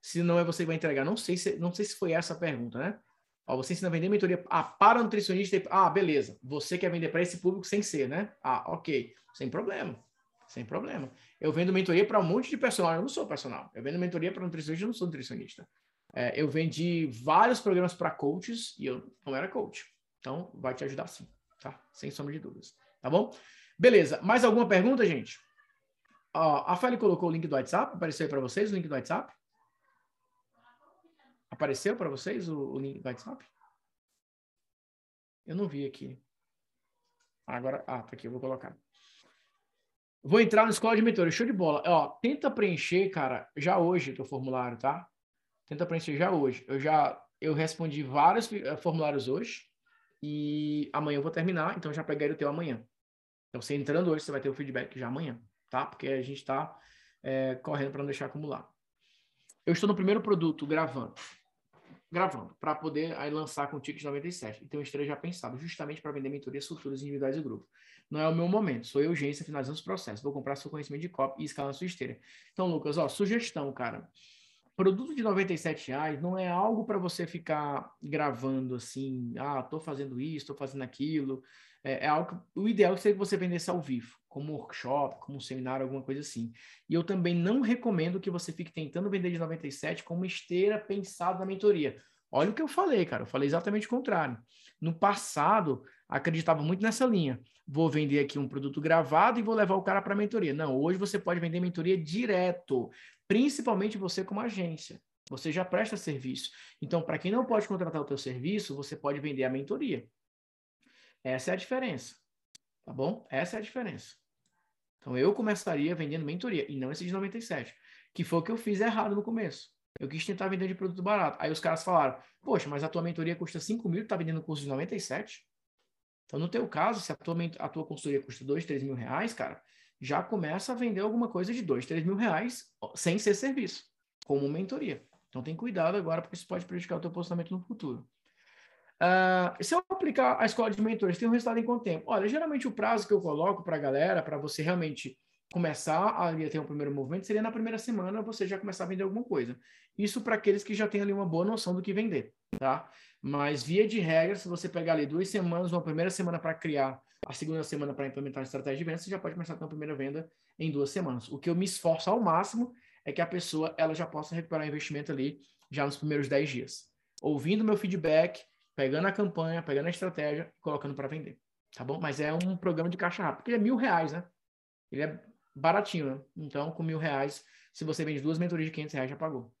se não é você que vai entregar? Não sei se, não sei se foi essa a pergunta, né? Ó, você ensina a vender mentoria ah, para nutricionista. Ah, beleza. Você quer vender para esse público sem ser, né? Ah, ok. Sem problema. Sem problema. Eu vendo mentoria para um monte de personal. Eu não sou personal. Eu vendo mentoria para nutricionista. Eu não sou nutricionista. É, eu vendi vários programas para coaches e eu não era coach. Então, vai te ajudar sim, tá? Sem sombra de dúvidas. Tá bom? Beleza. Mais alguma pergunta, gente? Ó, a Feli colocou o link do WhatsApp. Apareceu aí para vocês o link do WhatsApp? Apareceu para vocês o, o, link do WhatsApp? Eu não vi aqui. Agora, ah, tá aqui, eu vou colocar. Vou entrar no escola de mentores, show de bola. Ó, tenta preencher, cara, já hoje teu formulário, tá? Tenta preencher já hoje. Eu já eu respondi vários eh, formulários hoje e amanhã eu vou terminar, então já peguei o teu amanhã. Então, você entrando hoje, você vai ter o feedback já amanhã, tá? Porque a gente está é, correndo para não deixar acumular. Eu estou no primeiro produto gravando gravando, para poder aí lançar com o Ticket 97. Então, esteja já pensado, justamente para vender mentorias futuras individuais e grupo. Não é o meu momento, sou eu, urgência, finalizando os processos. Vou comprar seu conhecimento de copy e escalar sua esteira. Então, Lucas, ó, sugestão, cara. Produto de 97 reais não é algo para você ficar gravando assim, ah, tô fazendo isso, tô fazendo aquilo. É, é algo que, o ideal seria que você vendesse ao vivo, como workshop, como seminário, alguma coisa assim. E eu também não recomendo que você fique tentando vender de 97 como esteira pensada na mentoria. Olha o que eu falei, cara. Eu falei exatamente o contrário. No passado, acreditava muito nessa linha. Vou vender aqui um produto gravado e vou levar o cara para a mentoria. Não, hoje você pode vender mentoria direto, principalmente você como agência. Você já presta serviço. Então, para quem não pode contratar o teu serviço, você pode vender a mentoria. Essa é a diferença. Tá bom? Essa é a diferença. Então eu começaria vendendo mentoria e não esse de 97, que foi o que eu fiz errado no começo. Eu quis tentar vender de produto barato. Aí os caras falaram: Poxa, mas a tua mentoria custa 5 mil, tá vendendo curso de 97? Então, no teu caso, se a tua, a tua consultoria custa 2, 3 mil reais, cara, já começa a vender alguma coisa de 2, 3 mil reais sem ser serviço, como mentoria. Então, tem cuidado agora, porque isso pode prejudicar o teu posicionamento no futuro. Uh, se eu aplicar a escola de mentores, tem um resultado em quanto tempo? Olha, geralmente o prazo que eu coloco para a galera, para você realmente começar a ter um primeiro movimento, seria na primeira semana você já começar a vender alguma coisa. Isso para aqueles que já têm ali uma boa noção do que vender, tá? Mas, via de regra, se você pegar ali duas semanas, uma primeira semana para criar, a segunda semana para implementar a estratégia de venda, você já pode começar a ter uma primeira venda em duas semanas. O que eu me esforço ao máximo é que a pessoa ela já possa recuperar o investimento ali já nos primeiros 10 dias. Ouvindo meu feedback, pegando a campanha, pegando a estratégia e colocando para vender. Tá bom? Mas é um programa de caixa rápido, porque ele é mil reais, né? Ele é baratinho, né? Então, com mil reais, se você vende duas mentorias de 500 reais, já pagou.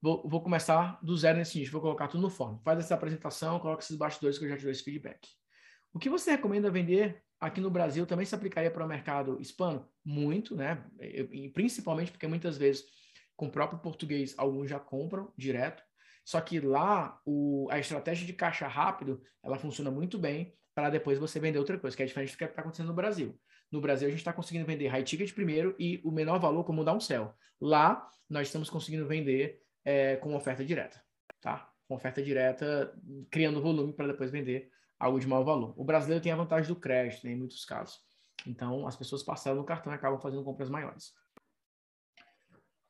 Vou, vou começar do zero nesse início, vou colocar tudo no forno. Faz essa apresentação, coloca esses bastidores que eu já te dou esse feedback. O que você recomenda vender aqui no Brasil também se aplicaria para o mercado hispano? Muito, né? E principalmente porque muitas vezes, com o próprio português, alguns já compram direto. Só que lá, o, a estratégia de caixa rápido, ela funciona muito bem para depois você vender outra coisa, que é diferente do que está acontecendo no Brasil. No Brasil, a gente está conseguindo vender high ticket primeiro e o menor valor como dar um céu. Lá, nós estamos conseguindo vender é, com oferta direta, tá? Com oferta direta, criando volume para depois vender algo de maior valor. O brasileiro tem a vantagem do crédito, né, em muitos casos. Então, as pessoas passaram no cartão e acabam fazendo compras maiores.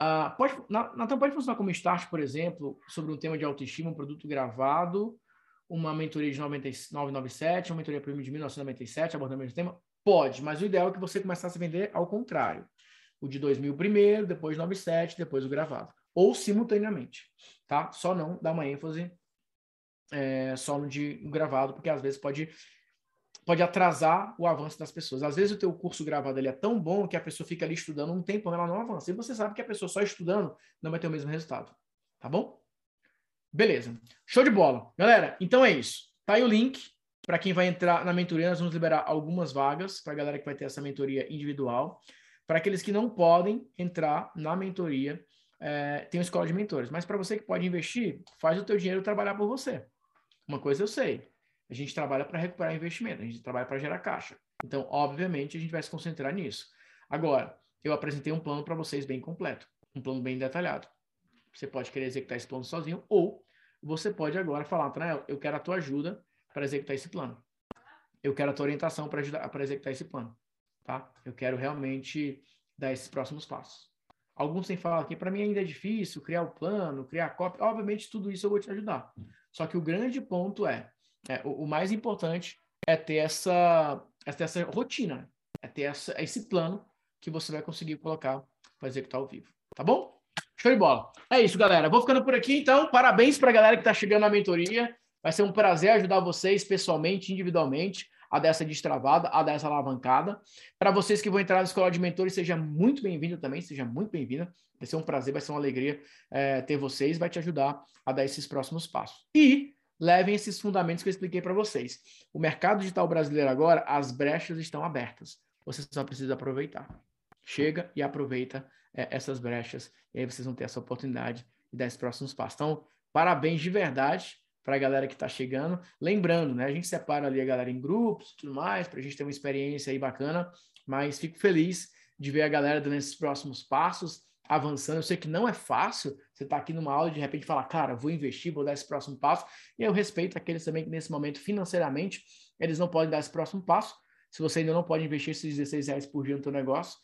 Uh, pode, Natan, pode funcionar como start, por exemplo, sobre um tema de autoestima, um produto gravado, uma mentoria de 997, uma mentoria premium de 1997, abordando o mesmo tema? Pode, mas o ideal é que você começasse a vender ao contrário. O de 2000 primeiro, depois 97, depois o gravado. Ou simultaneamente, tá? Só não dá uma ênfase é, só no de gravado, porque às vezes pode, pode atrasar o avanço das pessoas. Às vezes o teu curso gravado ele é tão bom que a pessoa fica ali estudando um tempo, ela não avança. E você sabe que a pessoa só estudando não vai ter o mesmo resultado. Tá bom? Beleza. Show de bola. Galera, então é isso. Tá aí o link para quem vai entrar na mentoria. Nós vamos liberar algumas vagas para a galera que vai ter essa mentoria individual. Para aqueles que não podem entrar na mentoria, é, tem uma escola de mentores. Mas para você que pode investir, faz o teu dinheiro trabalhar por você. Uma coisa eu sei, a gente trabalha para recuperar investimento, a gente trabalha para gerar caixa. Então, obviamente, a gente vai se concentrar nisso. Agora, eu apresentei um plano para vocês bem completo, um plano bem detalhado. Você pode querer executar esse plano sozinho ou você pode agora falar, Tanael, eu quero a tua ajuda para executar esse plano. Eu quero a tua orientação para ajudar para executar esse plano, tá? Eu quero realmente dar esses próximos passos. Alguns têm falado que para mim ainda é difícil criar o plano, criar a cópia. Obviamente, tudo isso eu vou te ajudar. Só que o grande ponto é, é o, o, mais importante é ter essa, é ter essa rotina, é ter essa, esse plano que você vai conseguir colocar para executar ao vivo. Tá bom? Show de bola. É isso, galera. Vou ficando por aqui, então. Parabéns para a galera que está chegando na mentoria. Vai ser um prazer ajudar vocês pessoalmente, individualmente, a dessa destravada, a dessa alavancada. Para vocês que vão entrar na escola de mentores, seja muito bem-vindo também, seja muito bem-vinda. Vai ser um prazer, vai ser uma alegria é, ter vocês, vai te ajudar a dar esses próximos passos. E levem esses fundamentos que eu expliquei para vocês. O mercado digital brasileiro agora, as brechas estão abertas. Você só precisa aproveitar. Chega e aproveita é, essas brechas, e aí vocês vão ter essa oportunidade de dar esses próximos passos. Então, parabéns de verdade para a galera que está chegando. Lembrando, né? A gente separa ali a galera em grupos tudo mais, para a gente ter uma experiência aí bacana, mas fico feliz de ver a galera dando esses próximos passos avançando. Eu sei que não é fácil você estar tá aqui numa aula e de repente falar, cara, vou investir, vou dar esse próximo passo. E eu respeito aqueles também que nesse momento, financeiramente, eles não podem dar esse próximo passo. Se você ainda não pode investir esses 16 reais por dia no seu negócio,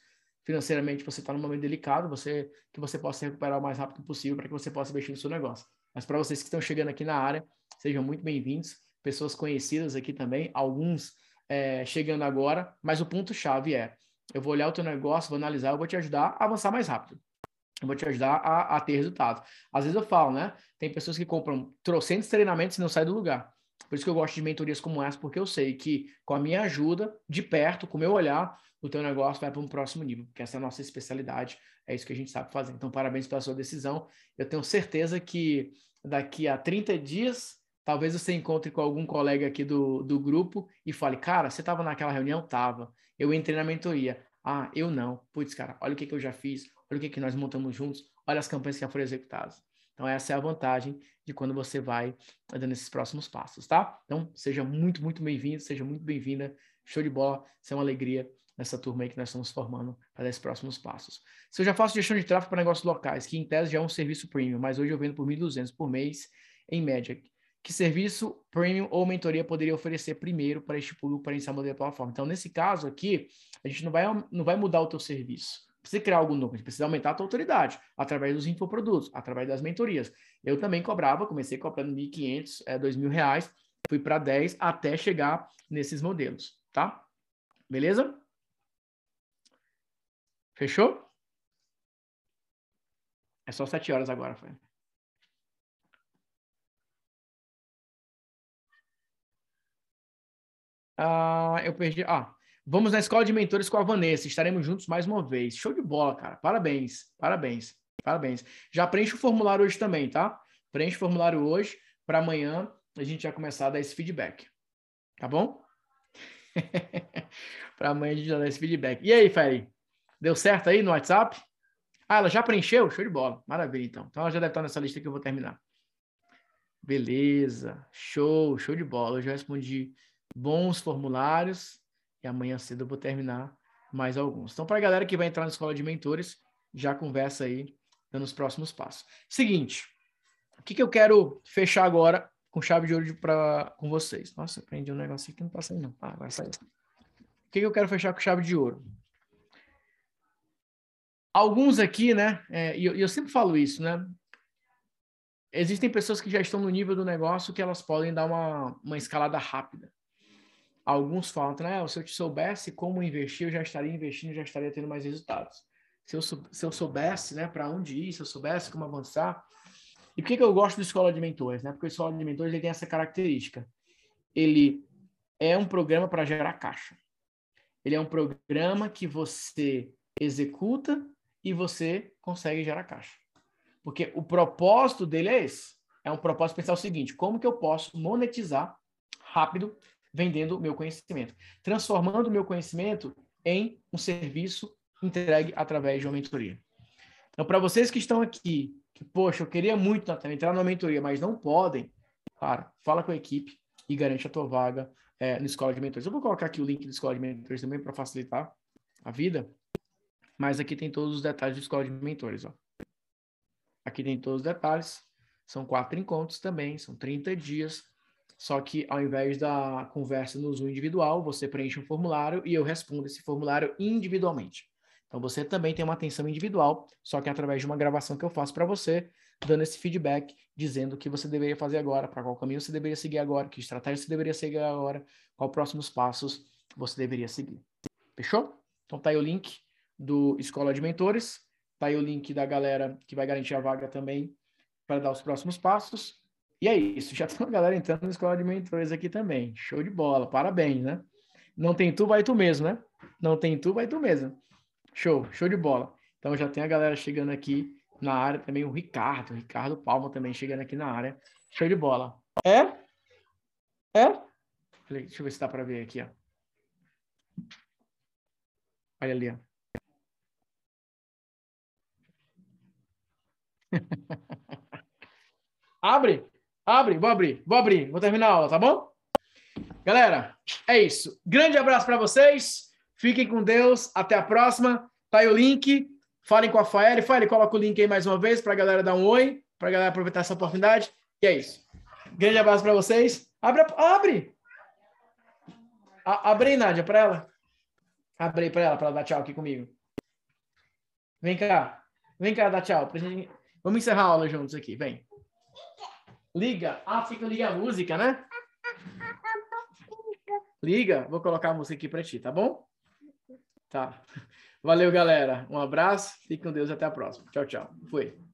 financeiramente você está num momento delicado, você que você possa recuperar o mais rápido possível para que você possa investir no seu negócio. Mas para vocês que estão chegando aqui na área, sejam muito bem-vindos. Pessoas conhecidas aqui também, alguns é, chegando agora, mas o ponto-chave é: eu vou olhar o teu negócio, vou analisar, eu vou te ajudar a avançar mais rápido eu vou te ajudar a, a, ter resultado. Às vezes eu falo, né? Tem pessoas que compram trocentos treinamentos e não saem do lugar. Por isso que eu gosto de mentorias como essa, porque eu sei que com a minha ajuda, de perto, com o meu olhar, o teu negócio vai para um próximo nível, porque essa é a nossa especialidade, é isso que a gente sabe fazer. Então, parabéns pela sua decisão. Eu tenho certeza que daqui a 30 dias, talvez você encontre com algum colega aqui do, do grupo e fale, cara, você estava naquela reunião? Tava. Eu entrei na mentoria. Ah, eu não. Putz, cara, olha o que, que eu já fiz, olha o que, que nós montamos juntos, olha as campanhas que já foram executadas. Então, essa é a vantagem de quando você vai dando esses próximos passos, tá? Então, seja muito, muito bem-vindo, seja muito bem-vinda. Show de bola, isso é uma alegria nessa turma aí que nós estamos formando para dar esses próximos passos. Se eu já faço gestão de tráfego para negócios locais, que em tese já é um serviço premium, mas hoje eu vendo por 1.200 por mês, em média, que serviço premium ou mentoria poderia oferecer primeiro para este público para iniciar a modelo de plataforma. Então, nesse caso aqui, a gente não vai, não vai mudar o teu serviço. Precisa criar algo novo, a gente precisa aumentar a tua autoridade através dos infoprodutos, através das mentorias. Eu também cobrava, comecei cobrando 1.500, é, 2.000 reais, fui para 10 até chegar nesses modelos, tá? Beleza? Fechou? É só 7 horas agora, foi. Ah, eu perdi. Ah, vamos na escola de mentores com a Vanessa. Estaremos juntos mais uma vez. Show de bola, cara. Parabéns, parabéns, parabéns. Já preenche o formulário hoje também, tá? Preenche o formulário hoje para amanhã a gente já começar a dar esse feedback. Tá bom? (laughs) para amanhã a gente já dar esse feedback. E aí, Feli? Deu certo aí no WhatsApp? Ah, ela já preencheu? Show de bola. Maravilha, então. Então ela já deve estar nessa lista que eu vou terminar. Beleza. Show, show de bola. Eu já respondi bons formulários e amanhã cedo eu vou terminar mais alguns. Então, para a galera que vai entrar na escola de mentores, já conversa aí dando os próximos passos. Seguinte, o que, que eu quero fechar agora com chave de ouro pra, com vocês? Nossa, eu prendi um negócio que não passa aí não. Ah, agora saiu. O que, que eu quero fechar com chave de ouro? Alguns aqui, né? É, e eu, eu sempre falo isso, né? Existem pessoas que já estão no nível do negócio que elas podem dar uma, uma escalada rápida. Alguns falam, né? Se eu soubesse como investir, eu já estaria investindo, já estaria tendo mais resultados. Se eu, se eu soubesse, né, para onde ir, se eu soubesse como avançar. E por que, que eu gosto do Escola de Mentores, né? Porque o Escola de Mentores ele tem essa característica. Ele é um programa para gerar caixa. Ele é um programa que você executa e você consegue gerar caixa. Porque o propósito dele é esse. É um propósito pensar o seguinte: como que eu posso monetizar rápido vendendo o meu conhecimento, transformando o meu conhecimento em um serviço entregue através de uma mentoria. Então, para vocês que estão aqui, que, poxa, eu queria muito entrar numa mentoria, mas não podem, cara, fala com a equipe e garante a tua vaga é, no Escola de Mentores. Eu vou colocar aqui o link do Escola de Mentores também para facilitar a vida, mas aqui tem todos os detalhes do Escola de Mentores. Ó. Aqui tem todos os detalhes. São quatro encontros também, são 30 dias só que ao invés da conversa no Zoom individual, você preenche um formulário e eu respondo esse formulário individualmente. Então você também tem uma atenção individual, só que através de uma gravação que eu faço para você, dando esse feedback, dizendo o que você deveria fazer agora, para qual caminho você deveria seguir agora, que estratégia você deveria seguir agora, quais próximos passos você deveria seguir. Fechou? Então tá aí o link do Escola de Mentores, tá aí o link da galera que vai garantir a vaga também para dar os próximos passos. E é isso, já (laughs) tem uma galera entrando na escola de mentores aqui também. Show de bola, parabéns, né? Não tem tu, vai tu mesmo, né? Não tem tu, vai tu mesmo. Show, show de bola. Então já tem a galera chegando aqui na área também, o Ricardo, o Ricardo Palma também chegando aqui na área. Show de bola. É? É? Deixa eu ver se dá para ver aqui, ó. Olha ali, ó. (laughs) Abre. Abre, vou abrir, vou abrir, vou terminar a aula, tá bom? Galera, é isso. Grande abraço para vocês. Fiquem com Deus. Até a próxima. Tá aí o link. Falem com a Fael. Fael, coloca o link aí mais uma vez para a galera dar um oi, para a galera aproveitar essa oportunidade. E é isso. Grande abraço para vocês. Abre, abre. A, abre aí, Nádia, para ela. Abre aí para ela, para ela dar tchau aqui comigo. Vem cá. Vem cá dar tchau. Vamos encerrar a aula juntos aqui. Vem. Liga. Ah, fica liga a música, né? Liga. Vou colocar a música aqui para ti, tá bom? Tá. Valeu, galera. Um abraço. Fique com Deus. Até a próxima. Tchau, tchau. Fui.